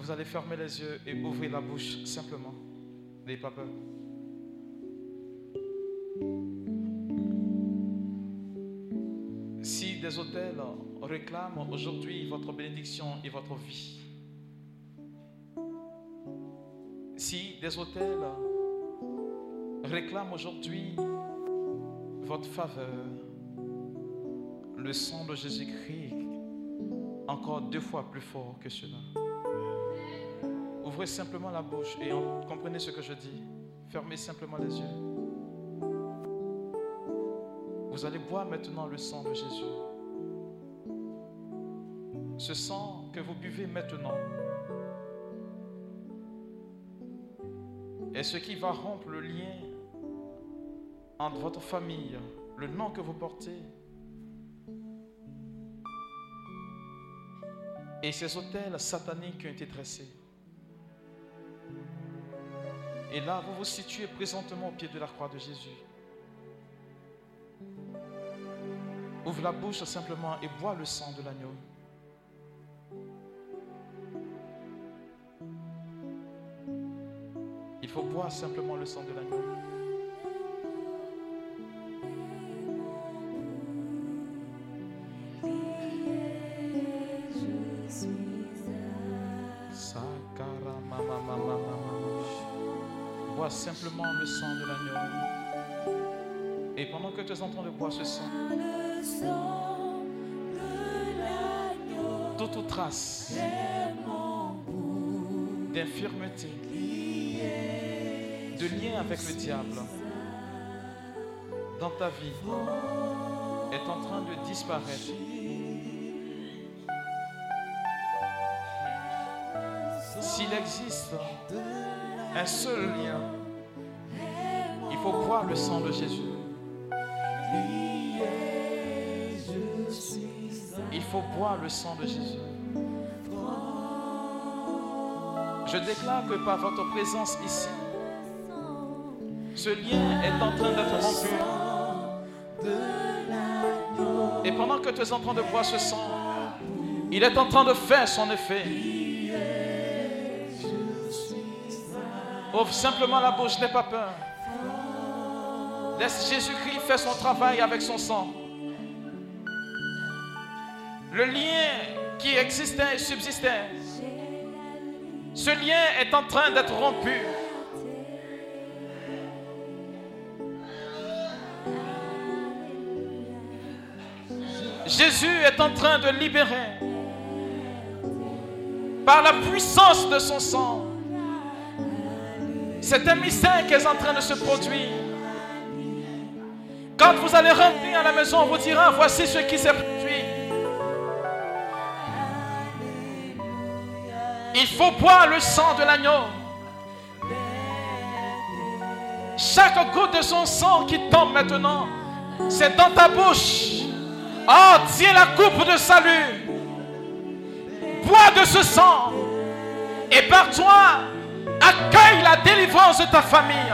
Vous allez fermer les yeux et ouvrir la bouche simplement. N'ayez pas peur. Si des hôtels réclament aujourd'hui votre bénédiction et votre vie, si des hôtels réclament aujourd'hui votre faveur, le sang de Jésus-Christ encore deux fois plus fort que cela. Ouvrez simplement la bouche et en- comprenez ce que je dis. Fermez simplement les yeux. Vous allez boire maintenant le sang de Jésus. Ce sang que vous buvez maintenant est ce qui va rompre le lien entre votre famille, le nom que vous portez, et ces hôtels sataniques qui ont été dressés. Et là, vous vous situez présentement au pied de la croix de Jésus. Ouvre la bouche simplement et bois le sang de l'agneau. Il faut boire simplement le sang de l'agneau. Bois simplement le sang de l'agneau. Et pendant que tu es en train de boire ce sang, toute trace d'infirmité, de lien avec le diable dans ta vie est en train de disparaître. S'il existe un seul lien, il faut boire le sang de Jésus. Il faut boire le sang de Jésus. Je déclare que par votre présence ici, ce lien est en train d'être rompu. Et pendant que tu es en train de boire ce sang, il est en train de faire son effet. Ouvre simplement la bouche, n'aie pas peur. Laisse Jésus-Christ faire son travail avec son sang. Le lien qui existait et subsistait, ce lien est en train d'être rompu. Jésus est en train de libérer par la puissance de son sang. C'est un mystère qui est en train de se produire. Quand vous allez rentrer à la maison, on vous dira, voici ce qui s'est produit. Il faut boire le sang de l'agneau. Chaque goutte de son sang qui tombe maintenant, c'est dans ta bouche. Oh, tiens la coupe de salut. Bois de ce sang. Et par toi, accueille la délivrance de ta famille.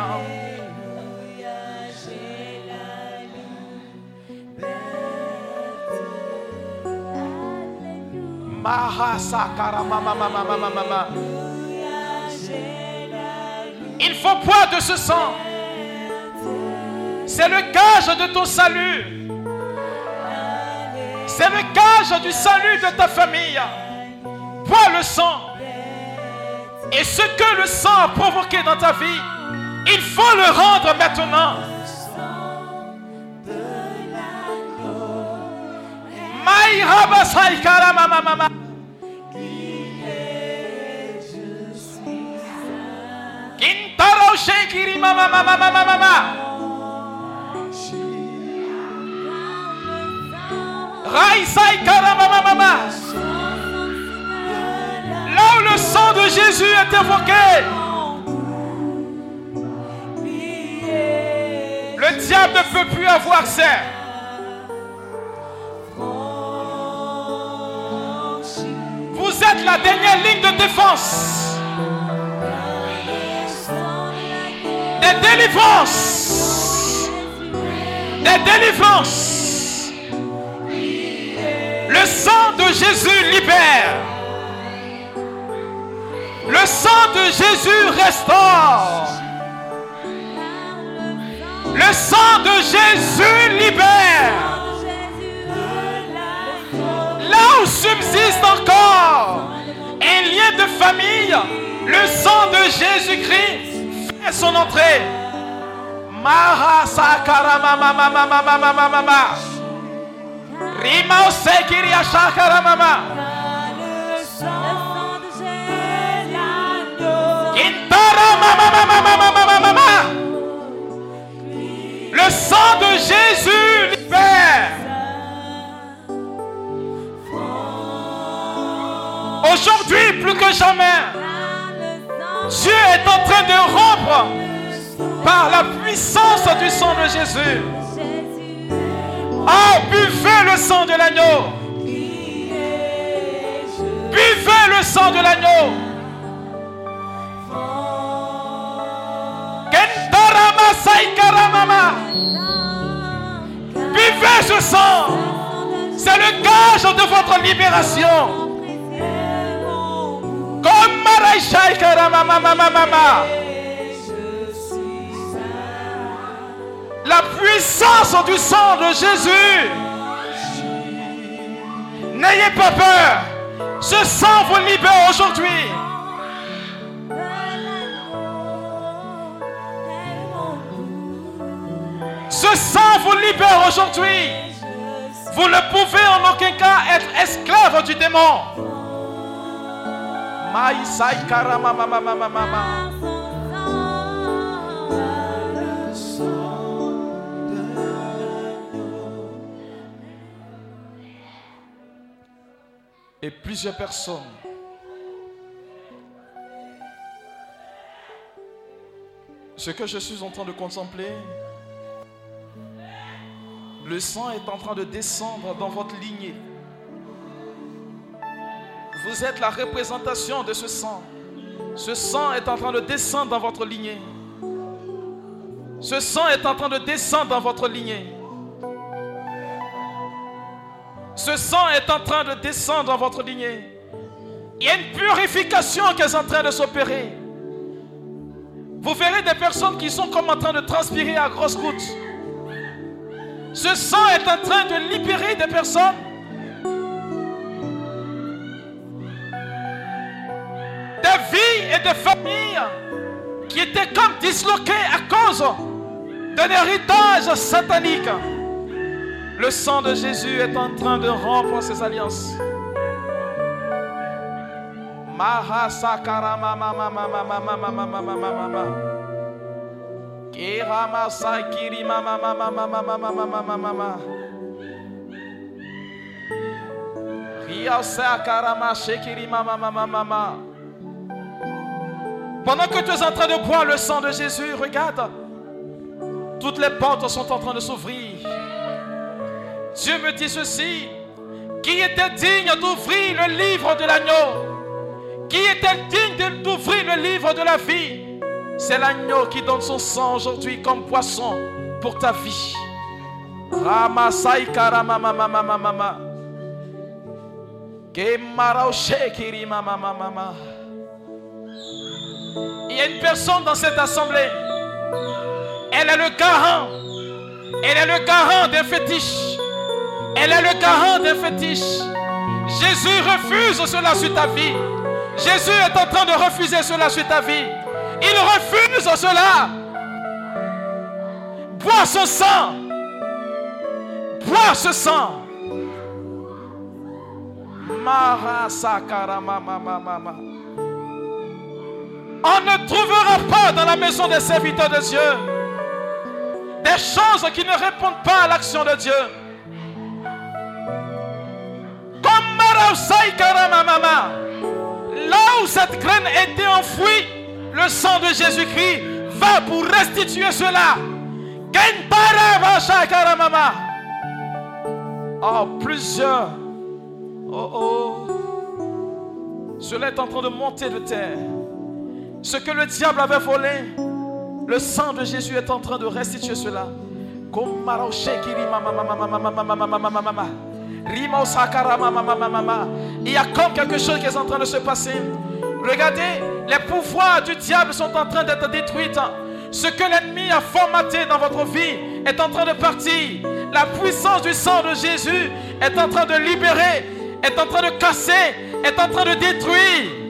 Il faut boire de ce sang. C'est le gage de ton salut. C'est le gage du salut de ta famille. Bois le sang. Et ce que le sang a provoqué dans ta vie, il faut le rendre maintenant. Mama mama. Là où le sang de Jésus est évoqué, le diable ne peut plus avoir accès. Vous êtes la dernière ligne de défense. Des délivrances. Des délivrances. Le sang de Jésus libère. Le sang de Jésus restaure. Le sang de Jésus libère. Là où subsiste encore un lien de famille, le sang de Jésus-Christ fait son entrée. Maha mama mama mama Le sang de Jésus libère. Aujourd'hui, plus que jamais, Dieu est en train de rompre par la puissance du sang de Jésus. Ah, buvez le sang de l'agneau. Buvez le sang de l'agneau. Buvez ce sang. C'est le gage de votre libération. La puissance du sang de Jésus. N'ayez pas peur. Ce sang vous libère aujourd'hui. Ce sang vous libère aujourd'hui. Vous ne pouvez en aucun cas être esclave du démon. Et plusieurs personnes ce que je suis en train de contempler, le sang est en train de descendre dans votre lignée. Vous êtes la représentation de ce sang. Ce sang est en train de descendre dans votre lignée. Ce sang est en train de descendre dans votre lignée. Ce sang est en train de descendre dans votre lignée. Il y a une purification qui est en train de s'opérer. Vous verrez des personnes qui sont comme en train de transpirer à grosses gouttes. Ce sang est en train de libérer des personnes. Des vies et des familles qui étaient comme disloquées à cause d'un héritage satanique. Le sang de Jésus est en train de rompre ces alliances. Mahasakarama Pendant que tu es en train de boire le sang de Jésus, regarde. Toutes les portes sont en train de s'ouvrir. Dieu me dit ceci. Qui était digne d'ouvrir le livre de l'agneau Qui était digne d'ouvrir le livre de la vie C'est l'agneau qui donne son sang aujourd'hui comme poisson pour ta vie. Ramasai karamamamamamama. Kemaraushekiri mamamamama. Il y a une personne dans cette assemblée. Elle est le garant. Elle est le garant des fétiches. Elle est le garant des fétiches. Jésus refuse cela sur ta vie. Jésus est en train de refuser cela sur ta vie. Il refuse cela. Bois ce sang. Bois ce sang. Mama mama. On ne trouvera pas dans la maison des serviteurs de Dieu des choses qui ne répondent pas à l'action de Dieu. Comme Karamamama, là où cette graine était enfouie, le sang de Jésus-Christ va pour restituer cela. Hein, oh, plusieurs. Oh, oh. Cela est en train de monter de terre. Ce que le diable avait volé, le sang de Jésus est en train de restituer cela. Il y a comme quelque chose qui est en train de se passer. Regardez, les pouvoirs du diable sont en train d'être détruits. Ce que l'ennemi a formaté dans votre vie est en train de partir. La puissance du sang de Jésus est en train de libérer, est en train de casser, est en train de détruire.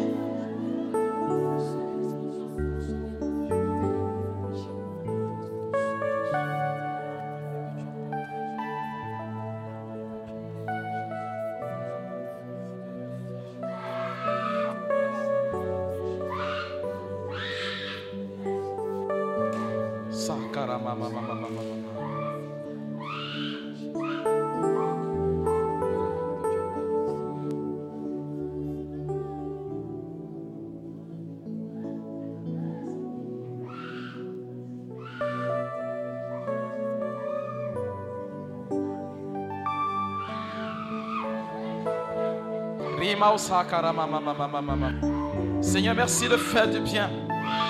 Seigneur, merci de faire du bien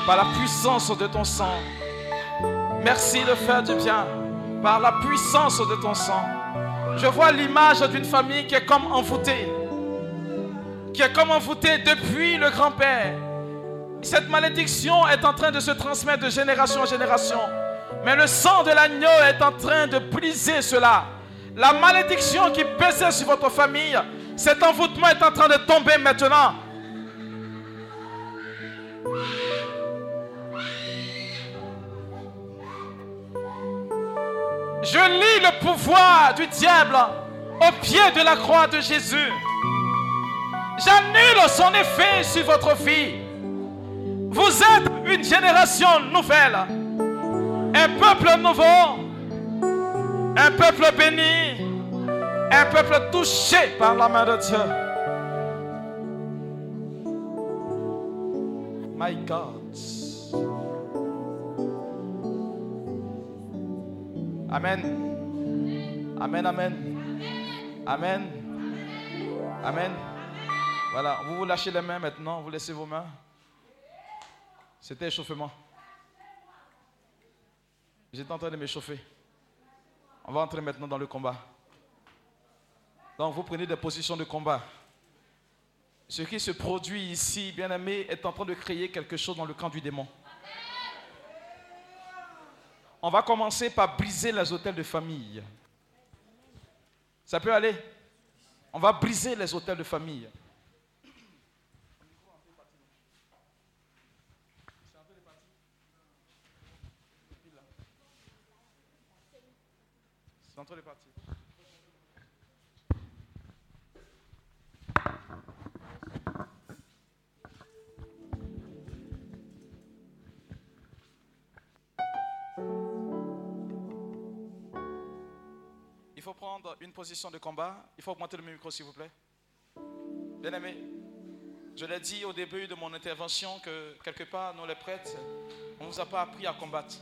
par la puissance de ton sang. Merci de faire du bien par la puissance de ton sang. Je vois l'image d'une famille qui est comme envoûtée, qui est comme envoûtée depuis le grand-père. Cette malédiction est en train de se transmettre de génération en génération. Mais le sang de l'agneau est en train de briser cela. La malédiction qui pesait sur votre famille, cet envoûtement est en train de tomber maintenant. Je lis le pouvoir du diable au pied de la croix de Jésus. J'annule son effet sur votre vie. Vous êtes une génération nouvelle, un peuple nouveau, un peuple béni, un peuple touché par la main de Dieu. My God. Amen. Amen, amen. Amen. Amen. Voilà, vous vous lâchez les mains maintenant, vous laissez vos mains. C'était échauffement. J'étais en train de m'échauffer. On va entrer maintenant dans le combat. Vous prenez des positions de combat. Ce qui se produit ici, bien aimé, est en train de créer quelque chose dans le camp du démon. On va commencer par briser les hôtels de famille. Ça peut aller On va briser les hôtels de famille. Prendre une position de combat. Il faut augmenter le micro, s'il vous plaît. Bien aimé, je l'ai dit au début de mon intervention que quelque part, nous les prêtres, on ne vous a pas appris à combattre.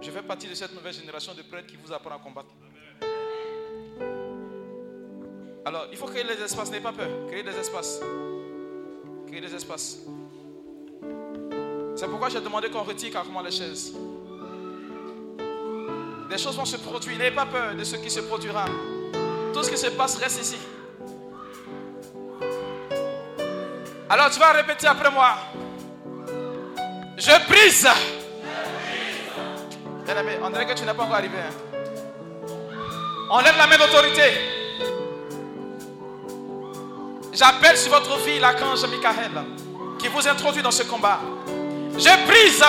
Je fais partie de cette nouvelle génération de prêtres qui vous apprend à combattre. Alors, il faut créer des espaces, n'ayez pas peur. Créer des espaces. Créer des espaces. C'est pourquoi j'ai demandé qu'on retire carrément les chaises. Des choses vont se produire. N'ayez pas peur de ce qui se produira. Tout ce qui se passe reste ici. Alors tu vas répéter après moi. Je brise. Bien aimé, on dirait que tu n'es pas encore arrivé. hein. On lève la main d'autorité. J'appelle sur votre vie l'archange Michael qui vous introduit dans ce combat. Je brise.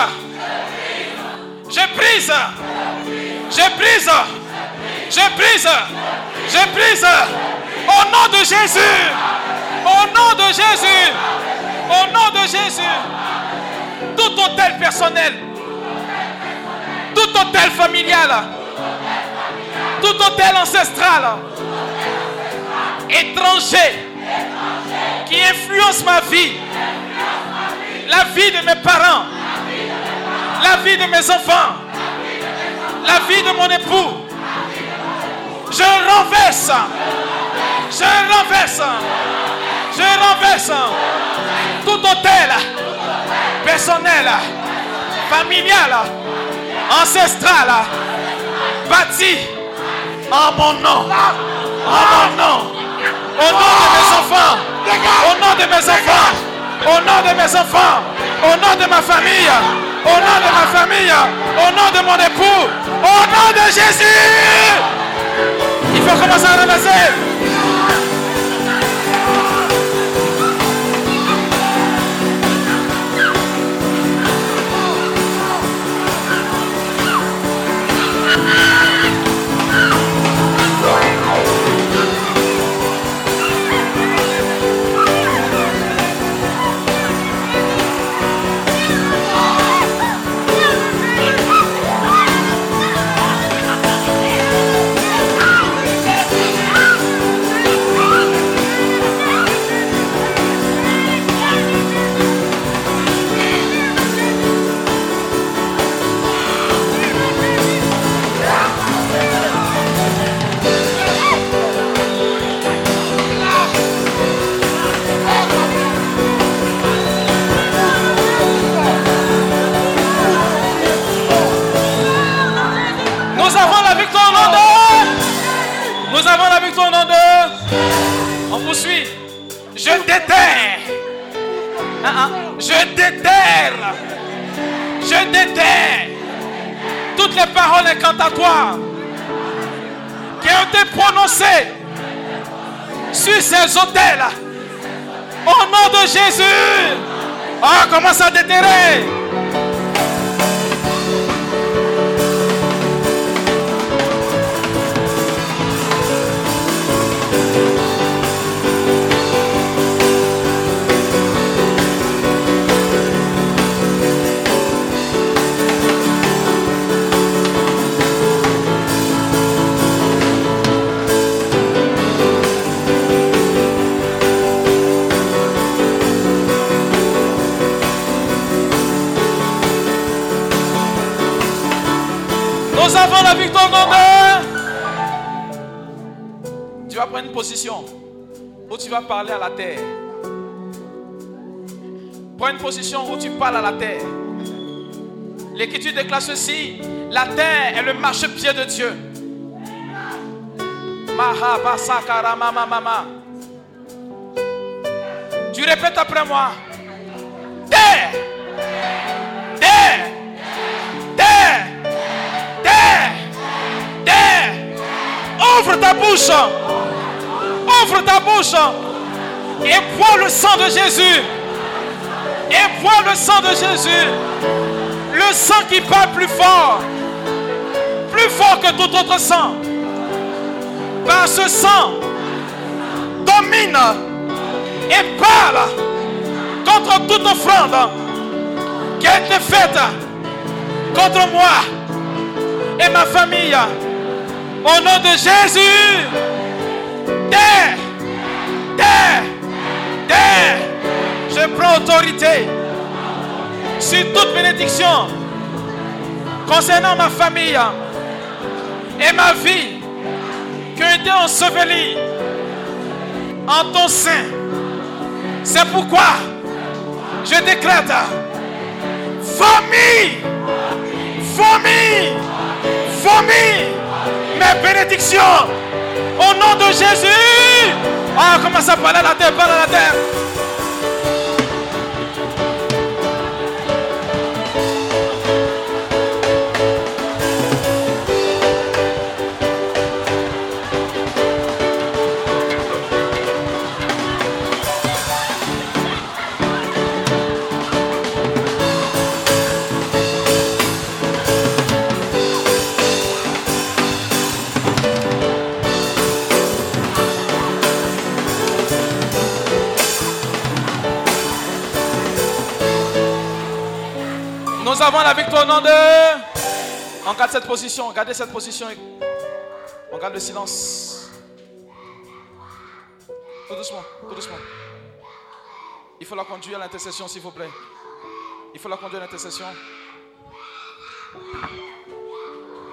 Je brise. Je brise. Je brise. Je brise. Au nom de Jésus. Au nom de Jésus. Au nom de Jésus. Tout hôtel personnel. Tout hôtel familial. Tout hôtel ancestral. Étranger. Qui influence ma vie. La vie de mes parents. La vie de mes enfants la vie de mon époux. Je renverse. Je renverse. Je renverse tout hôtel personnel, familial, ancestral, bâti en mon nom. En mon nom. Au nom de mes enfants. Au nom de mes enfants au nom de mes enfants, au nom de ma famille, au nom de ma famille, au nom de mon époux, au nom de Jésus. Il faut commencer à ramasser. Je déterre. Hein, hein. Je déterre. Je déterre. Toutes les paroles incantatoires qui ont été prononcées sur ces hôtels. Au nom de Jésus. Oh, commence à déterrer. Nous avons la victoire de... Tu vas prendre une position où tu vas parler à la terre. Prends une position où tu parles à la terre. L'écriture déclare ceci. La terre est le marchepied de Dieu. Tu répètes après moi. Terre. Ouvre ta bouche. Ouvre ta bouche. Et bois le sang de Jésus. Et bois le sang de Jésus. Le sang qui parle plus fort. Plus fort que tout autre sang. Par ce sang, domine et parle contre toute offrande qui a été faite contre moi et ma famille. Au nom de Jésus, terre, terre, terre, je prends autorité sur toute bénédiction concernant ma famille et ma vie qui ont été ensevelies en ton sein. C'est pourquoi je décrète famille, famille, famille, mes bénédictions au nom de Jésus. Ah, commence à parler à la terre, parle à la terre. Avons la victoire au nom de. On garde cette position, gardez cette position. On garde le silence. Tout doucement, tout doucement. Il faut la conduire à l'intercession, s'il vous plaît. Il faut la conduire à l'intercession.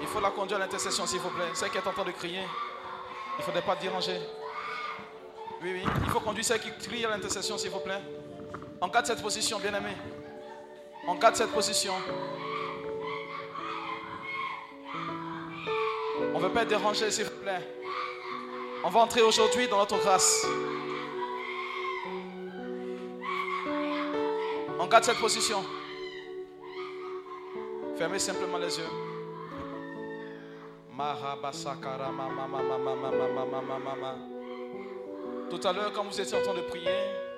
Il faut la conduire à l'intercession, s'il vous plaît. Celle qui est en train de crier, il ne faudrait pas déranger. Oui, oui. Il faut conduire celle qui crie à l'intercession, s'il vous plaît. On garde cette position, bien aimé. On garde cette position. On ne veut pas être dérangé, s'il vous plaît. On va entrer aujourd'hui dans notre grâce. On garde cette position. Fermez simplement les yeux. Tout à l'heure, quand vous étiez en train de prier,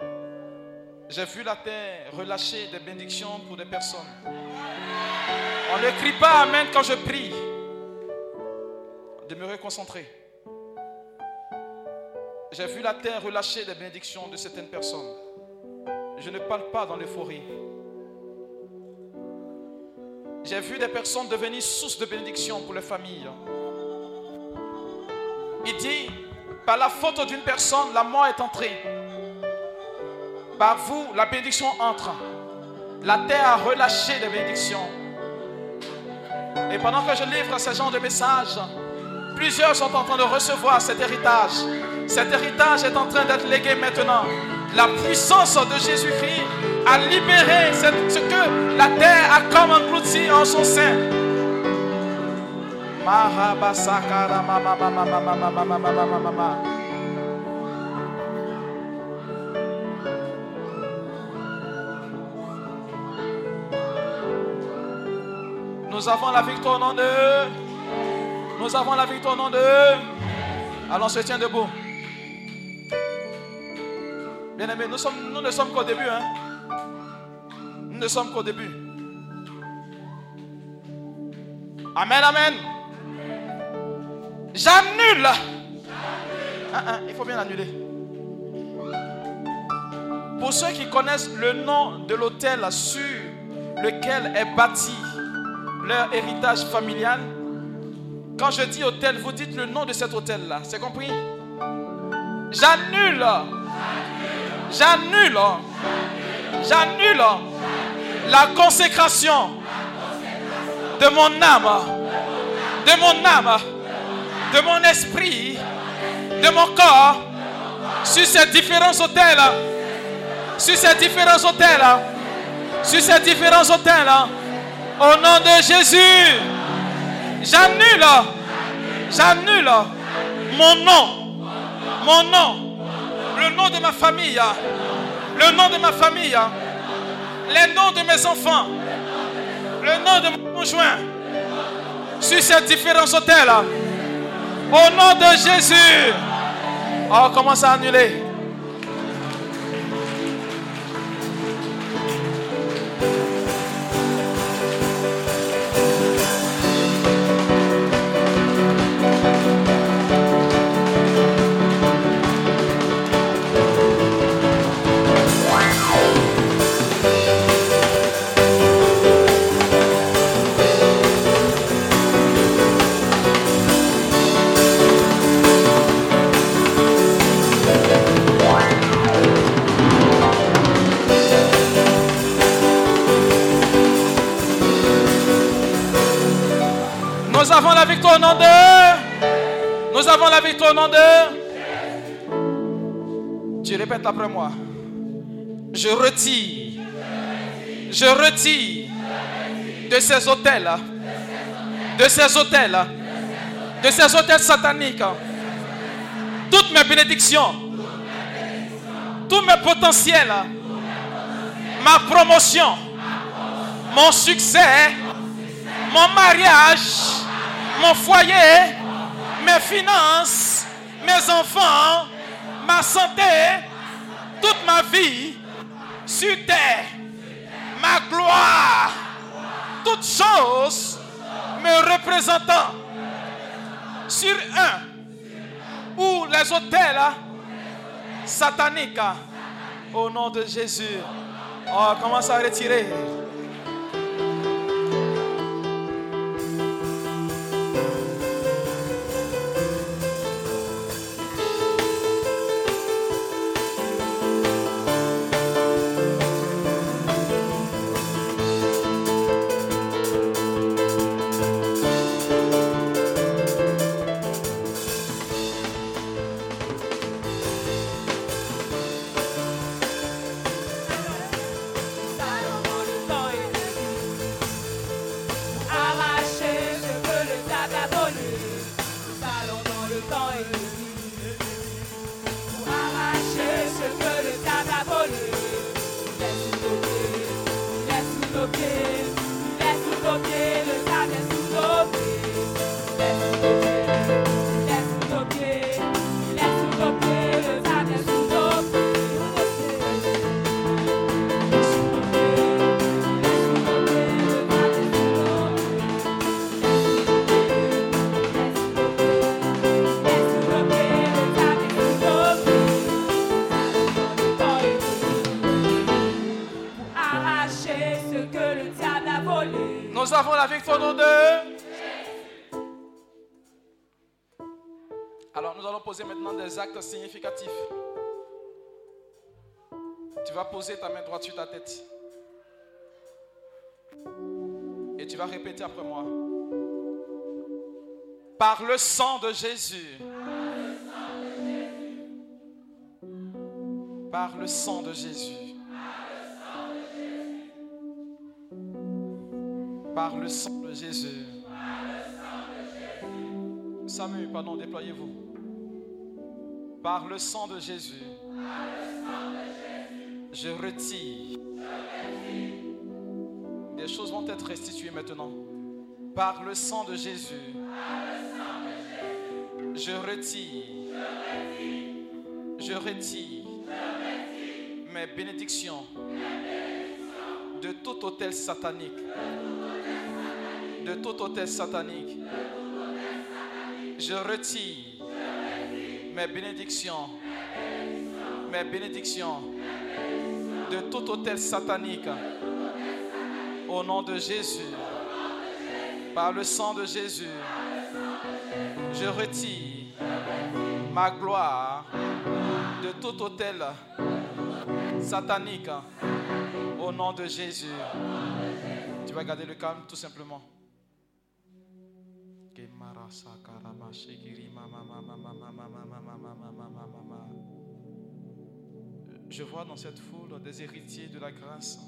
j'ai vu la terre relâcher des bénédictions pour des personnes. On ne crie pas Amen quand je prie. Demeurez concentré. J'ai vu la terre relâcher des bénédictions de certaines personnes. Je ne parle pas dans l'euphorie. J'ai vu des personnes devenir source de bénédiction pour les familles. Il dit, par la faute d'une personne, la mort est entrée. Par vous, la bénédiction entre. La terre a relâché des bénédictions. Et pendant que je livre ce genre de messages, plusieurs sont en train de recevoir cet héritage. Cet héritage est en train d'être légué maintenant. La puissance de Jésus-Christ a libéré ce que la terre a comme englouti en son sein. Nous avons la victoire au nom de. Nous avons la victoire au nom de. Allons, on se tient debout. Bien aimés, nous, sommes, nous ne sommes qu'au début. Hein? Nous ne sommes qu'au début. Amen, amen. J'annule. Il faut bien annuler. Pour ceux qui connaissent le nom de l'hôtel sur lequel est bâti leur héritage familial, quand je dis hôtel, vous dites le nom de cet hôtel-là. C'est compris? J'annule. J'annule. J'annule la consécration de mon âme, de mon âme, de mon esprit, de mon corps sur ces différents hôtels, sur ces différents hôtels, sur ces différents hôtels, au nom de Jésus, j'annule, j'annule mon nom, mon nom, le nom de ma famille, le nom de ma famille, les noms de mes enfants, le nom de mon conjoint. Sur ces différents hôtels. Au nom de Jésus. Oh, commence à annuler. Avons la victoire au nom de. Nous avons la victoire au nom de. Tu répètes après moi. Je retire. Je retire de ces hôtels. De ces hôtels. De ces hôtels sataniques. Toutes mes bénédictions. Tous mes potentiels. Ma promotion. Mon succès. Mon mariage mon foyer, mes finances, mes enfants, ma santé, toute ma vie sur terre, ma gloire, toutes choses me représentant sur un ou les hôtels sataniques au nom de Jésus. Oh, commence à retirer. Répéter après moi. Par le sang de Jésus. Par le sang de Jésus. Par le sang de Jésus. Samu, pardon, déployez-vous. Par le sang de Jésus, je retire. Des choses vont être restituées maintenant. Par le sang de Jésus, je retire. Je retire mes bénédictions de tout hôtel satanique. De tout hôtel satanique. Je retire mes bénédictions. Mes bénédictions de tout hôtel satanique. Au nom de Jésus. Par le sang de Jésus. Je retire ma gloire de tout hôtel satanique au nom de Jésus. Tu vas garder le calme tout simplement. Je vois dans cette foule des héritiers de la grâce.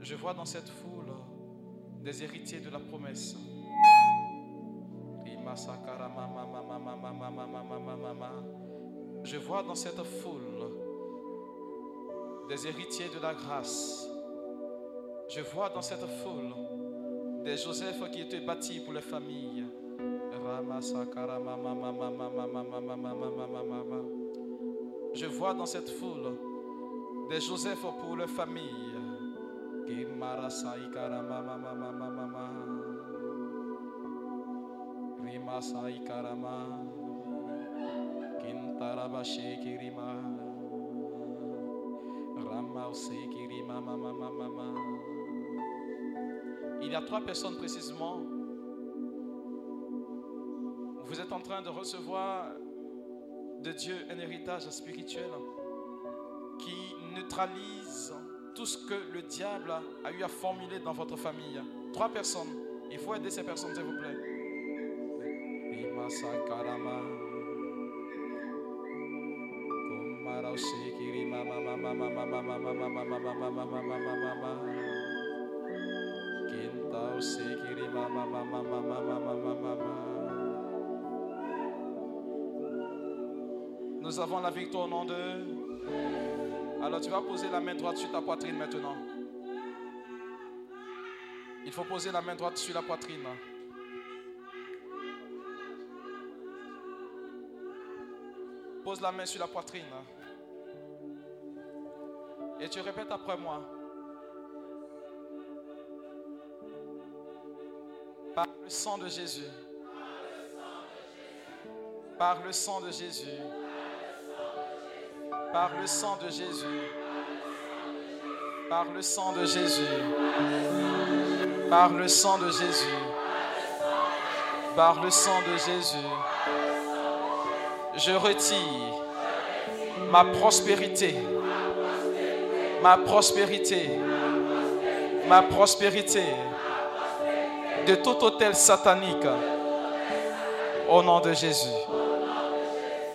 Je vois dans cette foule des héritiers de la promesse. Je vois dans cette foule des héritiers de la grâce. Je vois dans cette foule des Joseph qui étaient bâtis pour les familles. Je vois dans cette foule de Joseph pour leur famille. Il y a trois personnes précisément. Vous êtes en train de recevoir de Dieu un héritage spirituel neutralise tout ce que le diable a eu à formuler dans votre famille. Trois personnes. Il faut aider ces personnes, s'il vous plaît. Nous avons la victoire au nom de... Alors tu vas poser la main droite sur ta poitrine maintenant. Il faut poser la main droite sur la poitrine. Pose la main sur la poitrine. Et tu répètes après moi. Par le sang de Jésus. Par le sang de Jésus. Par le sang de Jésus. Par le sang de Jésus. Par le sang de Jésus. Par le sang de Jésus. Je retire ma prospérité. Ma prospérité. Ma prospérité de tout hôtel satanique au nom de Jésus.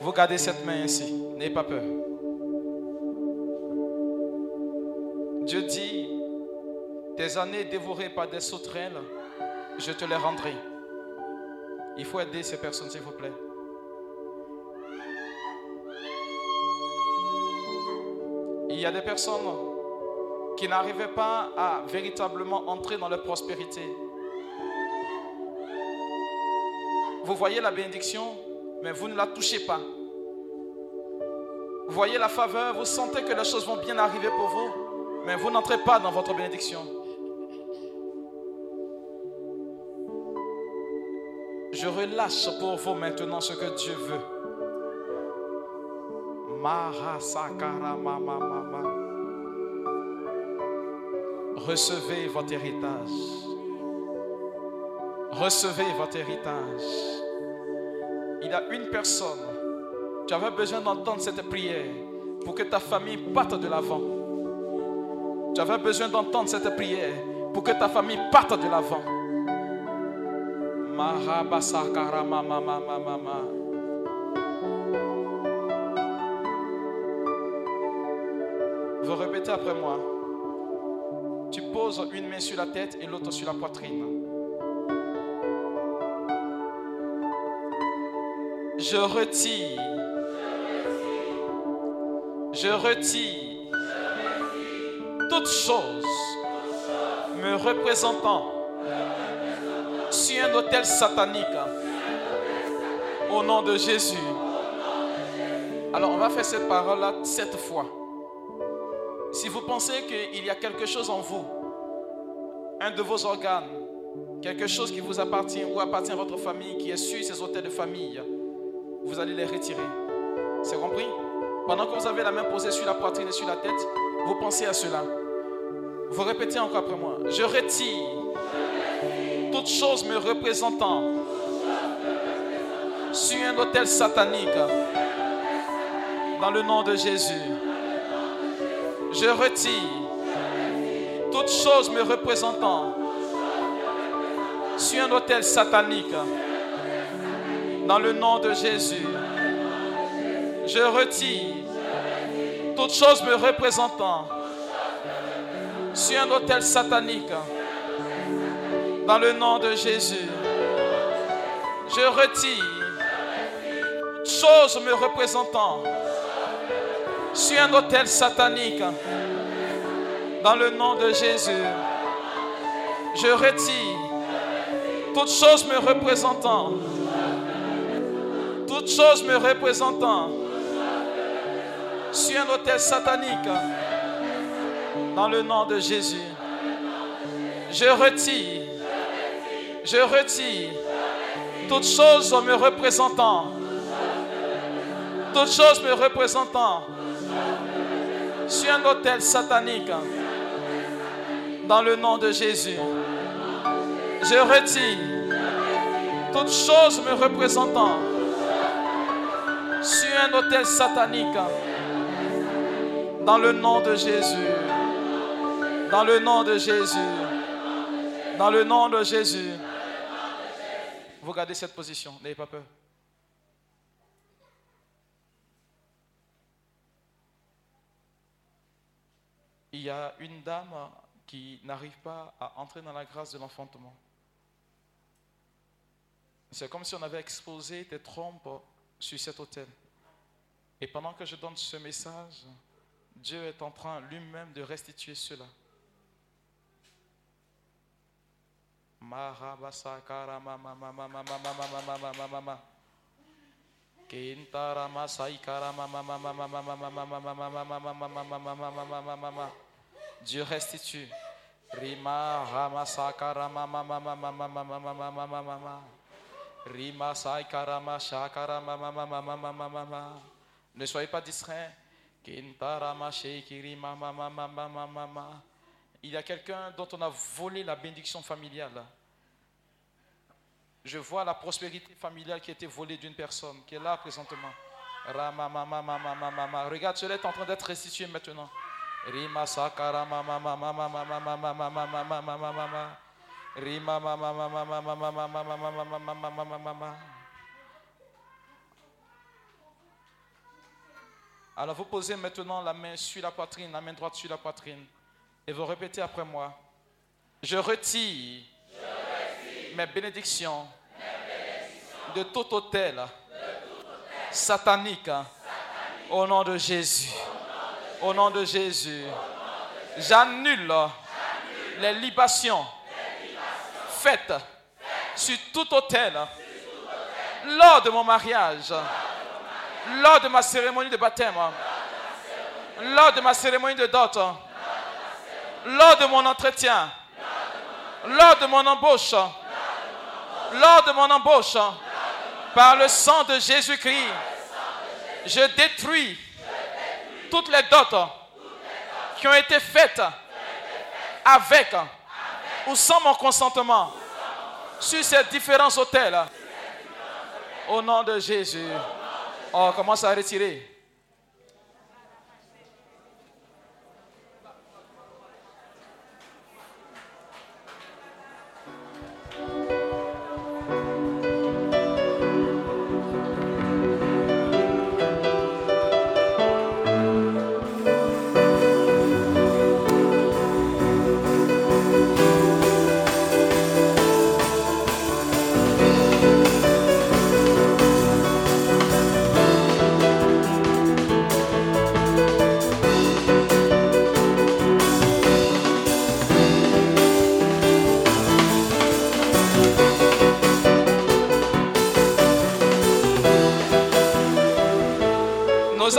Vous gardez cette main ainsi. N'ayez pas peur. Tes années dévorées par des sauterelles, je te les rendrai. Il faut aider ces personnes, s'il vous plaît. Il y a des personnes qui n'arrivaient pas à véritablement entrer dans leur prospérité. Vous voyez la bénédiction, mais vous ne la touchez pas. Vous voyez la faveur, vous sentez que les choses vont bien arriver pour vous, mais vous n'entrez pas dans votre bénédiction. Je relâche pour vous maintenant ce que Dieu veut. Recevez votre héritage. Recevez votre héritage. Il y a une personne. Tu avais besoin d'entendre cette prière pour que ta famille parte de l'avant. Tu avais besoin d'entendre cette prière pour que ta famille parte de l'avant. Vous répétez après moi. Tu poses une main sur la tête et l'autre sur la poitrine. Je retire. Je retire. Toute chose me représentant sur un hôtel satanique au nom de Jésus. Alors on va faire cette parole-là sept fois. Si vous pensez qu'il y a quelque chose en vous, un de vos organes, quelque chose qui vous appartient ou appartient à votre famille, qui est sur ces hôtels de famille, vous allez les retirer. C'est compris? Pendant que vous avez la main posée sur la poitrine et sur la tête, vous pensez à cela. Vous répétez encore après moi. Je retire toute chose me représentant. Sur un hôtel satanique. Dans le nom de Jésus. Je retire toute chose me représentant. Sur un hôtel satanique. Dans le nom de Jésus. Je retire toute chose me représentant. Sur un hôtel satanique dans le nom de Jésus. Je retire toute chose me représentant sur un hôtel satanique dans le nom de Jésus. Je retire toute chose me représentant toute chose me représentant sur un hôtel satanique dans le nom de Jésus. Je retire, je retire toute chose me représentant, toute chose me représentant sur un hôtel satanique dans le nom de Jésus. Je retire toute chose me représentant sur un hôtel satanique dans le nom de Jésus. Dans le nom de Jésus. Dans le nom de Jésus. Vous gardez cette position, n'ayez pas peur. Il y a une dame qui n'arrive pas à entrer dans la grâce de l'enfantement. C'est comme si on avait exposé des trompes sur cet hôtel. Et pendant que je donne ce message, Dieu est en train lui-même de restituer cela. Dieu restitue. Rima rama sakara mama mama mama mama mama mama mama. Rima sai karama shakara mama mama mama mama mama. Ne soyez pas distraits. Kintarama sheikiri mama mama mama mama. Il y a quelqu'un dont on a volé la bénédiction familiale. Je vois la prospérité familiale qui a été volée d'une personne qui est là présentement. Regarde, cela est en train d'être restitué maintenant. Rima sakara mama mama mama. Rima mama mama. Alors vous posez maintenant la main sur la poitrine, la main droite sur la poitrine. Et vous répétez après moi. Je retire, mes, bénédictions de tout hôtel, satanique, au nom de Jésus. Au nom de Jésus. J'annule les libations faites sur tout hôtel lors de mon mariage lors de ma cérémonie de baptême, lors de ma cérémonie de dot, lors de mon entretien, lors de mon embauche, lors de mon embauche, par le sang de Jésus-Christ, je détruis toutes les dots qui ont été faites avec ou sans mon consentement sur ces différents hôtels. Au nom de Jésus. On commence à retirer.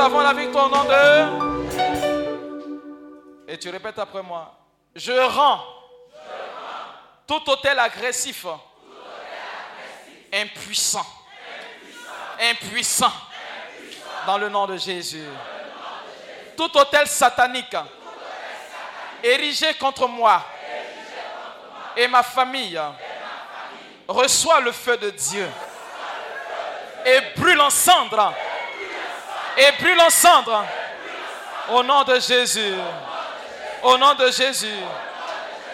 Avons la victoire au nom de... Et tu répètes après moi. Je rends tout hôtel agressif, impuissant, impuissant, dans le nom de Jésus. Tout hôtel satanique, érigé contre moi et ma famille, reçoit le feu de Dieu et brûle en cendres, et brûle en cendres, au nom de Jésus. Au nom de Jésus.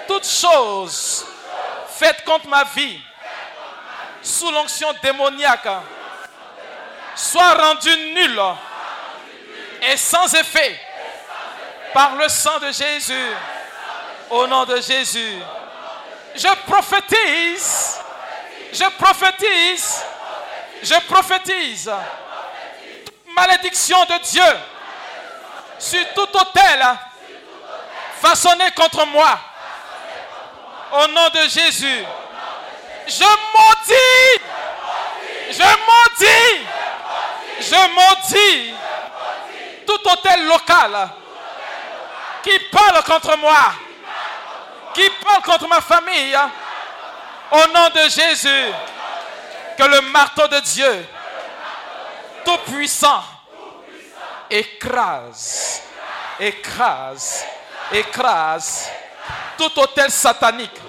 Toutes choses faites contre ma vie, sous l'onction démoniaque, soient rendues nulles et sans effet par le sang de Jésus. Au nom de Jésus. Je prophétise. Je prophétise. Je prophétise. Malédiction de Dieu sur tout autel façonné contre moi. Au nom de Jésus. Je maudis. Je maudis. Je maudis. Tout hôtel local qui parle contre moi, qui parle contre ma famille, au nom de Jésus, que le marteau de Dieu, puissant, écrase, écrase, écrase. Tout hôtel satanique.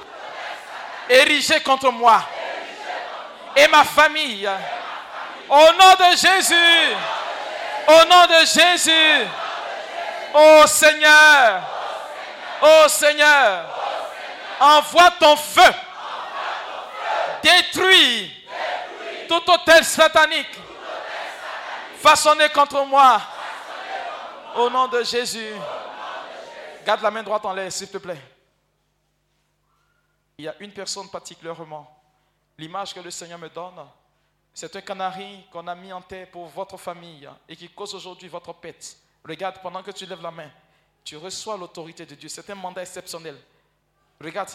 Érigé contre moi. Et ma famille. Au nom de Jésus, au nom de Jésus, ô Seigneur, ô Seigneur, envoie ton feu, détruis. Tout hôtel satanique façonné contre moi. Au nom de Jésus. Garde la main droite en l'air, s'il te plaît. Il y a une personne particulièrement. L'image que le Seigneur me donne, c'est un canari qu'on a mis en terre pour votre famille et qui cause aujourd'hui votre pète. Regarde, pendant que tu lèves la main, tu reçois l'autorité de Dieu. C'est un mandat exceptionnel. Regarde,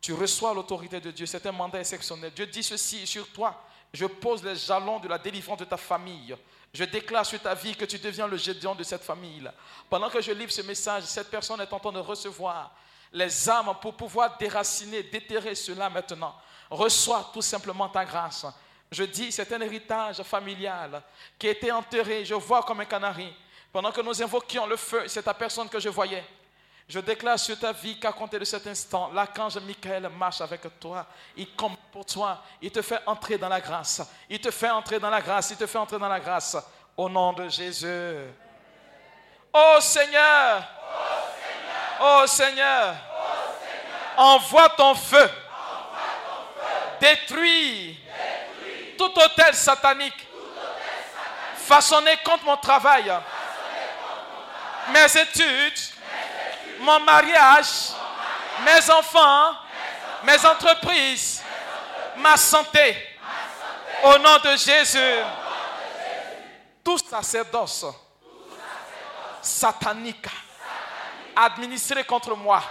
tu reçois l'autorité de Dieu. C'est un mandat exceptionnel. Dieu dit ceci sur toi. Je pose les jalons de la délivrance de ta famille. Je déclare sur ta vie que tu deviens le Gédéon de cette famille. Pendant que je livre ce message, cette personne est en train de recevoir les âmes pour pouvoir déraciner, déterrer cela maintenant. Reçois tout simplement ta grâce. Je dis, c'est un héritage familial qui a été enterré, je vois comme un canari. Pendant que nous invoquions le feu, c'est ta personne que je voyais. Je déclare sur ta vie qu'à compter de cet instant, l'archange Michael marche avec toi. Il compte pour toi. Il te fait entrer dans la grâce. Il te fait entrer dans la grâce. Il te fait entrer dans la grâce. Au nom de Jésus. Oh Seigneur. Oh Seigneur. Envoie ton feu. Détruis tout hôtel satanique façonné contre mon travail, mes études, mon mariage, mes enfants, mes entreprises, ma santé. Au nom de Jésus, tout sacerdoce satanique administré contre moi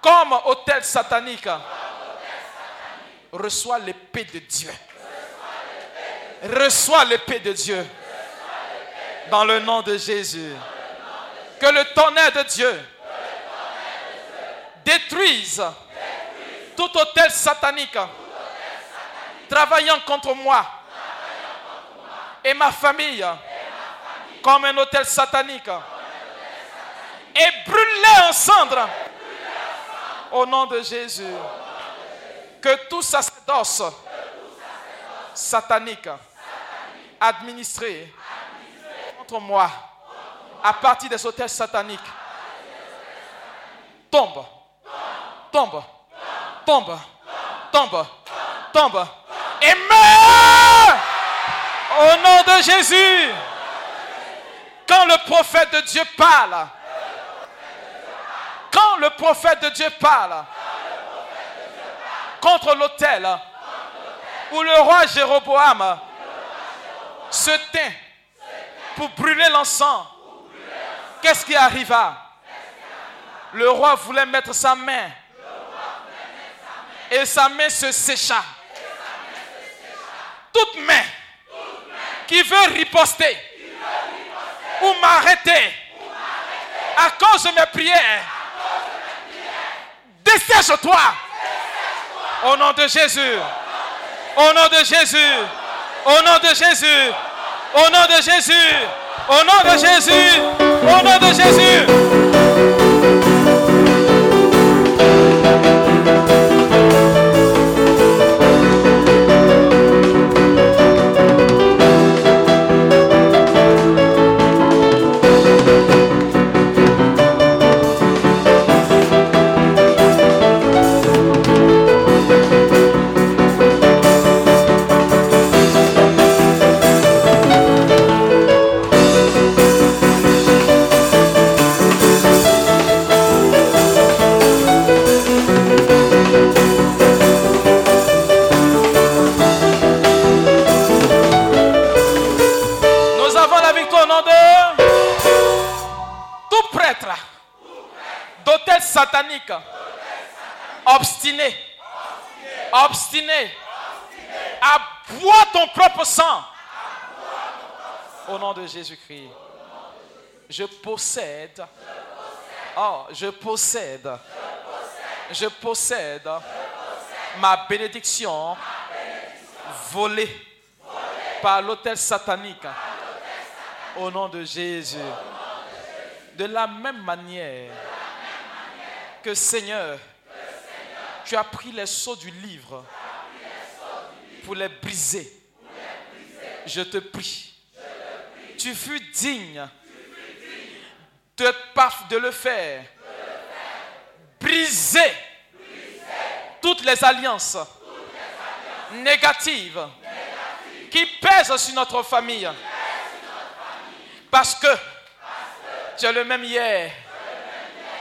comme hôtel satanique reçois l'épée de Dieu. Reçois l'épée de Dieu dans le nom de Jésus. Que le tonnerre de Dieu. Détruise tout hôtel satanique. Travaillant contre moi et ma famille comme un hôtel satanique. Et brûlez en cendres au nom de Jésus. Que tout sacerdoce satanique administré contre moi à partir des hôtels sataniques. Tombe, tombe, tombe, tombe, tombe. Et meurt au nom de Jésus. Quand le prophète de Dieu parle, quand le prophète de Dieu parle. Contre l'autel. Où le roi Jéroboam se tint pour brûler l'encens, qu'est-ce qui arriva? Le roi voulait mettre sa main et sa main se sécha. Toute main qui veut riposter ou m'arrêter à cause de mes prières, dessèche-toi. Au nom de Jésus. Au nom de Jésus. Au nom de Jésus. Au nom de Jésus. Au nom de Jésus. O nome é Jesus. Obstiné, obstiné, à boire ton propre sang. Au nom de Jésus-Christ, je possède, oh, je possède, je possède ma bénédiction volée par l'hôtel satanique. Au nom de Jésus. De la même manière que Seigneur, tu as pris les sceaux du livre pour les briser. Je te prie. Tu fus digne de le faire. Briser toutes les alliances négatives qui pèsent sur notre famille. Parce que tu es le même hier,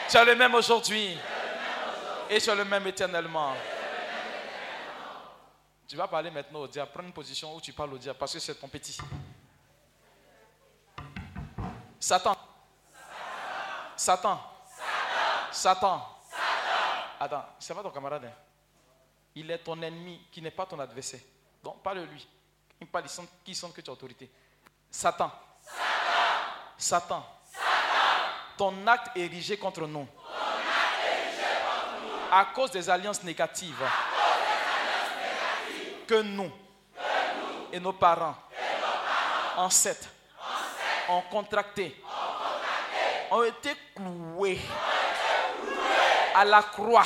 tu es le même aujourd'hui et tu es le même éternellement. Tu vas parler maintenant au diable. Prends une position où tu parles au diable parce que c'est ton petit. Satan. Satan. Satan. Attends, c'est pas ton camarade. hein. Il est ton ennemi qui n'est pas ton adversaire. Donc parle-lui. Il parle, il sent, sent que tu as autorité. Satan. Satan. Ton acte érigé contre nous. À cause des alliances négatives. Que nous. Et nos parents, ancêtres, ont contracté, ont été cloués. À la croix.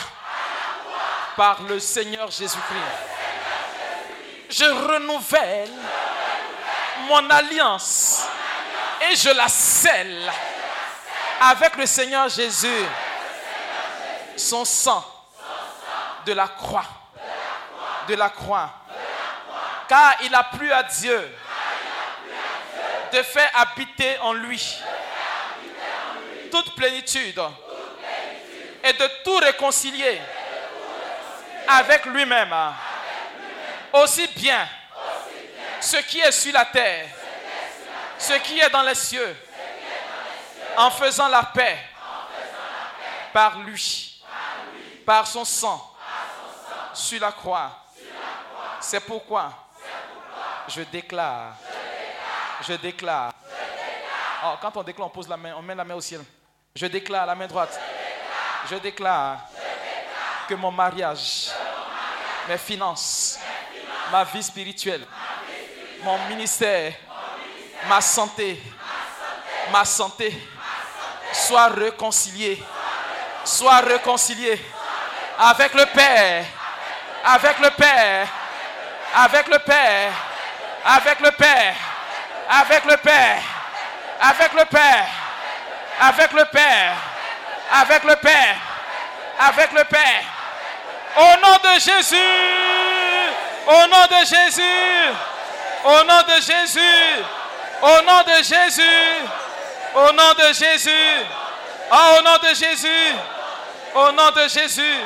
Par le Seigneur Jésus-Christ. Je renouvelle mon alliance. Et je la scelle avec le Seigneur Jésus. Son sang de la croix. De la croix. Car il a plu à Dieu de faire habiter en lui toute plénitude et de tout réconcilier avec lui-même. Aussi bien ce qui est sur la terre, ce qui est dans les cieux, en faisant la paix. Par lui, par son sang. Sur la croix. C'est pourquoi je déclare, je déclare. Oh, quand on déclare, on pose la main, on met la main au ciel. Je déclare la main droite. Je déclare. Que mon mariage, mes finances, ma vie spirituelle, mon ministère, ma santé, ma santé, soit réconciliée, soit réconciliée avec le Père, avec le Père, avec le Père, avec le Père, avec le Père, avec le Père, avec le Père, avec le Père, avec le Père. Au nom de Jésus, au nom de Jésus, au nom de Jésus, au nom de Jésus, au nom de Jésus, Ah, au nom de Jésus, au nom de Jésus,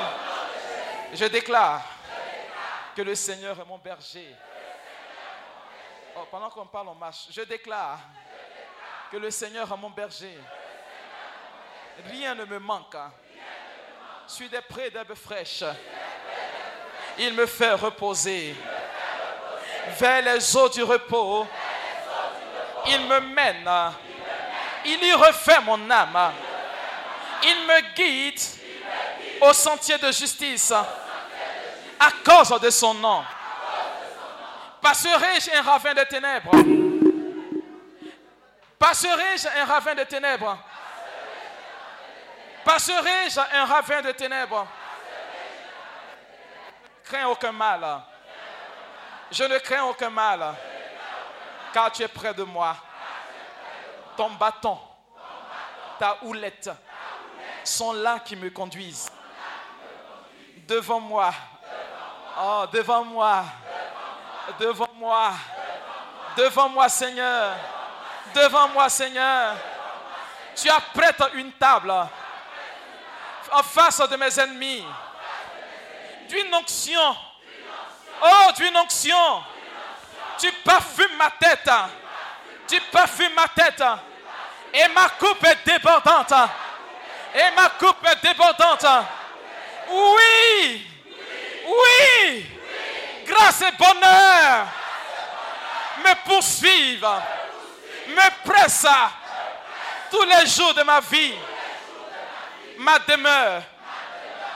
je déclare que le Seigneur est mon berger. Oh, pendant qu'on parle, on marche. Je déclare que le Seigneur est mon berger. Rien ne me manque. Sur des prés d'herbes fraîches. Il me fait reposer vers les eaux du repos. Il me mène Il y refait mon âme. Il me guide au sentier de justice à cause de son nom. Passerai-je un ravin de ténèbres Passerai-je un ravin de ténèbres Passerai-je un ravin de ténèbres Crains aucun mal. Je ne crains aucun mal, car tu es près de moi. Ton bâton, ta houlette sont là qui me conduisent. Devant moi, oh, devant moi, devant moi, devant moi, Seigneur, devant moi, Seigneur. Tu apprêtes une table en face de mes ennemis. D'une onction. Oh, d'une onction. Tu parfumes ma tête. Tu parfumes ma tête. Et ma coupe est débordante. Et ma coupe est débordante. Oui. Oui. Grâce et bonheur me poursuivent. Me pressent tous les jours de ma vie. Ma demeure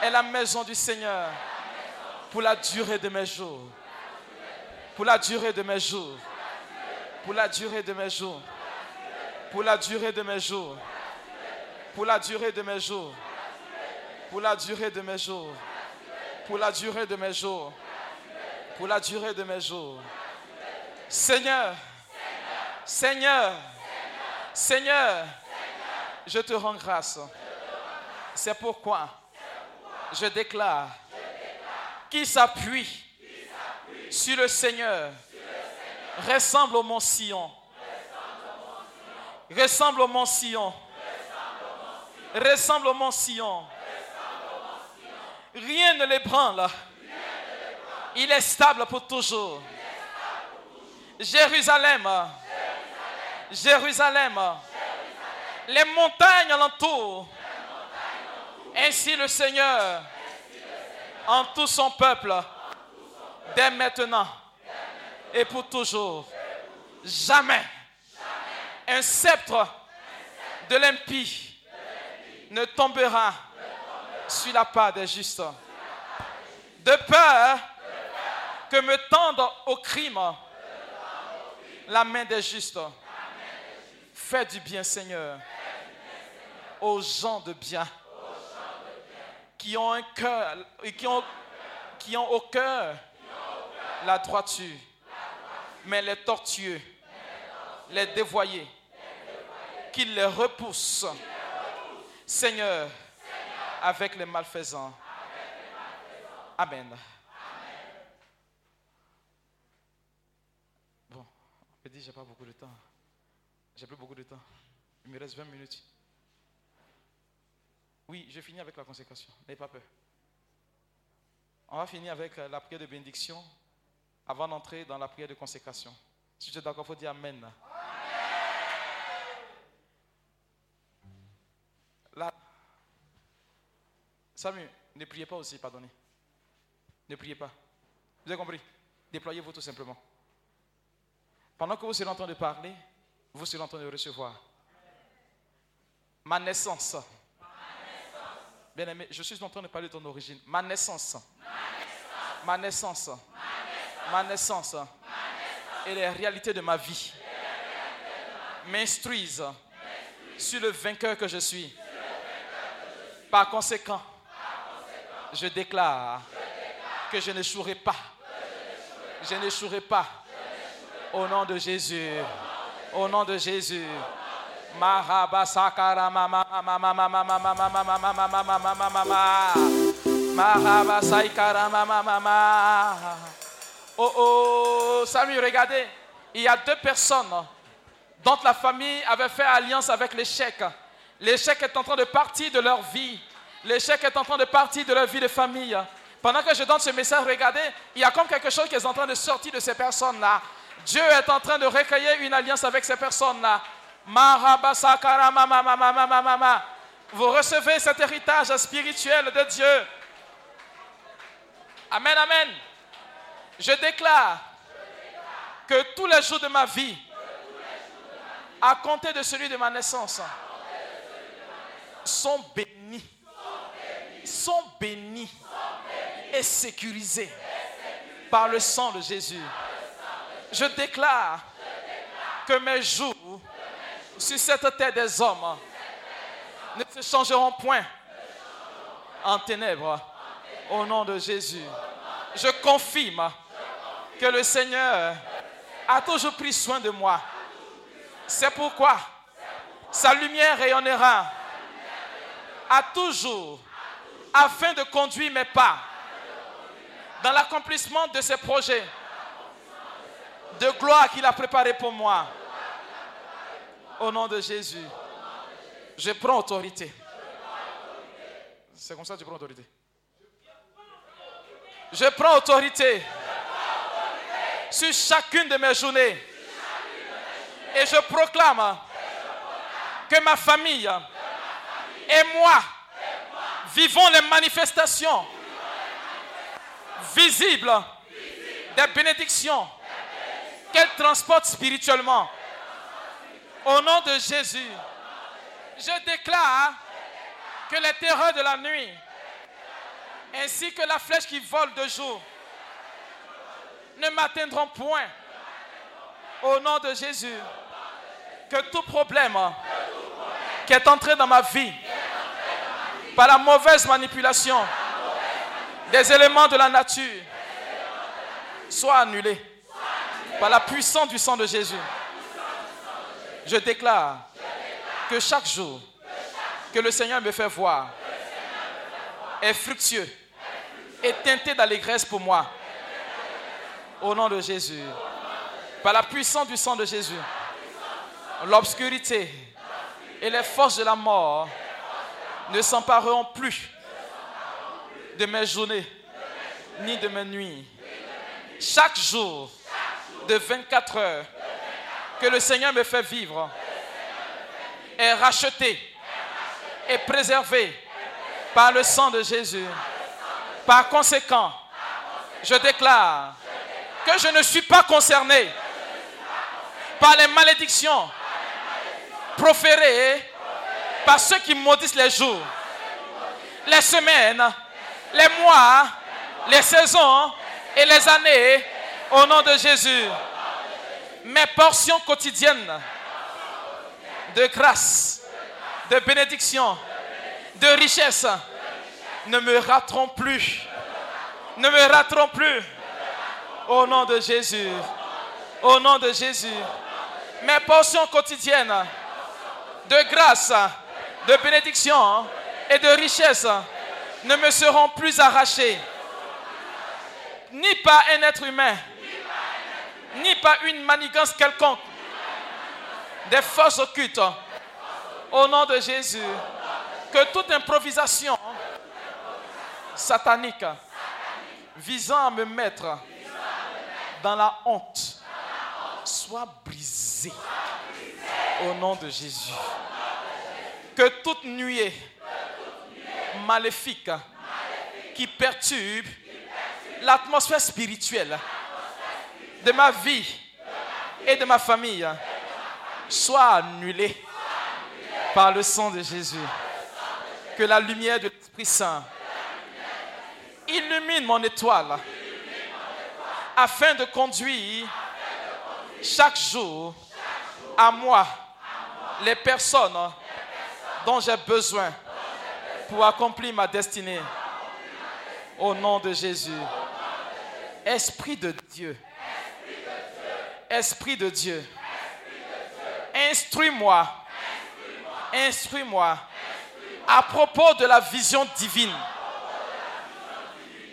est la maison du Seigneur pour la durée de mes jours. Pour la durée de mes jours. Pour la durée de mes jours. Pour la durée de mes jours. Pour la durée de mes jours. Pour la durée de mes jours. Pour la durée de mes jours. Pour la durée de mes jours. Seigneur. Seigneur. Seigneur. Je te rends grâce. C'est pourquoi je déclare qui s'appuie sur le Seigneur ressemble au mont Sion. Ressemble au mont Sion. Ressemble au mont Sion. Rien ne l'ébranle. Il est stable pour toujours. Jérusalem. Jérusalem. Les montagnes alentour. Ainsi le Seigneur en tout son peuple, dès maintenant et pour toujours. Jamais un sceptre de l'impie ne tombera sur la part des justes. De peur que me tende au crime la main des justes. Fais du bien, Seigneur, aux gens de bien qui ont un cœur, qui ont, qui ont au cœur la droiture, mais les tortueux, les dévoyés, qu'ils les repoussent, Seigneur, avec les malfaisants. Amen. Bon, on peut dire j'ai pas beaucoup de temps. J'ai plus beaucoup de temps. Il me reste 20 minutes. Oui, je finis avec la consécration. N'ayez pas peur. On va finir avec euh, la prière de bénédiction avant d'entrer dans la prière de consécration. Si tu es d'accord, il faut dire Amen. Là, Samuel, ne priez pas aussi, pardonnez. Ne priez pas. Vous avez compris? Déployez-vous tout simplement. Pendant que vous serez en train de parler, vous serez en train de recevoir. Ma naissance. Bien aimé, je suis en train de parler de ton origine. Ma naissance. Ma naissance. Et les réalités de ma vie m'instruisent sur le vainqueur que je suis. Par conséquent, je déclare que je n'échouerai pas. Je n'échouerai pas. Au nom de Jésus. Au nom de Jésus. Oh oh Samuel regardez il y a deux personnes dont la famille avait fait alliance avec l'échec. L'échec est en train de partir de leur vie. L'échec est en train de partir de leur vie de famille. Pendant que je donne ce message, regardez, il y a comme quelque chose qui est en train de sortir de ces personnes-là. Dieu est en train de recueillir une alliance avec ces personnes-là. Vous recevez cet héritage spirituel de Dieu. Amen, amen. Je déclare que tous les jours de ma vie, à compter de celui de ma naissance, sont bénis, sont bénis et sécurisés par le sang de Jésus. Je déclare que mes jours sur cette terre des hommes ne se changeront point en ténèbres au nom de Jésus. Je confirme que le Seigneur a toujours pris soin de moi. C'est pourquoi sa lumière rayonnera à toujours afin de conduire mes pas dans l'accomplissement de ses projets de gloire qu'il a préparés pour moi. Au nom de Jésus, je prends autorité. C'est comme ça que je prends autorité. Je prends autorité sur chacune de mes journées. Et je proclame que ma famille et moi vivons les manifestations visibles des bénédictions qu'elle transporte spirituellement. Au nom de Jésus, je déclare que les terreurs de la nuit, ainsi que la flèche qui vole de jour, ne m'atteindront point. Au nom de Jésus, que tout problème qui est entré dans ma vie par la mauvaise manipulation des éléments de la nature soit annulé par la puissance du sang de Jésus. Je déclare que chaque jour que le Seigneur me fait voir est fructueux et teinté d'allégresse pour moi. Au nom de Jésus. Par la puissance du sang de Jésus. L'obscurité et les forces de la mort ne s'empareront plus de mes journées ni de mes nuits. Chaque jour de 24 heures que le Seigneur me fait vivre est racheté et préservé par le sang de Jésus. Par conséquent, je déclare que je ne suis pas concerné par les malédictions proférées par ceux qui maudissent les jours, les semaines, les mois, les saisons et les années au nom de Jésus. Mes portions quotidiennes de grâce, de bénédiction, de richesse ne me rateront plus. Ne me rateront plus. Au nom de Jésus. Au nom de Jésus. Mes portions quotidiennes de grâce, de bénédiction et de richesse ne me seront plus arrachées. Ni par un être humain, ni par une manigance quelconque des forces occultes. Au nom de Jésus, que toute improvisation satanique visant à me mettre dans la honte soit brisée. Au nom de Jésus. Que toute nuée maléfique qui perturbe l'atmosphère spirituelle de ma vie et de ma famille soit annulée par le sang de Jésus. Que la lumière de l'Esprit Saint illumine mon étoile afin de conduire chaque jour à moi les personnes dont j'ai besoin pour accomplir ma destinée. Au nom de Jésus. Esprit de Dieu. Esprit de Dieu. Instruis-moi. Instruis-moi à propos de la vision divine.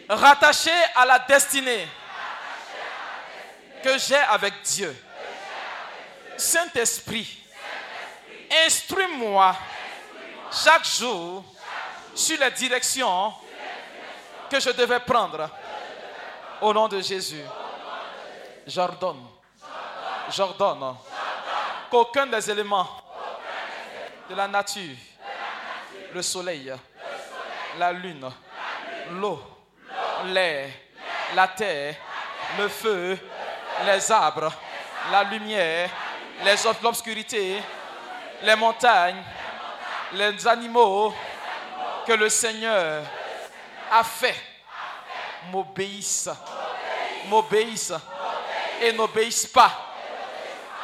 Rattaché à la destinée que j'ai avec Dieu. Saint-Esprit, instruis-moi chaque jour sur les directions que je devais prendre. Au nom de Jésus, j'ordonne, j'ordonne qu'aucun des éléments de la nature, le soleil, la lune, l'eau, l'air, la terre, le feu, les arbres, la lumière, les ob- l'obscurité, les montagnes, les animaux que le Seigneur a fait m'obéissent, m'obéissent et n'obéissent pas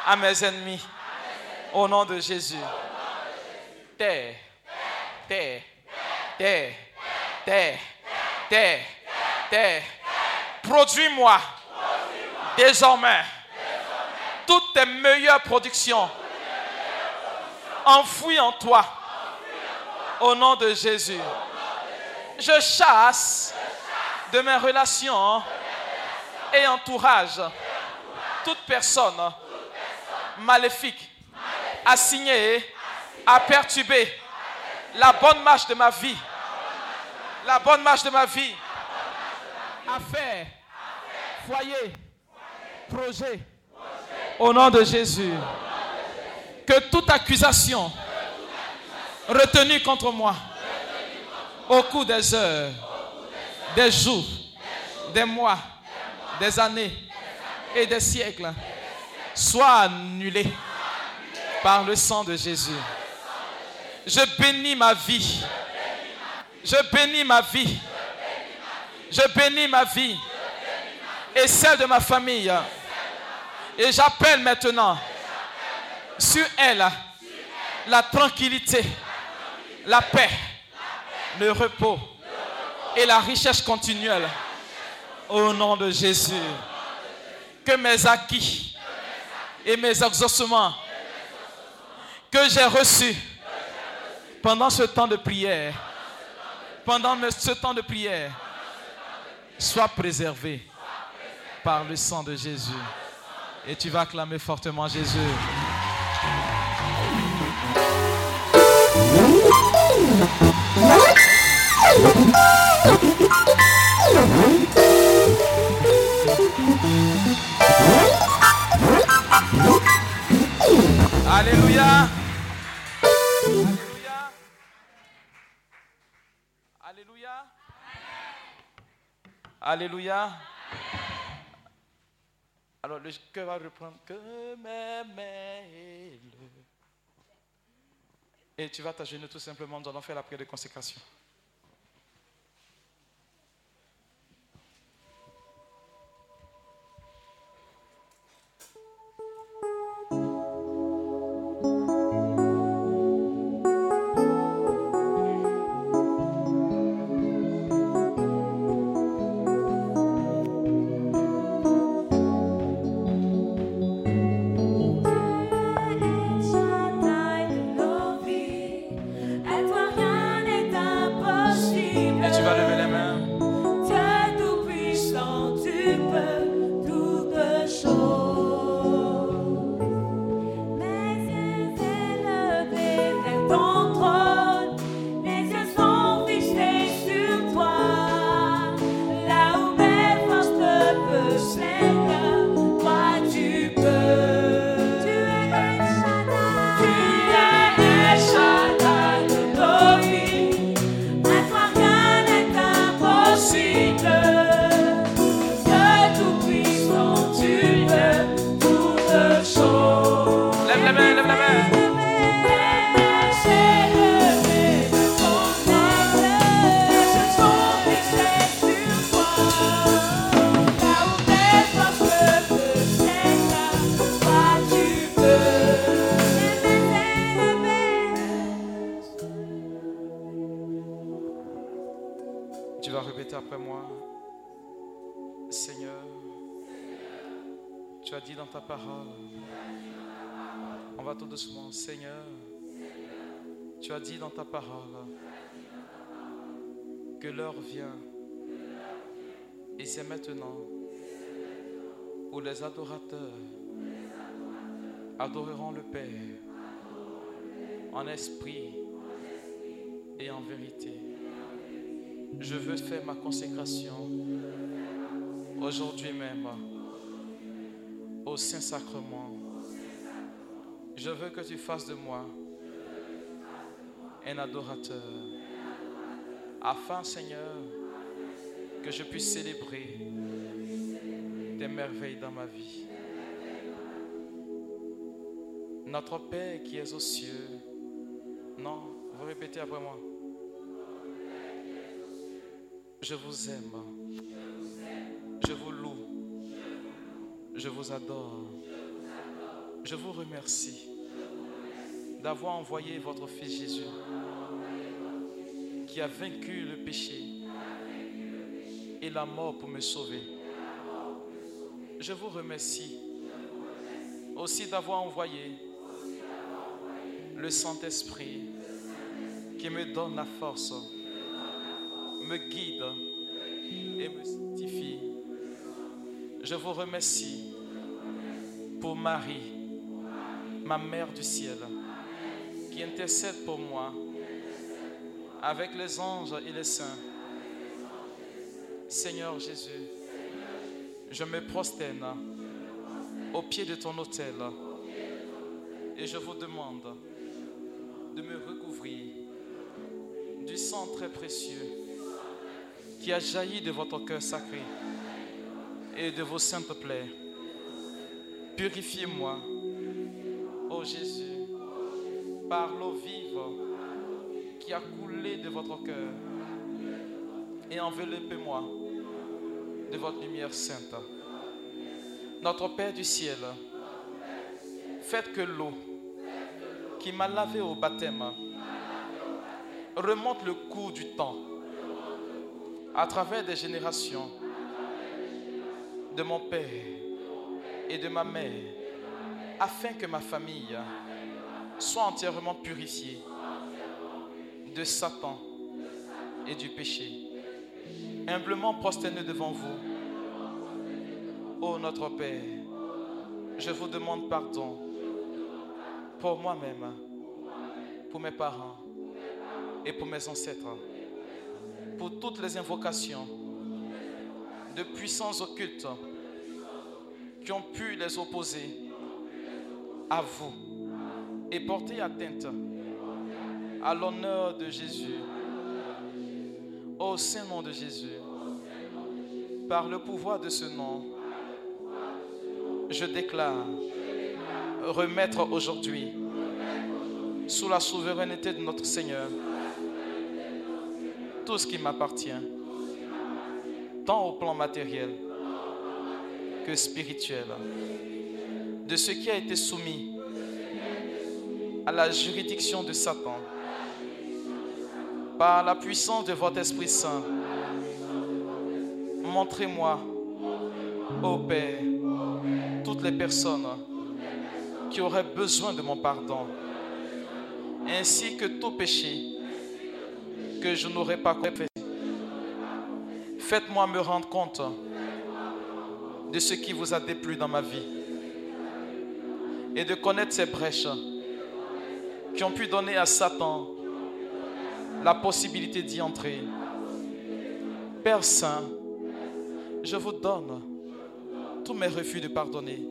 à mes ennemis. Au nom de Jésus. Terre, terre, terre, terre, terre, terre. Produis-moi désormais toutes tes meilleures productions enfouies en toi. Au nom de Jésus. Je chasse de mes relations et entourage toute personne maléfique assignée à perturber la bonne marche de ma vie. La bonne marche de ma vie. Affaires, foyer, projet. Au nom de Jésus. Que toute accusation retenue contre moi au cours des heures, des jours, des mois, des années et des siècles soit annulée par le sang de Jésus. Je bénis ma vie. Je bénis ma vie. Je bénis ma vie et celle de ma famille. Et j'appelle maintenant sur elle la tranquillité, la paix, le repos et la richesse continuelle. Au nom de Jésus. Que mes acquis et mes exaucements que j'ai reçus pendant ce temps de prière, pendant ce temps de prière, soient préservés par le sang de Jésus. Et tu vas clamer fortement Jésus. Alléluia. Alléluia. Alléluia. Alléluia. Alors le cœur va reprendre que mes mains Et tu vas t'agenouiller tout simplement, nous allons faire la prière de consécration. Dit dans ta parole que l'heure vient. Et c'est maintenant où les adorateurs adoreront le Père en esprit et en vérité. Je veux faire ma consécration aujourd'hui même au Saint-Sacrement. Je veux que tu fasses de moi un adorateur, afin, Seigneur, que je puisse célébrer tes merveilles dans ma vie. Notre Père qui es aux cieux. Non, vous répétez après moi. Je vous aime. Je vous loue. Je vous adore. Je vous remercie d'avoir envoyé votre Fils Jésus qui a vaincu le péché et la mort pour me sauver. Je vous remercie aussi d'avoir envoyé le Saint-Esprit qui me donne la force, me guide et me sanctifie. Je vous remercie pour Marie, ma mère du ciel, qui intercède pour moi avec les anges et les saints. Seigneur Jésus, je me prosterne au pied de ton autel et je vous demande de me recouvrir du sang très précieux qui a jailli de votre cœur sacré et de vos saintes plaies. Purifiez-moi, ô Jésus, l'eau vive qui a coulé de votre cœur et enveloppez-moi de votre lumière sainte. Notre Père du ciel, faites que l'eau qui m'a lavé au baptême remonte le cours du temps à travers des générations de mon père et de ma mère afin que ma famille soit entièrement purifiée de Satan et du péché. Humblement prosterné devant vous, ô notre Père, je vous demande pardon pour moi-même, pour mes parents et pour mes ancêtres, pour toutes les invocations de puissances occultes qui ont pu les opposer à vous et porter atteinte à l'honneur de Jésus. Au Saint-Nom de Jésus, par le pouvoir de ce nom, je déclare remettre aujourd'hui, sous la souveraineté de notre Seigneur, tout ce qui m'appartient, tant au plan matériel que spirituel, de ce qui a été soumis à la juridiction de Satan par la puissance de votre Esprit Saint. Montrez-moi, ô Père, toutes les personnes qui auraient besoin de mon pardon, ainsi que tout péché que je n'aurais pas fait. Faites-moi me rendre compte de ce qui vous a déplu dans ma vie et de connaître ces brèches qui ont pu donner à Satan la possibilité d'y entrer. Père Saint, je vous donne tous mes refus de pardonner.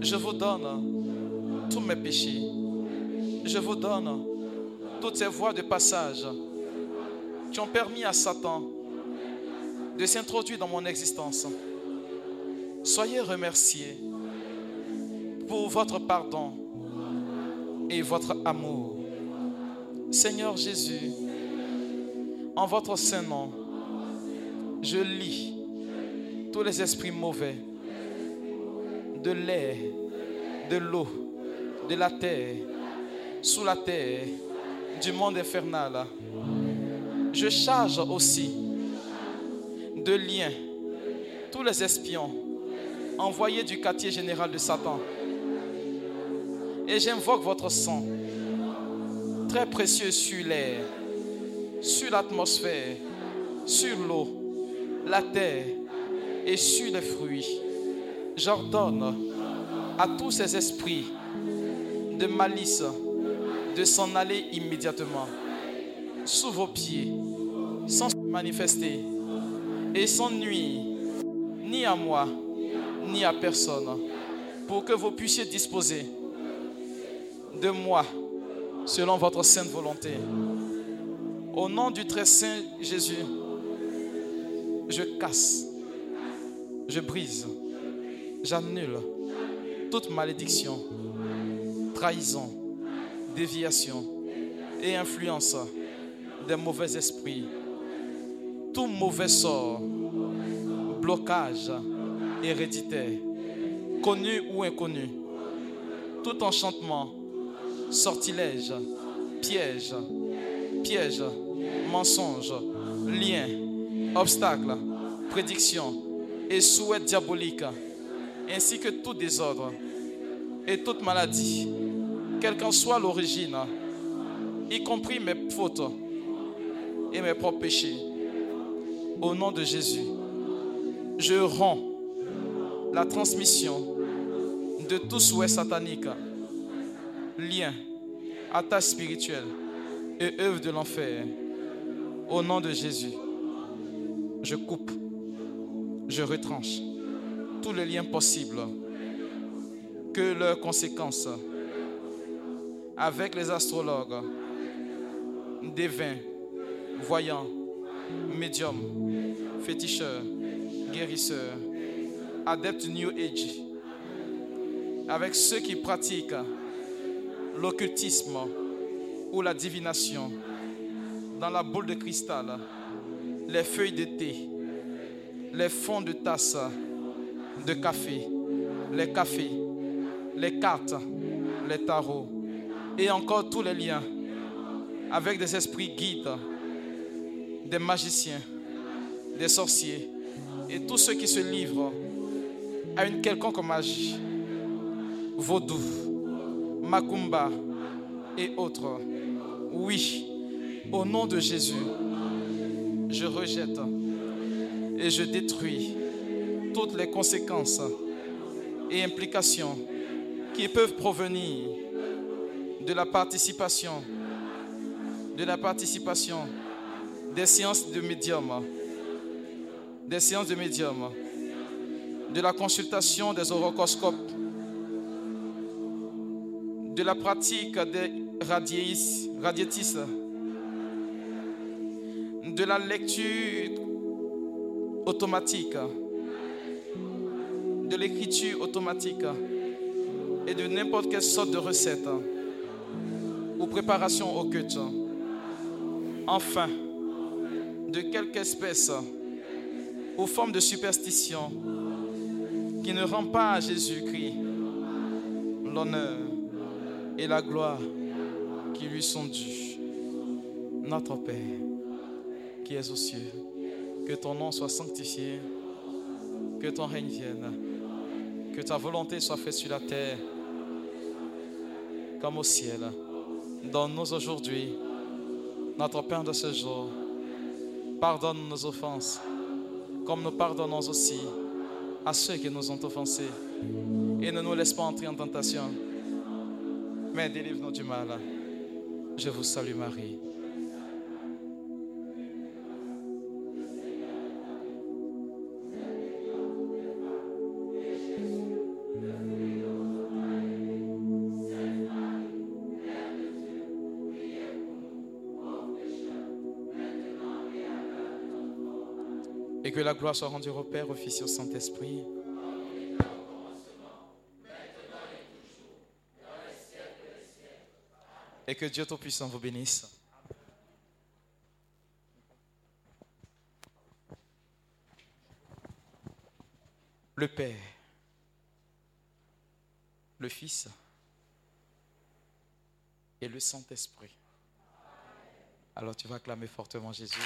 Je vous donne tous mes péchés. Je vous donne toutes ces voies de passage qui ont permis à Satan de s'introduire dans mon existence. Soyez remerciés pour votre pardon votre amour. Seigneur Jésus, en votre saint nom, je lis tous les esprits mauvais de l'air, de l'eau, de la terre, sous la terre, du monde infernal. Je charge aussi de liens tous les espions envoyés du quartier général de Satan. Et j'invoque votre sang très précieux sur l'air, sur l'atmosphère, sur l'eau, la terre et sur les fruits. J'ordonne à tous ces esprits de malice de s'en aller immédiatement sous vos pieds, sans se manifester et sans nuire ni à moi, ni à personne, pour que vous puissiez disposer de moi selon votre sainte volonté. Au nom du très saint Jésus, je casse, je brise, j'annule toute malédiction trahison, déviation et influence des mauvais esprits, tout mauvais sort, blocage héréditaire, connu ou inconnu, tout enchantement, sortilège, piège, piège, mensonge, lien, obstacle, prédiction et souhait diabolique, ainsi que tout désordre et toute maladie, quelle qu'en soit l'origine, y compris mes fautes et mes propres péchés. Au nom de Jésus, je rends la transmission de tout souhait satanique, lien, attache spirituelle et œuvre de l'enfer. Au nom de Jésus, je coupe, je retranche tous les liens possibles que leurs conséquences avec les astrologues, devins, voyants, médiums, féticheurs, guérisseurs, adeptes New Age, avec ceux qui pratiquent l'occultisme ou la divination dans la boule de cristal, les feuilles de thé, les fonds de tasse de café, les cafés, les cartes, les tarots et encore tous les liens avec des esprits guides, des magiciens, des sorciers et tous ceux qui se livrent à une quelconque magie, vaudou, macumba et autres. Oui, au nom de Jésus, je rejette et je détruis toutes les conséquences et implications qui peuvent provenir de la participation, de la participation des séances de médium, des séances de médium, de la consultation des horoscopes, de la pratique des radiétistes, de la lecture automatique, de l'écriture automatique et de n'importe quelle sorte de recette ou préparation occulte. Enfin, de quelque espèce ou forme de superstition qui ne rend pas à Jésus-Christ l'honneur et la gloire qui lui sont dus. Notre Père, qui es aux cieux, que ton nom soit sanctifié, que ton règne vienne, que ta volonté soit faite sur la terre comme au ciel. Donne-nous aujourd'hui notre pain de ce jour. Pardonne nos offenses, comme nous pardonnons aussi à ceux qui nous ont offensés. Et ne nous laisse pas entrer en tentation, mais délivre-nous du mal. Je vous salue Marie. Et que la gloire soit rendue au Père, au Fils et au Saint-Esprit. Et que Dieu Tout-Puissant vous bénisse. Le Père, le Fils et le Saint-Esprit. Alors tu vas acclamer fortement Jésus.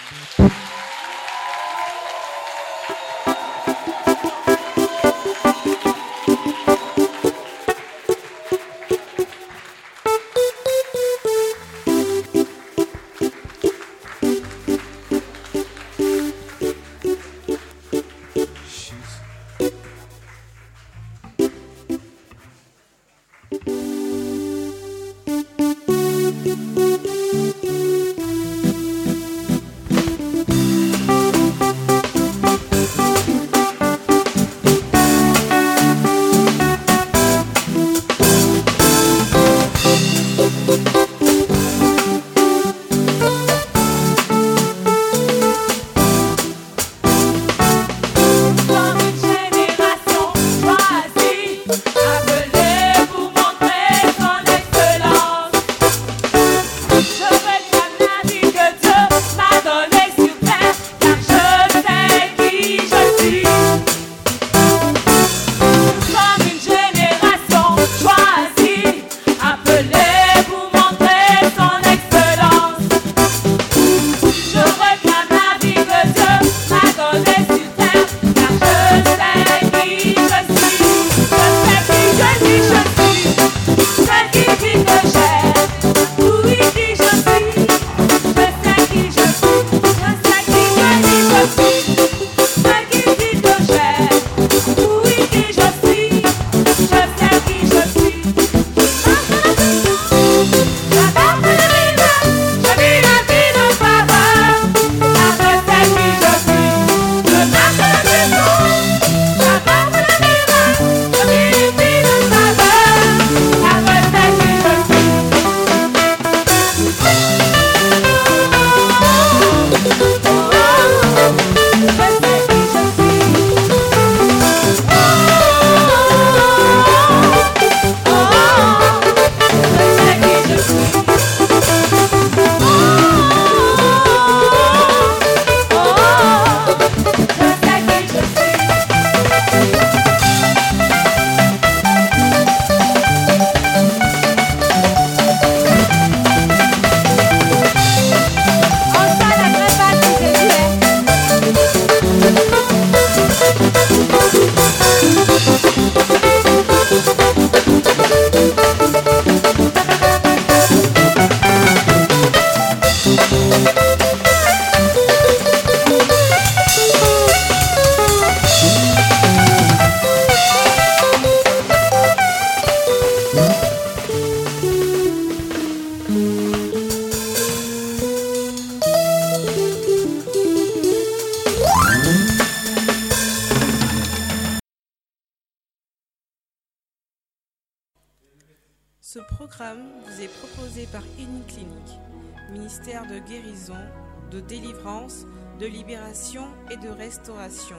Restauration.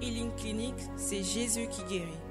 Healing Clinic, c'est Jésus qui guérit.